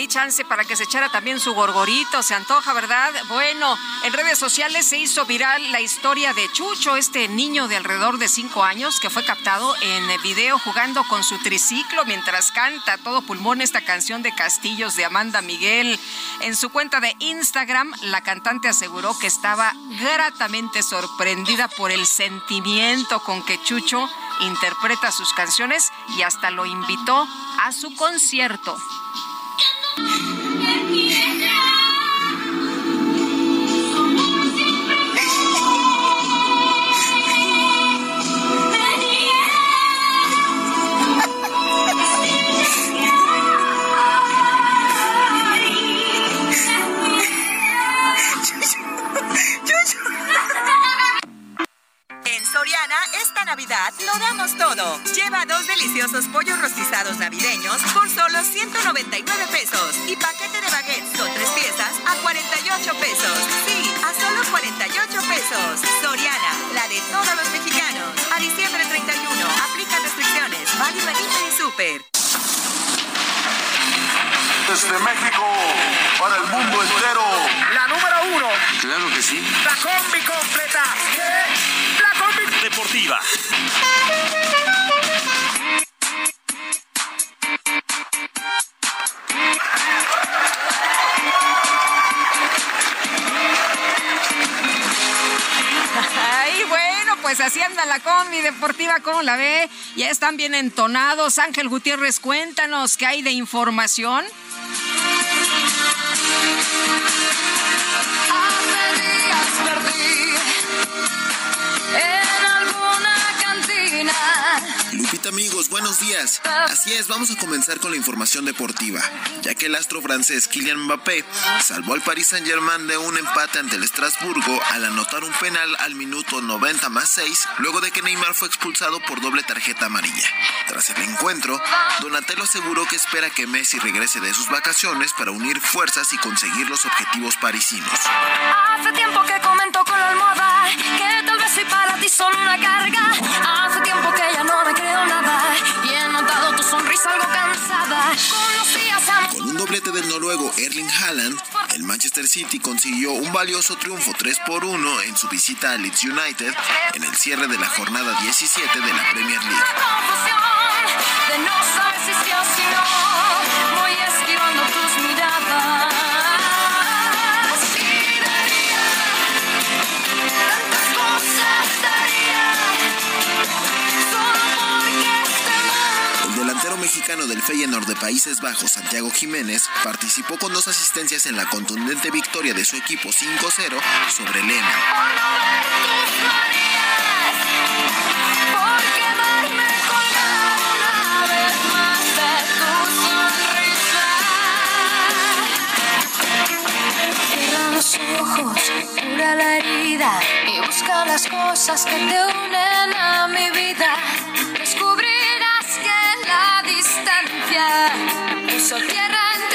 chance para que se echara también su gorgorito, se antoja, ¿verdad? Bueno, en redes sociales se hizo viral la historia de Chucho, este niño de alrededor de cinco años que fue captado en video jugando con su triciclo mientras canta todo pulmón esta canción de Castillos de Amanda Miguel. En su cuenta de Instagram, la cantante aseguró que estaba gratamente sorprendida por el sentimiento con que Chucho interpreta sus canciones y hasta lo invitó a su concierto. Esta combi deportiva, ¿cómo la ve? Ya están bien entonados. Ángel Gutiérrez, cuéntanos qué hay de información. Buenos días. Así es, vamos a comenzar con la información deportiva, ya que el astro francés Kylian Mbappé salvó al Paris Saint-Germain de un empate ante el Estrasburgo al anotar un penal al minuto 90 más 6, luego de que Neymar fue expulsado por doble tarjeta amarilla. Tras el encuentro, Donatello aseguró que espera que Messi regrese de sus vacaciones para unir fuerzas y conseguir los objetivos parisinos. Hace tiempo que comento con la almohada que tal vez soy para ti solo una carga. Hace tiempo que ya no me creo nada y he notado tu sonrisa algo cansada. Con los días Con un doblete del noruego Erling Haaland, el Manchester City consiguió un valioso triunfo 3 por 1 en su visita a Leeds United en el cierre de la jornada 17 de la Premier League. Mexicano del Feyenoord de Países Bajos, Santiago Jiménez, participó con dos asistencias en la contundente victoria de su equipo 5-0 sobre los ojos, cura la herida y busca las cosas que te unen a mi vida. Distancia. Puso tierra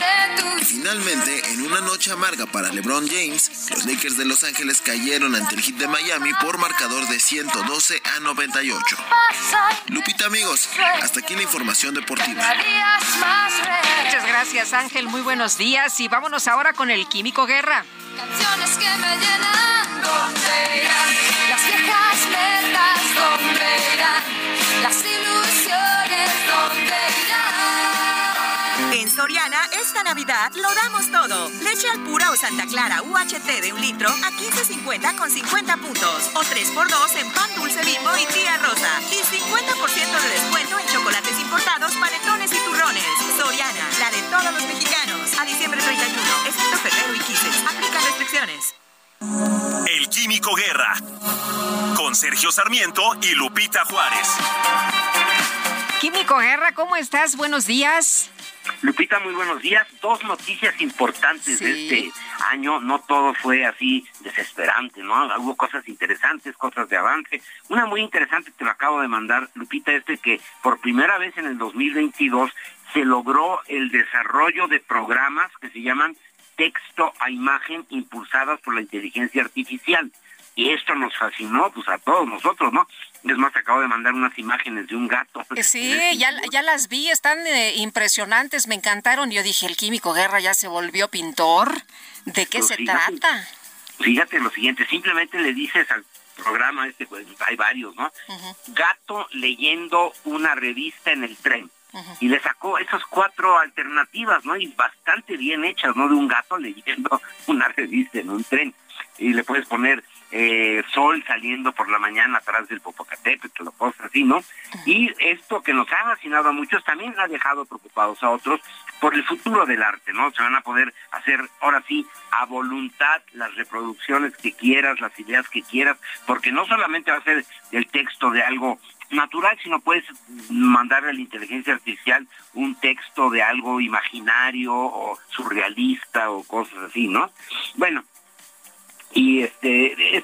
finalmente, en una noche amarga para LeBron James, los Lakers de Los Ángeles cayeron ante el Heat de Miami por marcador de 112 a 98. Lupita amigos, hasta aquí la información deportiva. Muchas gracias, Ángel. Muy buenos días. Y vámonos ahora con el Químico Guerra. Canciones que me llenan, ¿dónde irán? Las viejas metas, ¿dónde irán? Las ilusiones, ¿dónde irán? En Soriana, esta Navidad lo damos todo. Leche al pura o Santa Clara UHT de un litro a 15.50 con 50 puntos. O 3x2 en pan dulce bimbo y tía rosa. Y 50% de descuento en chocolates importados, panetones y turrones. Soriana, la de todos los mexicanos. A diciembre 31, excepto Ferrero y Kisses. Aplica restricciones. Químico Guerra, con Sergio Sarmiento y Lupita Juárez. Químico Guerra, ¿cómo estás? Buenos días. Lupita, muy buenos días. Dos noticias importantes de este año. No todo fue así desesperante, ¿no? Hubo cosas interesantes, cosas de avance. Una muy interesante te lo acabo de mandar, Lupita, este que por primera vez en el 2022 se logró el desarrollo de programas que se llaman texto a imagen impulsadas por la inteligencia artificial. Y esto nos fascinó, pues a todos nosotros, ¿no? Es más, acabo de mandar unas imágenes de un gato. Eh, sí, ya, ya las vi, están eh, impresionantes, me encantaron. Yo dije, el químico Guerra ya se volvió pintor. ¿De qué pues se trata? Fíjate lo siguiente, simplemente le dices al programa, este, pues, hay varios, ¿no? Gato leyendo una revista en el tren. Y le sacó esas cuatro alternativas, ¿no? Y bastante bien hechas, ¿no? De un gato leyendo una revista en un tren. Y le puedes poner eh, sol saliendo por la mañana atrás del Popocatépetl o cosas así, ¿no? Y esto que nos ha fascinado a muchos también ha dejado preocupados a otros por el futuro del arte, ¿no? Se van a poder hacer ahora sí a voluntad las reproducciones que quieras, las ideas que quieras, porque no solamente va a ser el texto de algo natural, sino puedes mandarle a la inteligencia artificial un texto de algo imaginario o surrealista o cosas así, ¿no? Bueno, y este,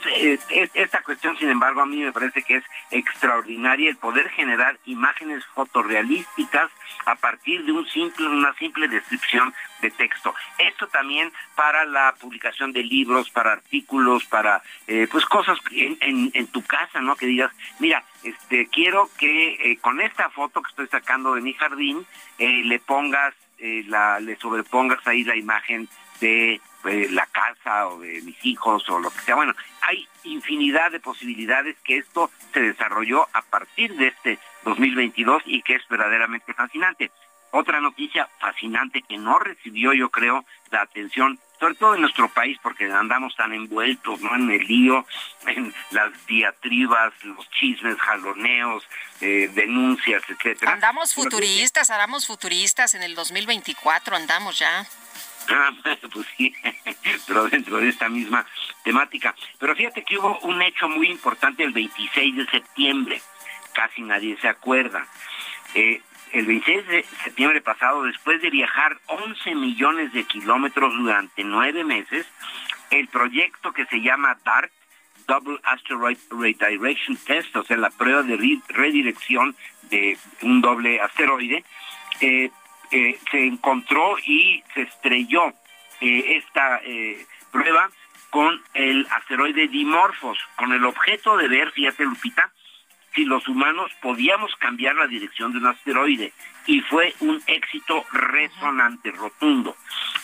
esta cuestión, sin embargo, a mí me parece que es extraordinaria el poder generar imágenes fotorrealísticas a partir de un simple, una simple descripción de texto. Esto también para la publicación de libros, para artículos, para eh, pues cosas en, en, tu casa, ¿no? Que digas, mira, este, quiero que eh, con esta foto que estoy sacando de mi jardín eh, le pongas, la, le sobrepongas ahí la imagen de de la casa o de mis hijos o lo que sea. Bueno, hay infinidad de posibilidades que esto se desarrolló a partir de este 2022 y que es verdaderamente fascinante. Otra noticia fascinante que no recibió, yo creo, la atención, sobre todo en nuestro país, porque andamos tan envueltos ¿no? en el lío, en las diatribas, los chismes, jaloneos, eh, denuncias, etcétera. Andamos futuristas, andamos futuristas en el 2024, andamos ya. Ah, pues sí, pero dentro de esta misma temática. Pero fíjate que hubo un hecho muy importante el 26 de septiembre, casi nadie se acuerda. Eh, el 26 de septiembre pasado, después de viajar 11 millones de kilómetros durante nueve meses, el proyecto que se llama DART, Double Asteroid Redirection Test, o sea, la prueba de redirección de un doble asteroide, eh, eh, se encontró y se estrelló eh, esta eh, prueba con el asteroide Dimorphos, con el objeto de ver, fíjate Lupita, si los humanos podíamos cambiar la dirección de un asteroide. Y fue un éxito resonante, rotundo.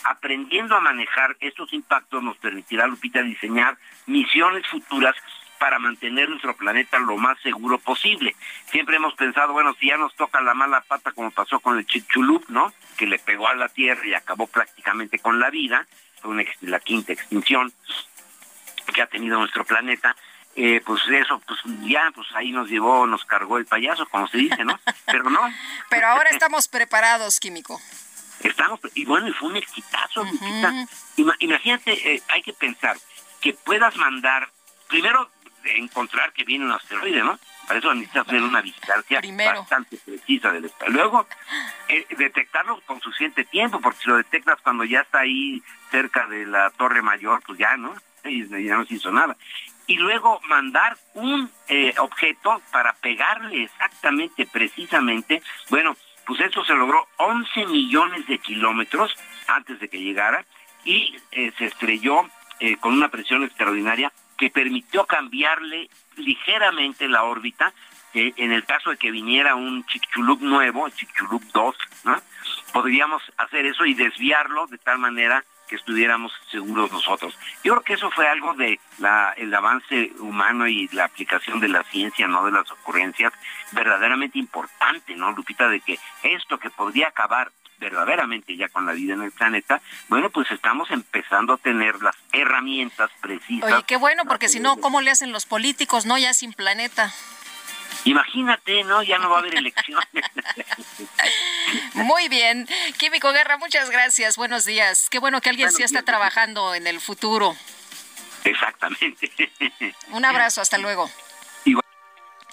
Aprendiendo a manejar estos impactos nos permitirá, Lupita, diseñar misiones futuras para mantener nuestro planeta lo más seguro posible. Siempre hemos pensado, bueno, si ya nos toca la mala pata como pasó con el Chicxulub, ¿no? Que le pegó a la Tierra y acabó prácticamente con la vida, fue la quinta extinción que ha tenido nuestro planeta. Eh, pues eso, pues ya, pues ahí nos llevó, nos cargó el payaso, como se dice, ¿no? Pero no. Pero ahora estamos preparados, Químico. Estamos, y bueno, y fue un exitazo, Imagínate, eh, hay que pensar que puedas mandar, primero encontrar que viene un asteroide, ¿no? Para eso necesitas hacer una vigilancia bastante precisa del espacio. Luego, eh, detectarlo con suficiente tiempo, porque si lo detectas cuando ya está ahí cerca de la torre mayor, pues ya, ¿no? Y ya no se hizo nada. Y luego mandar un eh, objeto para pegarle exactamente, precisamente, bueno, pues eso se logró 11 millones de kilómetros antes de que llegara y eh, se estrelló con una presión extraordinaria que permitió cambiarle ligeramente la órbita, en el caso de que viniera un Chicxulub nuevo, Chicxulub 2, ¿no? podríamos hacer eso y desviarlo de tal manera que estuviéramos seguros nosotros. Yo creo que eso fue algo de el avance humano y la aplicación de la ciencia, no de las ocurrencias, verdaderamente importante, ¿no, Lupita? De que esto que podría acabar verdaderamente ya con la vida en el planeta, bueno, pues estamos empezando a tener las herramientas precisas. Oye, qué bueno, porque si no, ¿cómo le hacen los políticos, no? Ya sin planeta. Imagínate, ¿no? Ya no va a haber elecciones. Muy bien. Químico Guerra, muchas gracias. Buenos días. Qué bueno que alguien sí está trabajando en el futuro. Exactamente. Un abrazo, hasta luego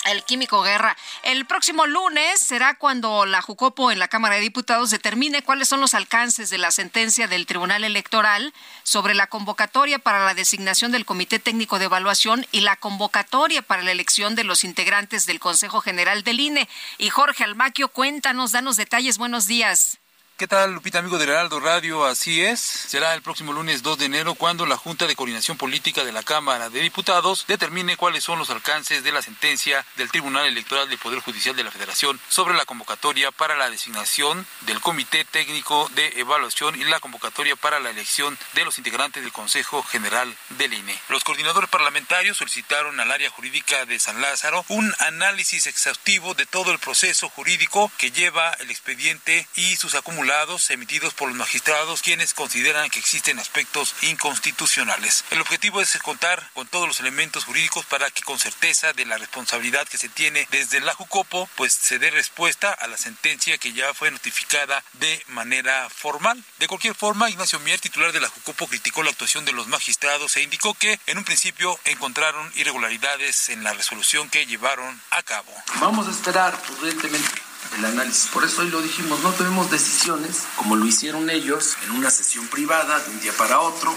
el químico Guerra. El próximo lunes será cuando la Jucopo en la Cámara de Diputados determine cuáles son los alcances de la sentencia del Tribunal Electoral sobre la convocatoria para la designación del Comité Técnico de Evaluación y la convocatoria para la elección de los integrantes del Consejo General del INE. Y Jorge Almaquio, cuéntanos, danos detalles. Buenos días. ¿Qué tal, Lupita, amigo de Heraldo Radio? Así es. Será el próximo lunes 2 de enero cuando la Junta de Coordinación Política de la Cámara de Diputados determine cuáles son los alcances de la sentencia del Tribunal Electoral del Poder Judicial de la Federación sobre la convocatoria para la designación del Comité Técnico de Evaluación y la convocatoria para la elección de los integrantes del Consejo General del INE. Los coordinadores parlamentarios solicitaron al área jurídica de San Lázaro un análisis exhaustivo de todo el proceso jurídico que lleva el expediente y sus acumulaciones emitidos por los magistrados quienes consideran que existen aspectos inconstitucionales. El objetivo es contar con todos los elementos jurídicos para que con certeza de la responsabilidad que se tiene desde la Jucopo pues se dé respuesta a la sentencia que ya fue notificada de manera formal. De cualquier forma, Ignacio Mier, titular de la Jucopo, criticó la actuación de los magistrados e indicó que en un principio encontraron irregularidades en la resolución que llevaron a cabo. Vamos a esperar prudentemente el análisis. Por eso hoy lo dijimos, no tomemos decisiones como lo hicieron ellos en una sesión privada de un día para otro.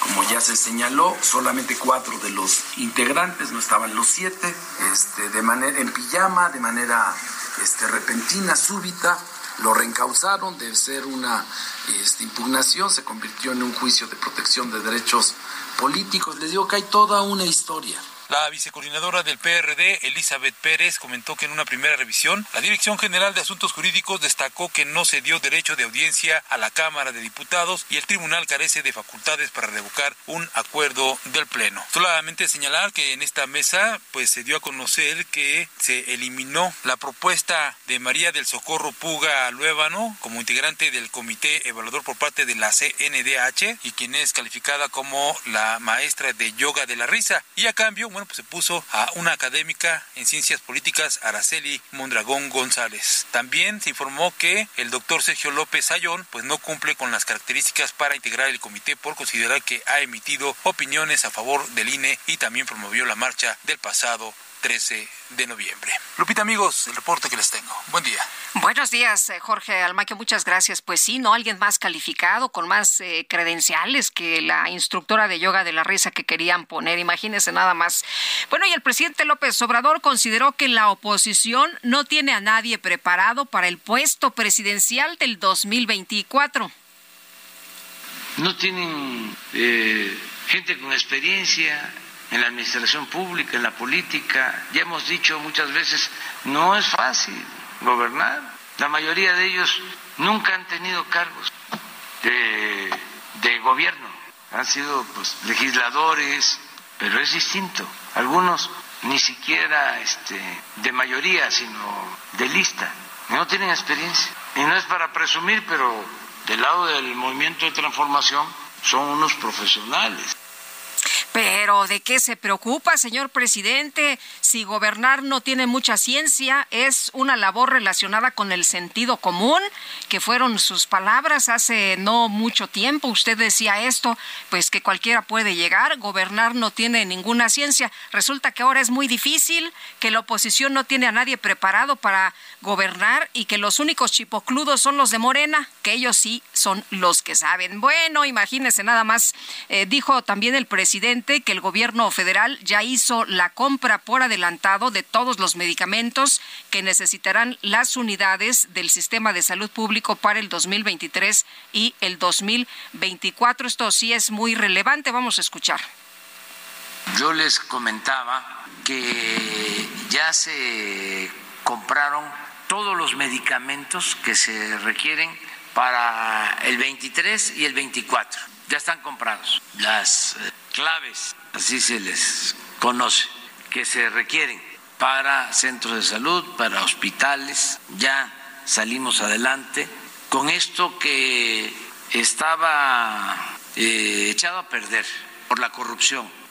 Como ya se señaló, solamente cuatro de los integrantes, no estaban los siete, este, de manera, en pijama, de manera este, repentina, súbita, lo reencausaron de ser una este, impugnación, se convirtió en un juicio de protección de derechos políticos. Les digo que hay toda una historia. La vicecoordinadora del PRD, Elizabeth Pérez, comentó que en una primera revisión, la Dirección General de Asuntos Jurídicos destacó que no se dio derecho de audiencia a la Cámara de Diputados y el tribunal carece de facultades para revocar un acuerdo del Pleno. Solamente señalar que en esta mesa pues se dio a conocer que se eliminó la propuesta de María del Socorro Puga Luébano como integrante del comité evaluador por parte de la CNDH y quien es calificada como la maestra de yoga de la risa y a cambio bueno, pues se puso a una académica en ciencias políticas, Araceli Mondragón González. También se informó que el doctor Sergio López Ayón, pues no cumple con las características para integrar el comité por considerar que ha emitido opiniones a favor del INE y también promovió la marcha del pasado 13 de noviembre. Lupita, amigos, el reporte que les tengo. Buen día. Buenos días, eh, Jorge Almaquio, muchas gracias. Pues sí, ¿no? Alguien más calificado, con más eh, credenciales que la instructora de yoga de la risa que querían poner. Imagínense nada más. Bueno, y el presidente López Obrador consideró que la oposición no tiene a nadie preparado para el puesto presidencial del 2024. No tienen eh, gente con experiencia en la administración pública, en la política. Ya hemos dicho muchas veces, no es fácil gobernar. La mayoría de ellos nunca han tenido cargos de, gobierno, han sido pues, legisladores, pero es distinto. Algunos ni siquiera este, de mayoría, sino de lista. No tienen experiencia. Y no es para presumir, pero del lado del movimiento de transformación son unos profesionales. Pero ¿de qué se preocupa, señor presidente? Si gobernar no tiene mucha ciencia, es una labor relacionada con el sentido común, que fueron sus palabras hace no mucho tiempo. Usted decía esto, pues que cualquiera puede llegar, gobernar no tiene ninguna ciencia. Resulta que ahora es muy difícil, que la oposición no tiene a nadie preparado para gobernar y que los únicos chipocludos son los de Morena, que ellos sí son los que saben. Bueno, imagínese nada más, eh, dijo también el presidente que el gobierno federal ya hizo la compra por adelantado de todos los medicamentos que necesitarán las unidades del sistema de salud público para el 2023 y el 2024. Esto sí es muy relevante. Vamos a escuchar. Yo les comentaba que ya se compraron todos los medicamentos que se requieren para el 23 y el 24. Ya están comprados. Las eh, claves, así se les conoce, que se requieren para centros de salud, para hospitales. Ya salimos adelante con esto que estaba eh, echado a perder por la corrupción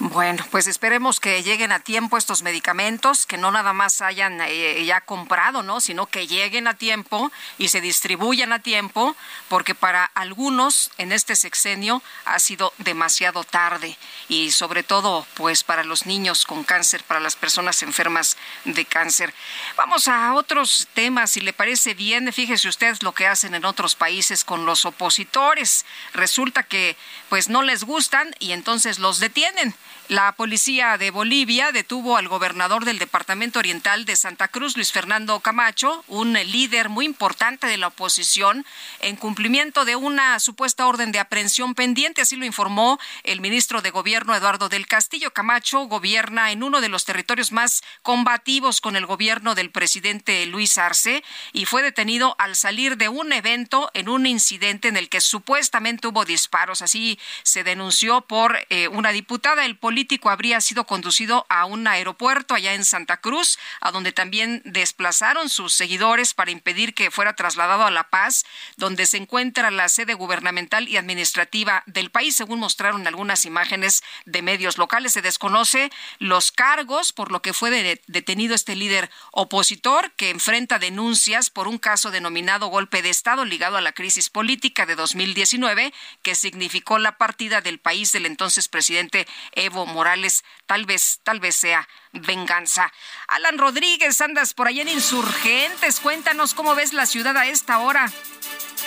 Bueno, pues esperemos que lleguen a tiempo estos medicamentos, que no nada más hayan eh, ya comprado, ¿no? Sino que lleguen a tiempo y se distribuyan a tiempo, porque para algunos en este sexenio ha sido demasiado tarde y sobre todo, pues para los niños con cáncer, para las personas enfermas de cáncer. Vamos a otros temas, si le parece bien, fíjese usted lo que hacen en otros países con los opositores. Resulta que pues no les gustan y entonces los detienen. La policía de Bolivia detuvo al gobernador del Departamento Oriental de Santa Cruz, Luis Fernando Camacho, un líder muy importante de la oposición, en cumplimiento de una supuesta orden de aprehensión pendiente, así lo informó el ministro de Gobierno Eduardo del Castillo. Camacho gobierna en uno de los territorios más combativos con el gobierno del presidente Luis Arce y fue detenido al salir de un evento en un incidente en el que supuestamente hubo disparos. Así se denunció por eh, una diputada. El político habría sido conducido a un aeropuerto allá en Santa Cruz, a donde también desplazaron sus seguidores para impedir que fuera trasladado a La Paz, donde se encuentra la sede gubernamental y administrativa del país, según mostraron algunas imágenes de medios locales. Se desconoce los cargos por lo que fue detenido este líder opositor que enfrenta denuncias por un caso denominado golpe de Estado ligado a la crisis política de 2019 que significó la partida del país del entonces presidente Evo Morales. Tal vez, tal vez sea venganza. Alan Rodríguez, andas por allá en Insurgentes. Cuéntanos cómo ves la ciudad a esta hora.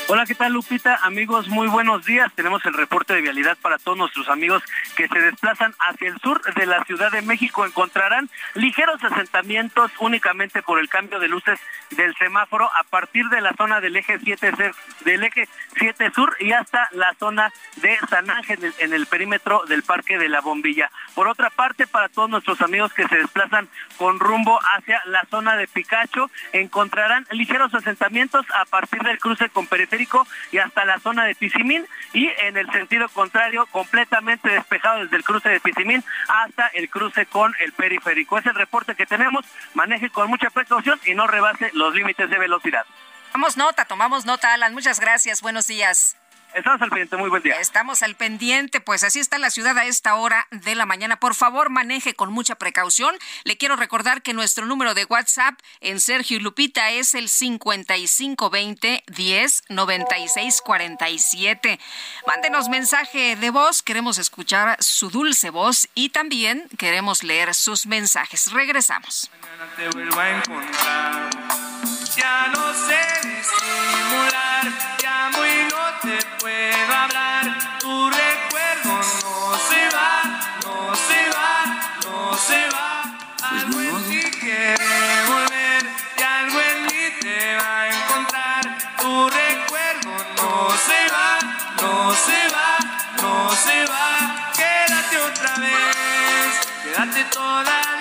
Hola, ¿qué tal Lupita? Amigos, muy buenos días. Tenemos el reporte de vialidad para todos nuestros amigos que se desplazan hacia el sur de la Ciudad de México. Encontrarán ligeros asentamientos únicamente por el cambio de luces del semáforo a partir de la zona del eje 7 del eje 7 sur y hasta la zona de San Ángel en el perímetro del Parque de la Bombilla. Por otra parte, para todos nuestros amigos que se desplazan con rumbo hacia la zona de Picacho, encontrarán ligeros asentamientos a partir del cruce con periférico y hasta la zona de Pizimín y en el sentido contrario completamente despejado desde el cruce de Pizimín hasta el cruce con el periférico. Es el reporte que tenemos, maneje con mucha precaución y no rebase los límites de velocidad. Tomamos nota, tomamos nota, Alan. Muchas gracias. Buenos días. Estamos al pendiente, muy buen día. Estamos al pendiente, pues así está la ciudad a esta hora de la mañana. Por favor, maneje con mucha precaución. Le quiero recordar que nuestro número de WhatsApp en Sergio y Lupita es el 5520 10 96 47. Mándenos mensaje de voz, queremos escuchar su dulce voz y también queremos leer sus mensajes. Regresamos. te vuelvo a encontrar. Ya no sé disimular, vez, quédate toda la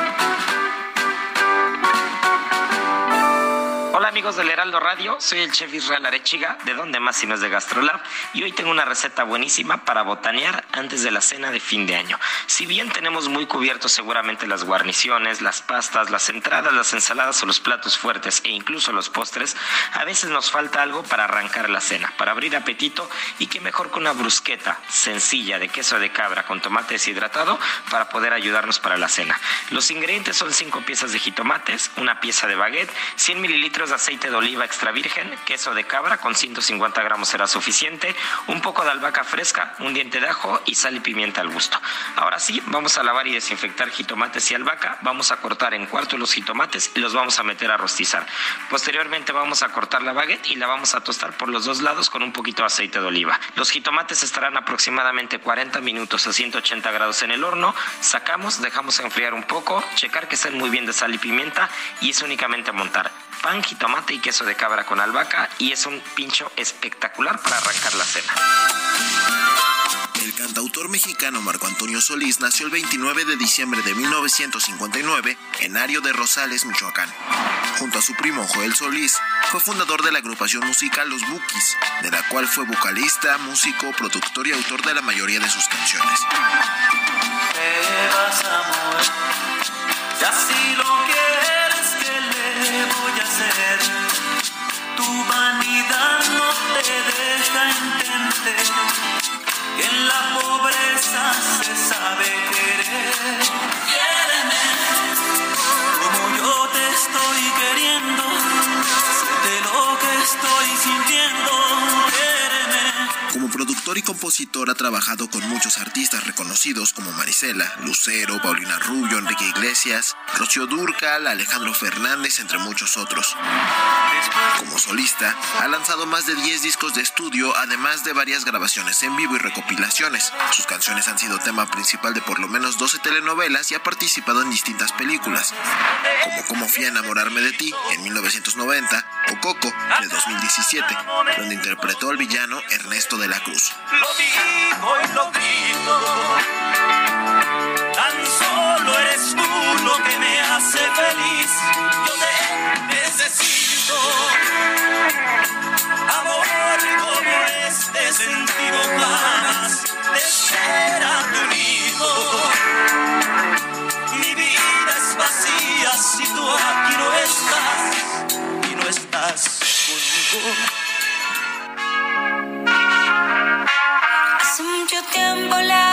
Hola amigos del Heraldo Radio, soy el chef Israel Arechiga, de donde más si no es de Gastrolab, y hoy tengo una receta buenísima para botanear antes de la cena de fin de año. Si bien tenemos muy cubiertos seguramente las guarniciones, las pastas, las entradas, las ensaladas o los platos fuertes e incluso los postres, a veces nos falta algo para arrancar la cena, para abrir apetito y que mejor con una brusqueta sencilla de queso de cabra con tomate deshidratado para poder ayudarnos para la cena. Los ingredientes son 5 piezas de jitomates, una pieza de baguette, 100 mililitros aceite de oliva extra virgen, queso de cabra con 150 gramos será suficiente, un poco de albahaca fresca, un diente de ajo y sal y pimienta al gusto. Ahora sí, vamos a lavar y desinfectar jitomates y albahaca, vamos a cortar en cuarto los jitomates y los vamos a meter a rostizar. Posteriormente vamos a cortar la baguette y la vamos a tostar por los dos lados con un poquito de aceite de oliva. Los jitomates estarán aproximadamente 40 minutos a 180 grados en el horno, sacamos, dejamos enfriar un poco, checar que estén muy bien de sal y pimienta y es únicamente montar pan, jitomate y queso de cabra con albahaca y es un pincho espectacular para arrancar la cena. El cantautor mexicano Marco Antonio Solís nació el 29 de diciembre de 1959 en Ario de Rosales, Michoacán. Junto a su primo Joel Solís, fue fundador de la agrupación musical Los Bukis, de la cual fue vocalista, músico, productor y autor de la mayoría de sus canciones. lo quieres, ¿qué le voy hacer? Tu vanidad no te deja entender que en la pobreza se sabe querer. Quiéreme como yo te estoy queriendo, de lo que estoy sintiendo. Como productor y compositor ha trabajado con muchos artistas reconocidos como Marisela, Lucero, Paulina Rubio, Enrique Iglesias, Rocío Durcal, Alejandro Fernández, entre muchos otros. Como solista, ha lanzado más de 10 discos de estudio, además de varias grabaciones en vivo y recopilaciones. Sus canciones han sido tema principal de por lo menos 12 telenovelas y ha participado en distintas películas, como Cómo fui a enamorarme de ti en 1990 o Coco de 2017, donde interpretó al villano Ernesto la Cruz. Lo digo y lo grito. Tan solo eres tú lo que me hace feliz. Yo te necesito. Amor como este sentido jamás de ser a. Mi vida es vacía si tú aquí no estás y no estás conmigo. Tiempo le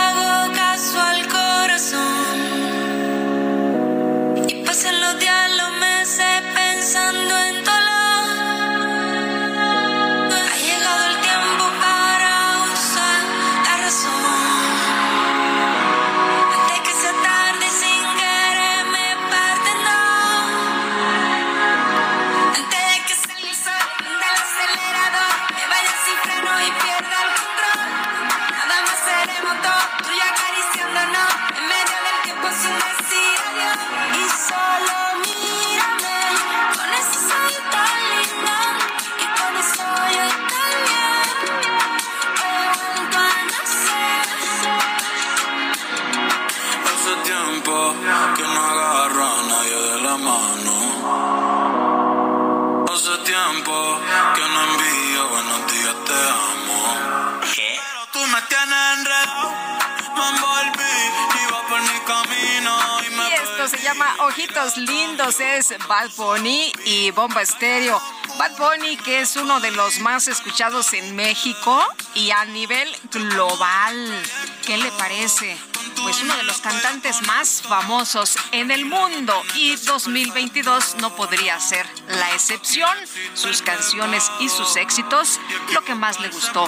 se llama Ojitos Lindos, es Bad Bunny y Bomba Estéreo. Bad Bunny, que es uno de los más escuchados en México y a nivel global. ¿Qué le parece? Pues uno de los cantantes más famosos en el mundo y 2022 no podría ser la excepción. Sus canciones y sus éxitos, lo que más le gustó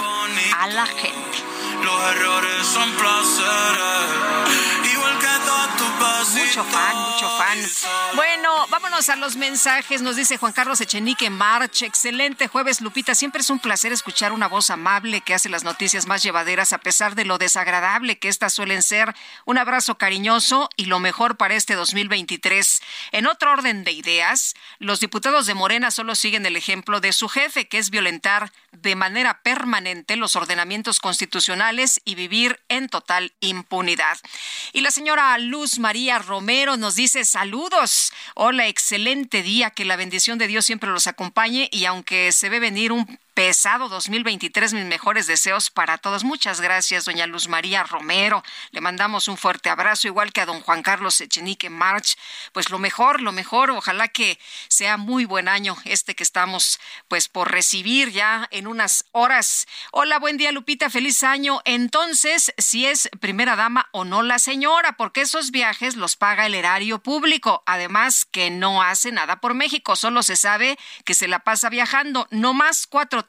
a la gente. Los errores son placeres, Mucho fan, mucho fan. Bueno, vámonos a los mensajes. Nos dice Juan Carlos Echenique March. Excelente jueves, Lupita. Siempre es un placer escuchar una voz amable que hace las noticias más llevaderas a pesar de lo desagradable que estas suelen ser. Un abrazo cariñoso y lo mejor para este 2023. En otro orden de ideas, los diputados de Morena solo siguen el ejemplo de su jefe, que es violentar de manera permanente los ordenamientos constitucionales y vivir en total impunidad. Y la señora Luz María Romero nos dice saludos. Hola, excelente día, que la bendición de Dios siempre los acompañe y aunque se ve venir un pesado 2023. Mis mejores deseos para todos. Muchas gracias, doña Luz María Romero. Le mandamos un fuerte abrazo, igual que a don Juan Carlos Echenique March. Pues lo mejor, lo mejor. Ojalá que sea muy buen año este que estamos pues por recibir ya en unas horas. Hola, buen día, Lupita. Feliz año. Entonces, si es primera dama o no la señora, porque esos viajes los paga el erario público. Además, que no hace nada por México. Solo se sabe que se la pasa viajando. No más cuatro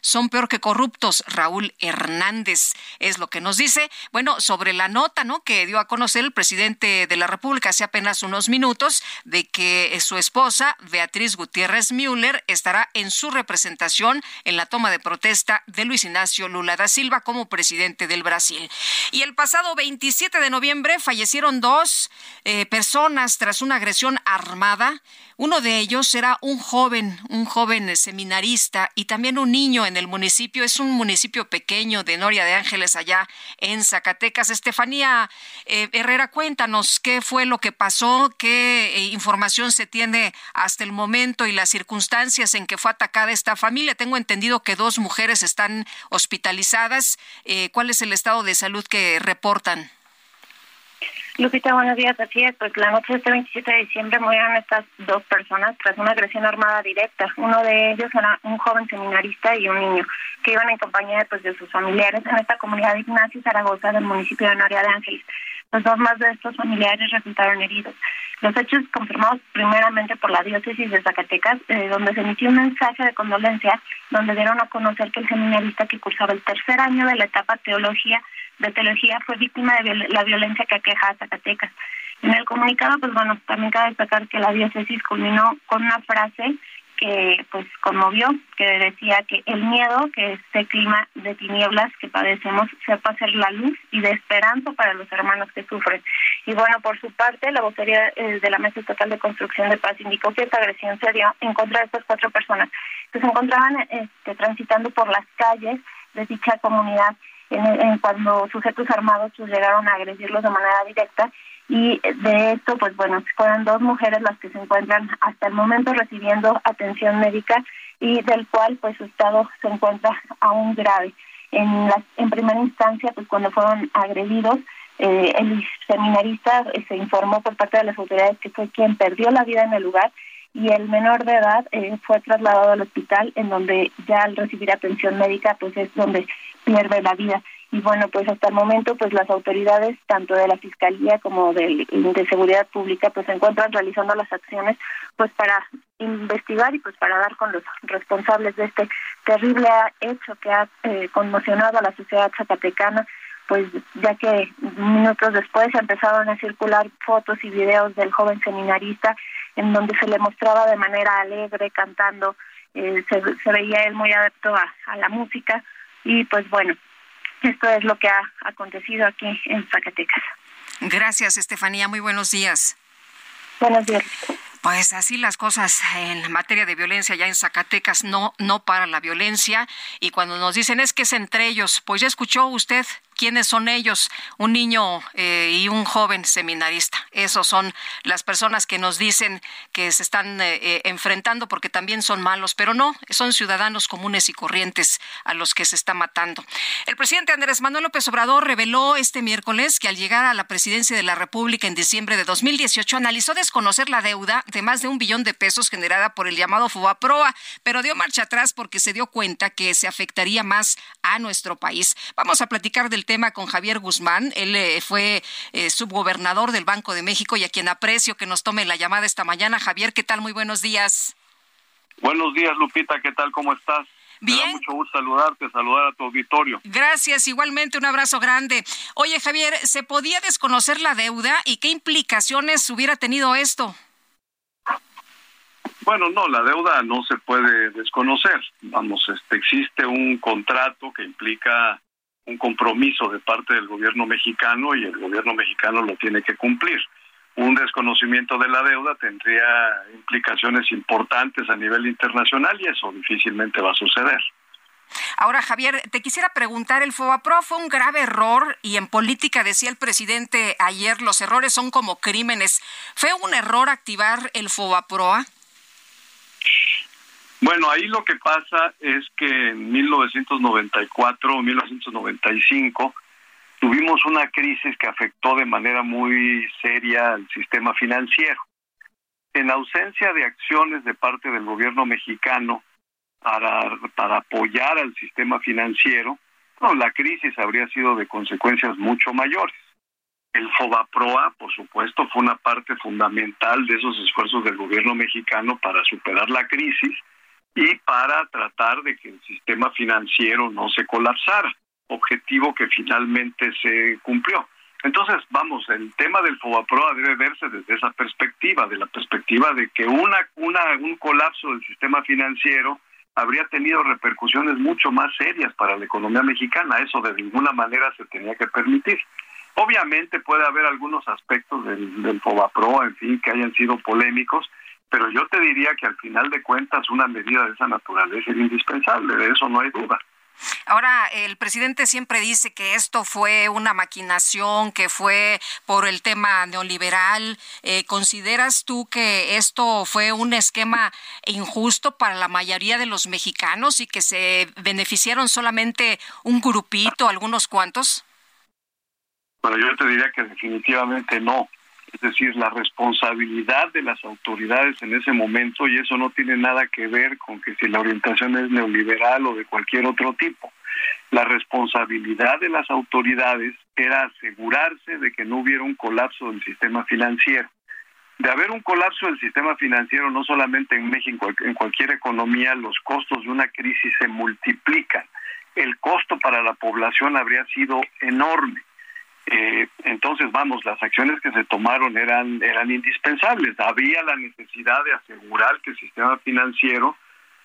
son peor que corruptos. Raúl Hernández es lo que nos dice. Bueno, sobre la nota, ¿no? Que dio a conocer el presidente de la República hace apenas unos minutos de que su esposa, Beatriz Gutiérrez Müller, estará en su representación en la toma de protesta de Luis Ignacio Lula da Silva como presidente del Brasil. Y el pasado 27 de noviembre fallecieron dos eh, personas tras una agresión armada uno de ellos era un joven, un joven seminarista y también un niño en el municipio. Es un municipio pequeño de Noria de Ángeles, allá en Zacatecas. Estefanía eh, Herrera, cuéntanos qué fue lo que pasó, qué eh, información se tiene hasta el momento y las circunstancias en que fue atacada esta familia. Tengo entendido que dos mujeres están hospitalizadas. Eh, ¿Cuál es el estado de salud que reportan? Lupita, buenos días. Así es, pues la noche de este 27 de diciembre murieron estas dos personas tras una agresión armada directa. Uno de ellos era un joven seminarista y un niño que iban en compañía pues, de sus familiares en esta comunidad de Ignacio Zaragoza del municipio de Noria de Ángeles. Los dos más de estos familiares resultaron heridos. Los hechos confirmados primeramente por la diócesis de Zacatecas, eh, donde se emitió un mensaje de condolencia, donde dieron a conocer que el seminarista que cursaba el tercer año de la etapa teología de teología fue víctima de la violencia que aqueja a Zacatecas. En el comunicado, pues bueno, también cabe destacar que la diócesis culminó con una frase que pues conmovió, que decía que el miedo, que este clima de tinieblas que padecemos, sepa ser la luz y de esperanza para los hermanos que sufren. Y bueno, por su parte, la vocería eh, de la Mesa Estatal de Construcción de Paz indicó que esta agresión se dio en contra de estas cuatro personas que se encontraban este, transitando por las calles de dicha comunidad en, cuando sujetos armados pues, llegaron a agredirlos de manera directa y de esto pues bueno fueron dos mujeres las que se encuentran hasta el momento recibiendo atención médica y del cual pues su estado se encuentra aún grave en la, en primera instancia pues cuando fueron agredidos eh, el seminarista eh, se informó por parte de las autoridades que fue quien perdió la vida en el lugar y el menor de edad eh, fue trasladado al hospital en donde ya al recibir atención médica pues es donde pierde la vida. Y bueno, pues hasta el momento, pues las autoridades, tanto de la Fiscalía como de, de Seguridad Pública, pues se encuentran realizando las acciones pues para investigar y pues para dar con los responsables de este terrible hecho que ha eh, conmocionado a la sociedad zacatecana pues ya que minutos después empezaron a circular fotos y videos del joven seminarista en donde se le mostraba de manera alegre cantando, eh, se, veía él muy adepto a la música, y pues bueno, esto es lo que ha acontecido aquí en Zacatecas. Gracias, Estefanía. Muy buenos días. Buenos días. Pues así las cosas en materia de violencia ya en Zacatecas no no para la violencia y cuando nos dicen es que es entre ellos, pues ya escuchó usted quiénes son ellos, un niño eh, y un joven seminarista. Esos son las personas que nos dicen que se están eh, eh, enfrentando porque también son malos, pero no, son ciudadanos comunes y corrientes a los que se está matando. El presidente Andrés Manuel López Obrador reveló este miércoles que al llegar a la presidencia de la República en diciembre de 2018 analizó desconocer la deuda de más de un billón de pesos generada por el llamado FUBAPROA, pero dio marcha atrás porque se dio cuenta que se afectaría más a nuestro país. Vamos a platicar del tema con Javier Guzmán. Él eh, fue eh, subgobernador del Banco de México y a quien aprecio que nos tome la llamada esta mañana. Javier, ¿qué tal? Muy buenos días. Buenos días, Lupita. ¿Qué tal? ¿Cómo estás? Bien. Me da mucho gusto saludarte, saludar a tu auditorio. Gracias, igualmente un abrazo grande. Oye, Javier, ¿se podía desconocer la deuda y qué implicaciones hubiera tenido esto? Bueno, no, la deuda no se puede desconocer. Vamos, este, existe un contrato que implica un compromiso de parte del gobierno mexicano y el gobierno mexicano lo tiene que cumplir. Un desconocimiento de la deuda tendría implicaciones importantes a nivel internacional y eso difícilmente va a suceder. Ahora, Javier, te quisiera preguntar, el FOBAPRO fue un grave error y en política decía el presidente ayer, los errores son como crímenes. ¿Fue un error activar el FOBAPROA? Bueno, ahí lo que pasa es que en 1994 o 1995 tuvimos una crisis que afectó de manera muy seria al sistema financiero. En ausencia de acciones de parte del gobierno mexicano para, para apoyar al sistema financiero, la crisis habría sido de consecuencias mucho mayores. El FOBAPROA, por supuesto, fue una parte fundamental de esos esfuerzos del gobierno mexicano para superar la crisis y para tratar de que el sistema financiero no se colapsara, objetivo que finalmente se cumplió. Entonces, vamos, el tema del FOBAPROA debe verse desde esa perspectiva, de la perspectiva de que una, una, un colapso del sistema financiero habría tenido repercusiones mucho más serias para la economía mexicana. Eso de ninguna manera se tenía que permitir. Obviamente puede haber algunos aspectos del, del FOBAPROA, en fin, que hayan sido polémicos, pero yo te diría que al final de cuentas una medida de esa naturaleza es indispensable, de eso no hay duda. Ahora, el presidente siempre dice que esto fue una maquinación, que fue por el tema neoliberal. Eh, ¿Consideras tú que esto fue un esquema injusto para la mayoría de los mexicanos y que se beneficiaron solamente un grupito, algunos cuantos? Bueno, yo te diría que definitivamente no es decir, la responsabilidad de las autoridades en ese momento, y eso no tiene nada que ver con que si la orientación es neoliberal o de cualquier otro tipo. La responsabilidad de las autoridades era asegurarse de que no hubiera un colapso del sistema financiero. De haber un colapso del sistema financiero, no solamente en México, en cualquier economía, los costos de una crisis se multiplican. El costo para la población habría sido enorme eh, entonces, vamos, las acciones que se tomaron eran, eran indispensables. Había la necesidad de asegurar que el sistema financiero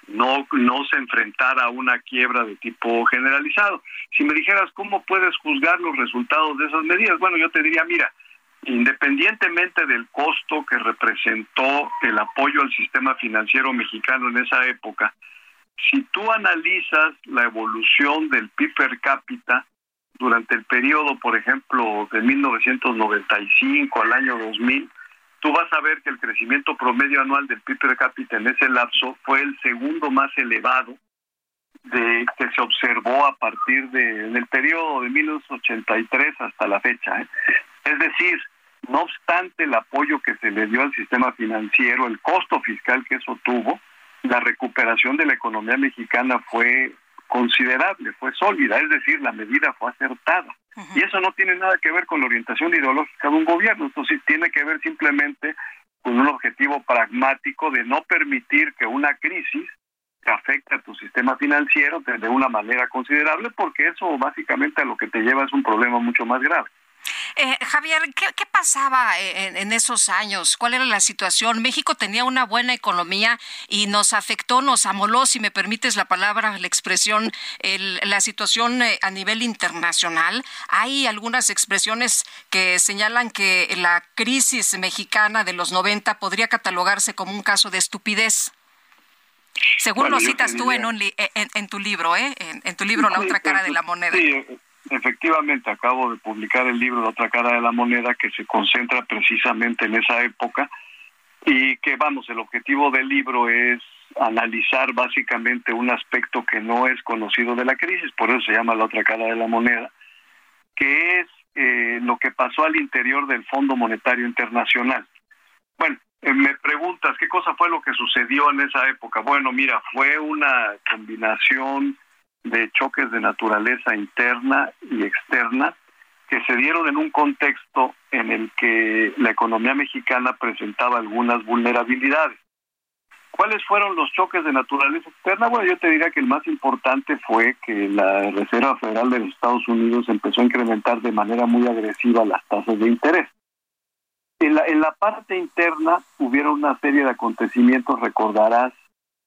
no, no se enfrentara a una quiebra de tipo generalizado. Si me dijeras, ¿cómo puedes juzgar los resultados de esas medidas? Bueno, yo te diría, mira, independientemente del costo que representó el apoyo al sistema financiero mexicano en esa época, si tú analizas la evolución del PIB per cápita, durante el periodo, por ejemplo, de 1995 al año 2000, tú vas a ver que el crecimiento promedio anual del PIB per cápita en ese lapso fue el segundo más elevado de que se observó a partir de en el periodo de 1983 hasta la fecha. ¿eh? Es decir, no obstante el apoyo que se le dio al sistema financiero, el costo fiscal que eso tuvo, la recuperación de la economía mexicana fue considerable, fue sólida, es decir, la medida fue acertada. Y eso no tiene nada que ver con la orientación ideológica de un gobierno, esto sí tiene que ver simplemente con un objetivo pragmático de no permitir que una crisis afecte a tu sistema financiero de una manera considerable, porque eso básicamente a lo que te lleva es un problema mucho más grave. Eh, Javier, ¿qué, pasaba en, esos años? ¿Cuál era la situación? México tenía una buena economía y nos afectó, nos amoló, si me permites la palabra, la expresión, la situación eh, a nivel internacional. Hay algunas expresiones que señalan que la crisis mexicana de los 90 podría catalogarse como un caso de estupidez. Según lo citas tú en, en, tu libro, ¿eh? En, tu libro La otra cara de la moneda. Efectivamente, acabo de publicar el libro La otra cara de la moneda que se concentra precisamente en esa época y que, vamos, el objetivo del libro es analizar básicamente un aspecto que no es conocido de la crisis, por eso se llama La otra cara de la moneda, que es eh, lo que pasó al interior del Fondo Monetario Internacional. Bueno, eh, me preguntas, ¿qué cosa fue lo que sucedió en esa época? Bueno, mira, fue una combinación de choques de naturaleza interna y externa que se dieron en un contexto en el que la economía mexicana presentaba algunas vulnerabilidades. ¿Cuáles fueron los choques de naturaleza externa? Bueno, yo te diría que el más importante fue que la Reserva Federal de los Estados Unidos empezó a incrementar de manera muy agresiva las tasas de interés. En la, en la parte interna hubieron una serie de acontecimientos, recordarás,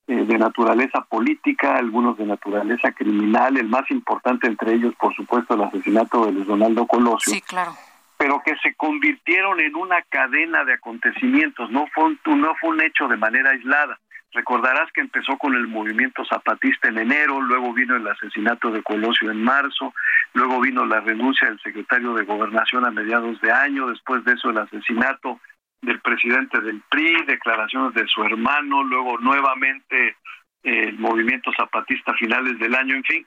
eh, de naturaleza política, algunos de naturaleza criminal, el más importante entre ellos, por supuesto, el asesinato de Luis Donaldo Colosio. Sí, claro. Pero que se convirtieron en una cadena de acontecimientos, no fue un, no fue un hecho de manera aislada. Recordarás que empezó con el movimiento zapatista en enero, luego vino el asesinato de Colosio en marzo, luego vino la renuncia del secretario de Gobernación a mediados de año, después de eso el asesinato del presidente del PRI, declaraciones de su hermano, luego nuevamente el movimiento zapatista finales del año, en fin.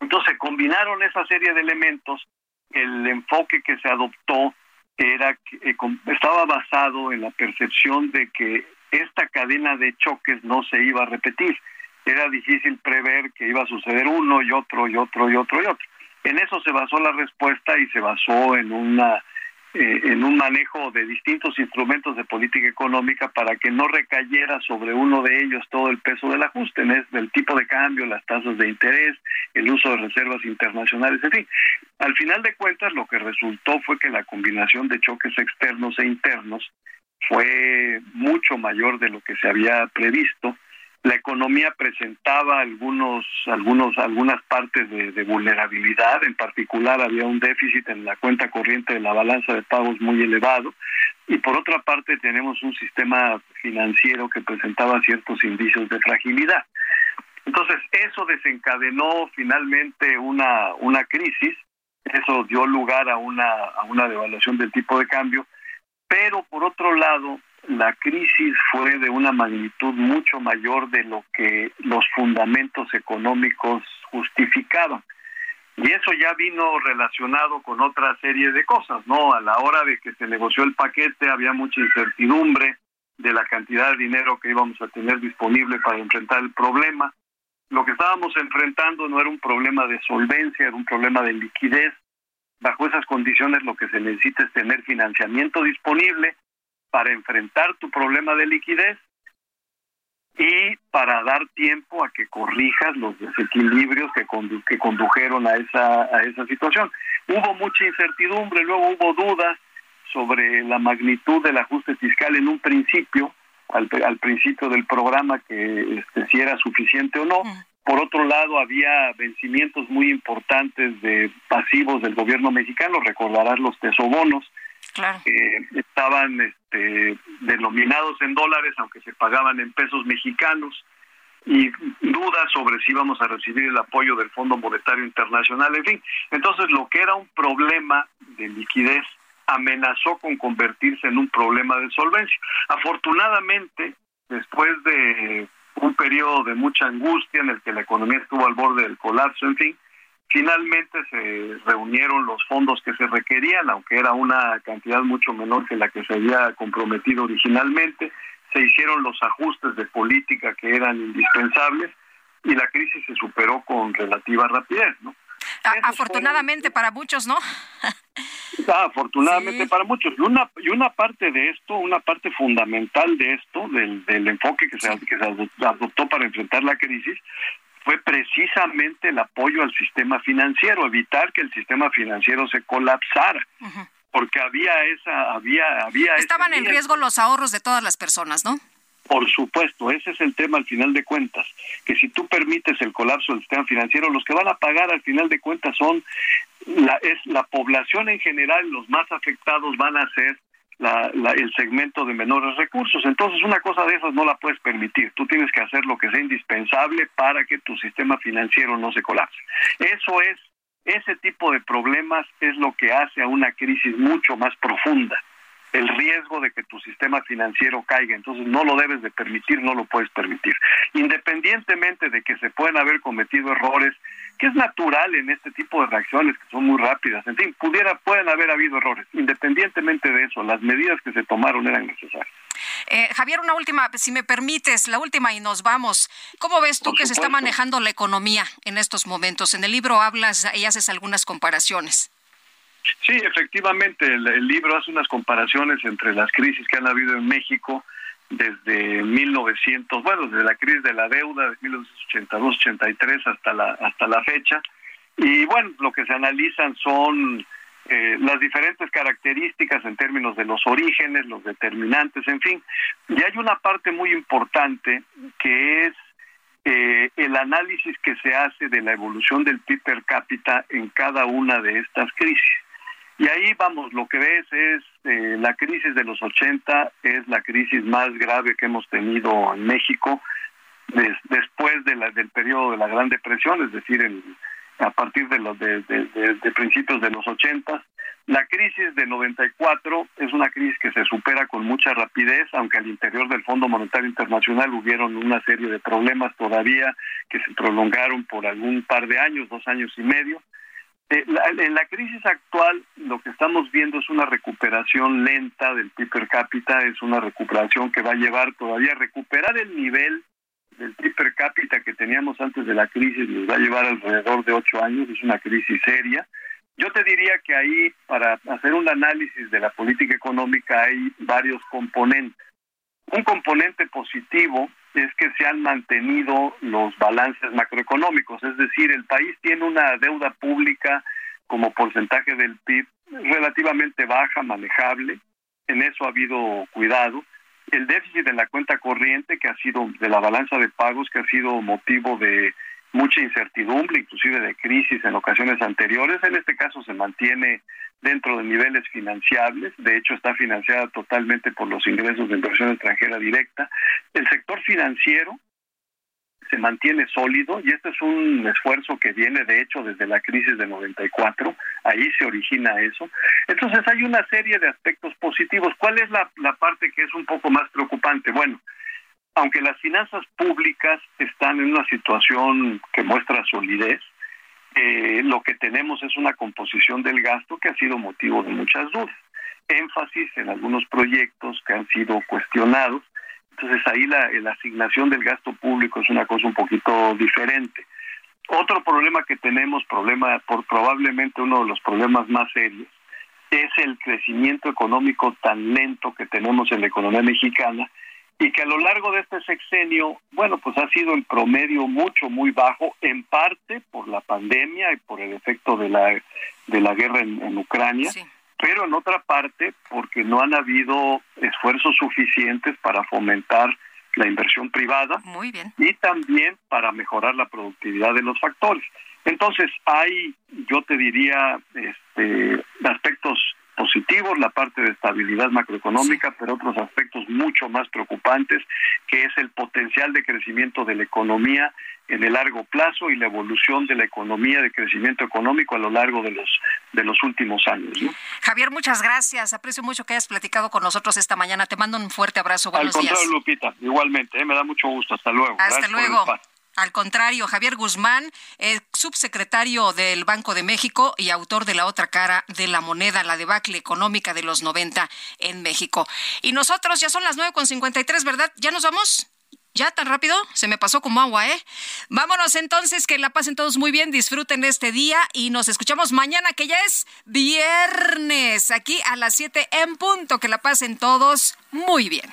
Entonces combinaron esa serie de elementos, el enfoque que se adoptó era eh, estaba basado en la percepción de que esta cadena de choques no se iba a repetir. Era difícil prever que iba a suceder uno y otro y otro y otro y otro. En eso se basó la respuesta y se basó en una eh, en un manejo de distintos instrumentos de política económica para que no recayera sobre uno de ellos todo el peso del ajuste, del tipo de cambio, las tasas de interés, el uso de reservas internacionales, en fin. Al final de cuentas, lo que resultó fue que la combinación de choques externos e internos fue mucho mayor de lo que se había previsto la economía presentaba algunos, algunos, algunas partes de, vulnerabilidad, en particular había un déficit en la cuenta corriente de la balanza de pagos muy elevado, y por otra parte tenemos un sistema financiero que presentaba ciertos indicios de fragilidad. Entonces, eso desencadenó finalmente una, una crisis, eso dio lugar a una, a una devaluación del tipo de cambio, pero por otro lado, la crisis fue de una magnitud mucho mayor de lo que los fundamentos económicos justificaban. Y eso ya vino relacionado con otra serie de cosas, ¿no? A la hora de que se negoció el paquete había mucha incertidumbre de la cantidad de dinero que íbamos a tener disponible para enfrentar el problema. Lo que estábamos enfrentando no era un problema de solvencia, era un problema de liquidez. Bajo esas condiciones lo que se necesita es tener financiamiento disponible para enfrentar tu problema de liquidez y para dar tiempo a que corrijas los desequilibrios que, que condujeron a esa, a esa situación. Hubo mucha incertidumbre, luego hubo dudas sobre la magnitud del ajuste fiscal en un principio, al, al principio del programa, que este, si era suficiente o no. Por otro lado, había vencimientos muy importantes de pasivos del gobierno mexicano, recordarás los tesobonos, eh, estaban este, denominados en dólares, aunque se pagaban en pesos mexicanos, y dudas sobre si íbamos a recibir el apoyo del Fondo Monetario Internacional, en fin. Entonces, lo que era un problema de liquidez amenazó con convertirse en un problema de solvencia. Afortunadamente, después de un periodo de mucha angustia en el que la economía estuvo al borde del colapso, en fin, Finalmente se reunieron los fondos que se requerían, aunque era una cantidad mucho menor que la que se había comprometido originalmente. Se hicieron los ajustes de política que eran indispensables y la crisis se superó con relativa rapidez, ¿no? afortunadamente para muchos, ¿no? afortunadamente para muchos. Y una, y una parte de esto, una parte fundamental de esto, del, del enfoque que se, que se adoptó para enfrentar la crisis, fue precisamente el apoyo al sistema financiero, evitar que el sistema financiero se colapsara. Porque había esa, había, había. Estaban en riesgo los ahorros de todas las personas, ¿no? Por supuesto, ese es el tema al final de cuentas, que si tú permites el colapso del sistema financiero, los que van a pagar al final de cuentas son la, es la población en general, los más afectados van a ser el segmento de menores recursos. Entonces, una cosa de esas no la puedes permitir. Tú tienes que hacer lo que sea indispensable para que tu sistema financiero no se colapse. Eso es, ese tipo de problemas es lo que hace a una crisis mucho más profunda el riesgo de que tu sistema financiero caiga. Entonces no lo debes de permitir, no lo puedes permitir. Independientemente de que se puedan haber cometido errores, que es natural en este tipo de reacciones que son muy rápidas, en fin, pudiera, pueden haber habido errores. Independientemente de eso, las medidas que se tomaron eran necesarias. Eh, Javier, una última, si me permites, la última y nos vamos. ¿Cómo ves tú que se está manejando la economía en estos momentos? En el libro hablas y haces algunas comparaciones. Sí, efectivamente, el, libro hace unas comparaciones entre las crisis que han habido en México desde 1900, bueno, desde la crisis de la deuda de 1982-83 hasta la hasta la fecha. Y bueno, lo que se analizan son eh, las diferentes características en términos de los orígenes, los determinantes, en fin. Y hay una parte muy importante que es eh, el análisis que se hace de la evolución del PIB per cápita en cada una de estas crisis. Y ahí vamos, lo que ves es eh, la crisis de los 80, es la crisis más grave que hemos tenido en México después de la, del periodo de la Gran Depresión, es decir, a partir de, los de, principios de los 80. La crisis de 94 es una crisis que se supera con mucha rapidez, aunque al interior del Fondo Monetario Internacional hubieron una serie de problemas todavía que se prolongaron por algún par de años, dos años y medio. Eh, en la crisis actual lo que estamos viendo es una recuperación lenta del PIB per cápita, es una recuperación que va a llevar todavía a recuperar el nivel del PIB per cápita que teníamos antes de la crisis, nos va a llevar alrededor de ocho años, es una crisis seria. Yo te diría que ahí, para hacer un análisis de la política económica, hay varios componentes. Un componente positivo es que se han mantenido los balances macroeconómicos, es decir, el país tiene una deuda pública como porcentaje del PIB relativamente baja, manejable, en eso ha habido cuidado. El déficit en la cuenta corriente, que ha sido de la balanza de pagos, que ha sido motivo de mucha incertidumbre, inclusive de crisis en ocasiones anteriores, en este caso se mantiene dentro de niveles financiables, de hecho está financiada totalmente por los ingresos de inversión extranjera directa. El sector financiero se mantiene sólido y este es un esfuerzo que viene de hecho desde la crisis de 94, ahí se origina eso. Entonces hay una serie de aspectos positivos. ¿Cuál es la, la parte que es un poco más preocupante? Bueno, aunque las finanzas públicas están en una situación que muestra solidez, eh, lo que tenemos es una composición del gasto que ha sido motivo de muchas dudas. Énfasis en algunos proyectos que han sido cuestionados. Entonces ahí la, la asignación del gasto público es una cosa un poquito diferente. Otro problema que tenemos, problema por probablemente uno de los problemas más serios, es el crecimiento económico tan lento que tenemos en la economía mexicana y que a lo largo de este sexenio, bueno, pues ha sido el promedio mucho, muy bajo, en parte por la pandemia y por el efecto de la, de la guerra en, Ucrania, pero en otra parte porque no han habido esfuerzos suficientes para fomentar la inversión privada muy bien. y también para mejorar la productividad de los factores. Entonces hay, yo te diría, este, aspectos positivos, la parte de estabilidad macroeconómica, pero otros aspectos mucho más preocupantes, que es el potencial de crecimiento de la economía en el largo plazo y la evolución de la economía de crecimiento económico a lo largo de los de los últimos años. Javier, muchas gracias. Aprecio mucho que hayas platicado con nosotros esta mañana. Te mando un fuerte abrazo. Buenos Al contrario, Lupita, igualmente. Eh, me da mucho gusto. Hasta luego. Hasta luego. Al contrario, Javier Guzmán, subsecretario del Banco de México y autor de la otra cara de la moneda, la debacle económica de los 90 en México. Y nosotros ya son las 9.53, ¿verdad? ¿Ya nos vamos? ¿Ya tan rápido? Se me pasó como agua, ¿eh? Vámonos entonces, que la pasen todos muy bien, disfruten este día y nos escuchamos mañana, que ya es viernes, aquí a las 7 en punto. Que la pasen todos muy bien.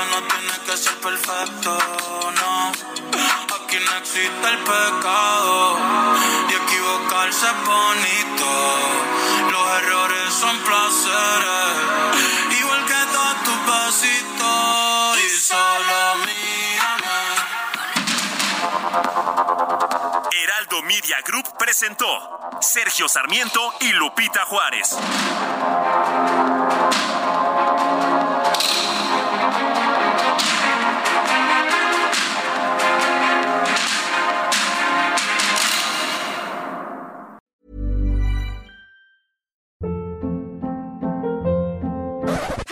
Tranquila, no tiene que ser perfecto, no. Aquí no existe el pecado y equivocarse es bonito. Los errores son placeres, igual que todos tus besitos. Y solo mírame. Heraldo Media Group presentó Sergio Sarmiento y Lupita Juárez.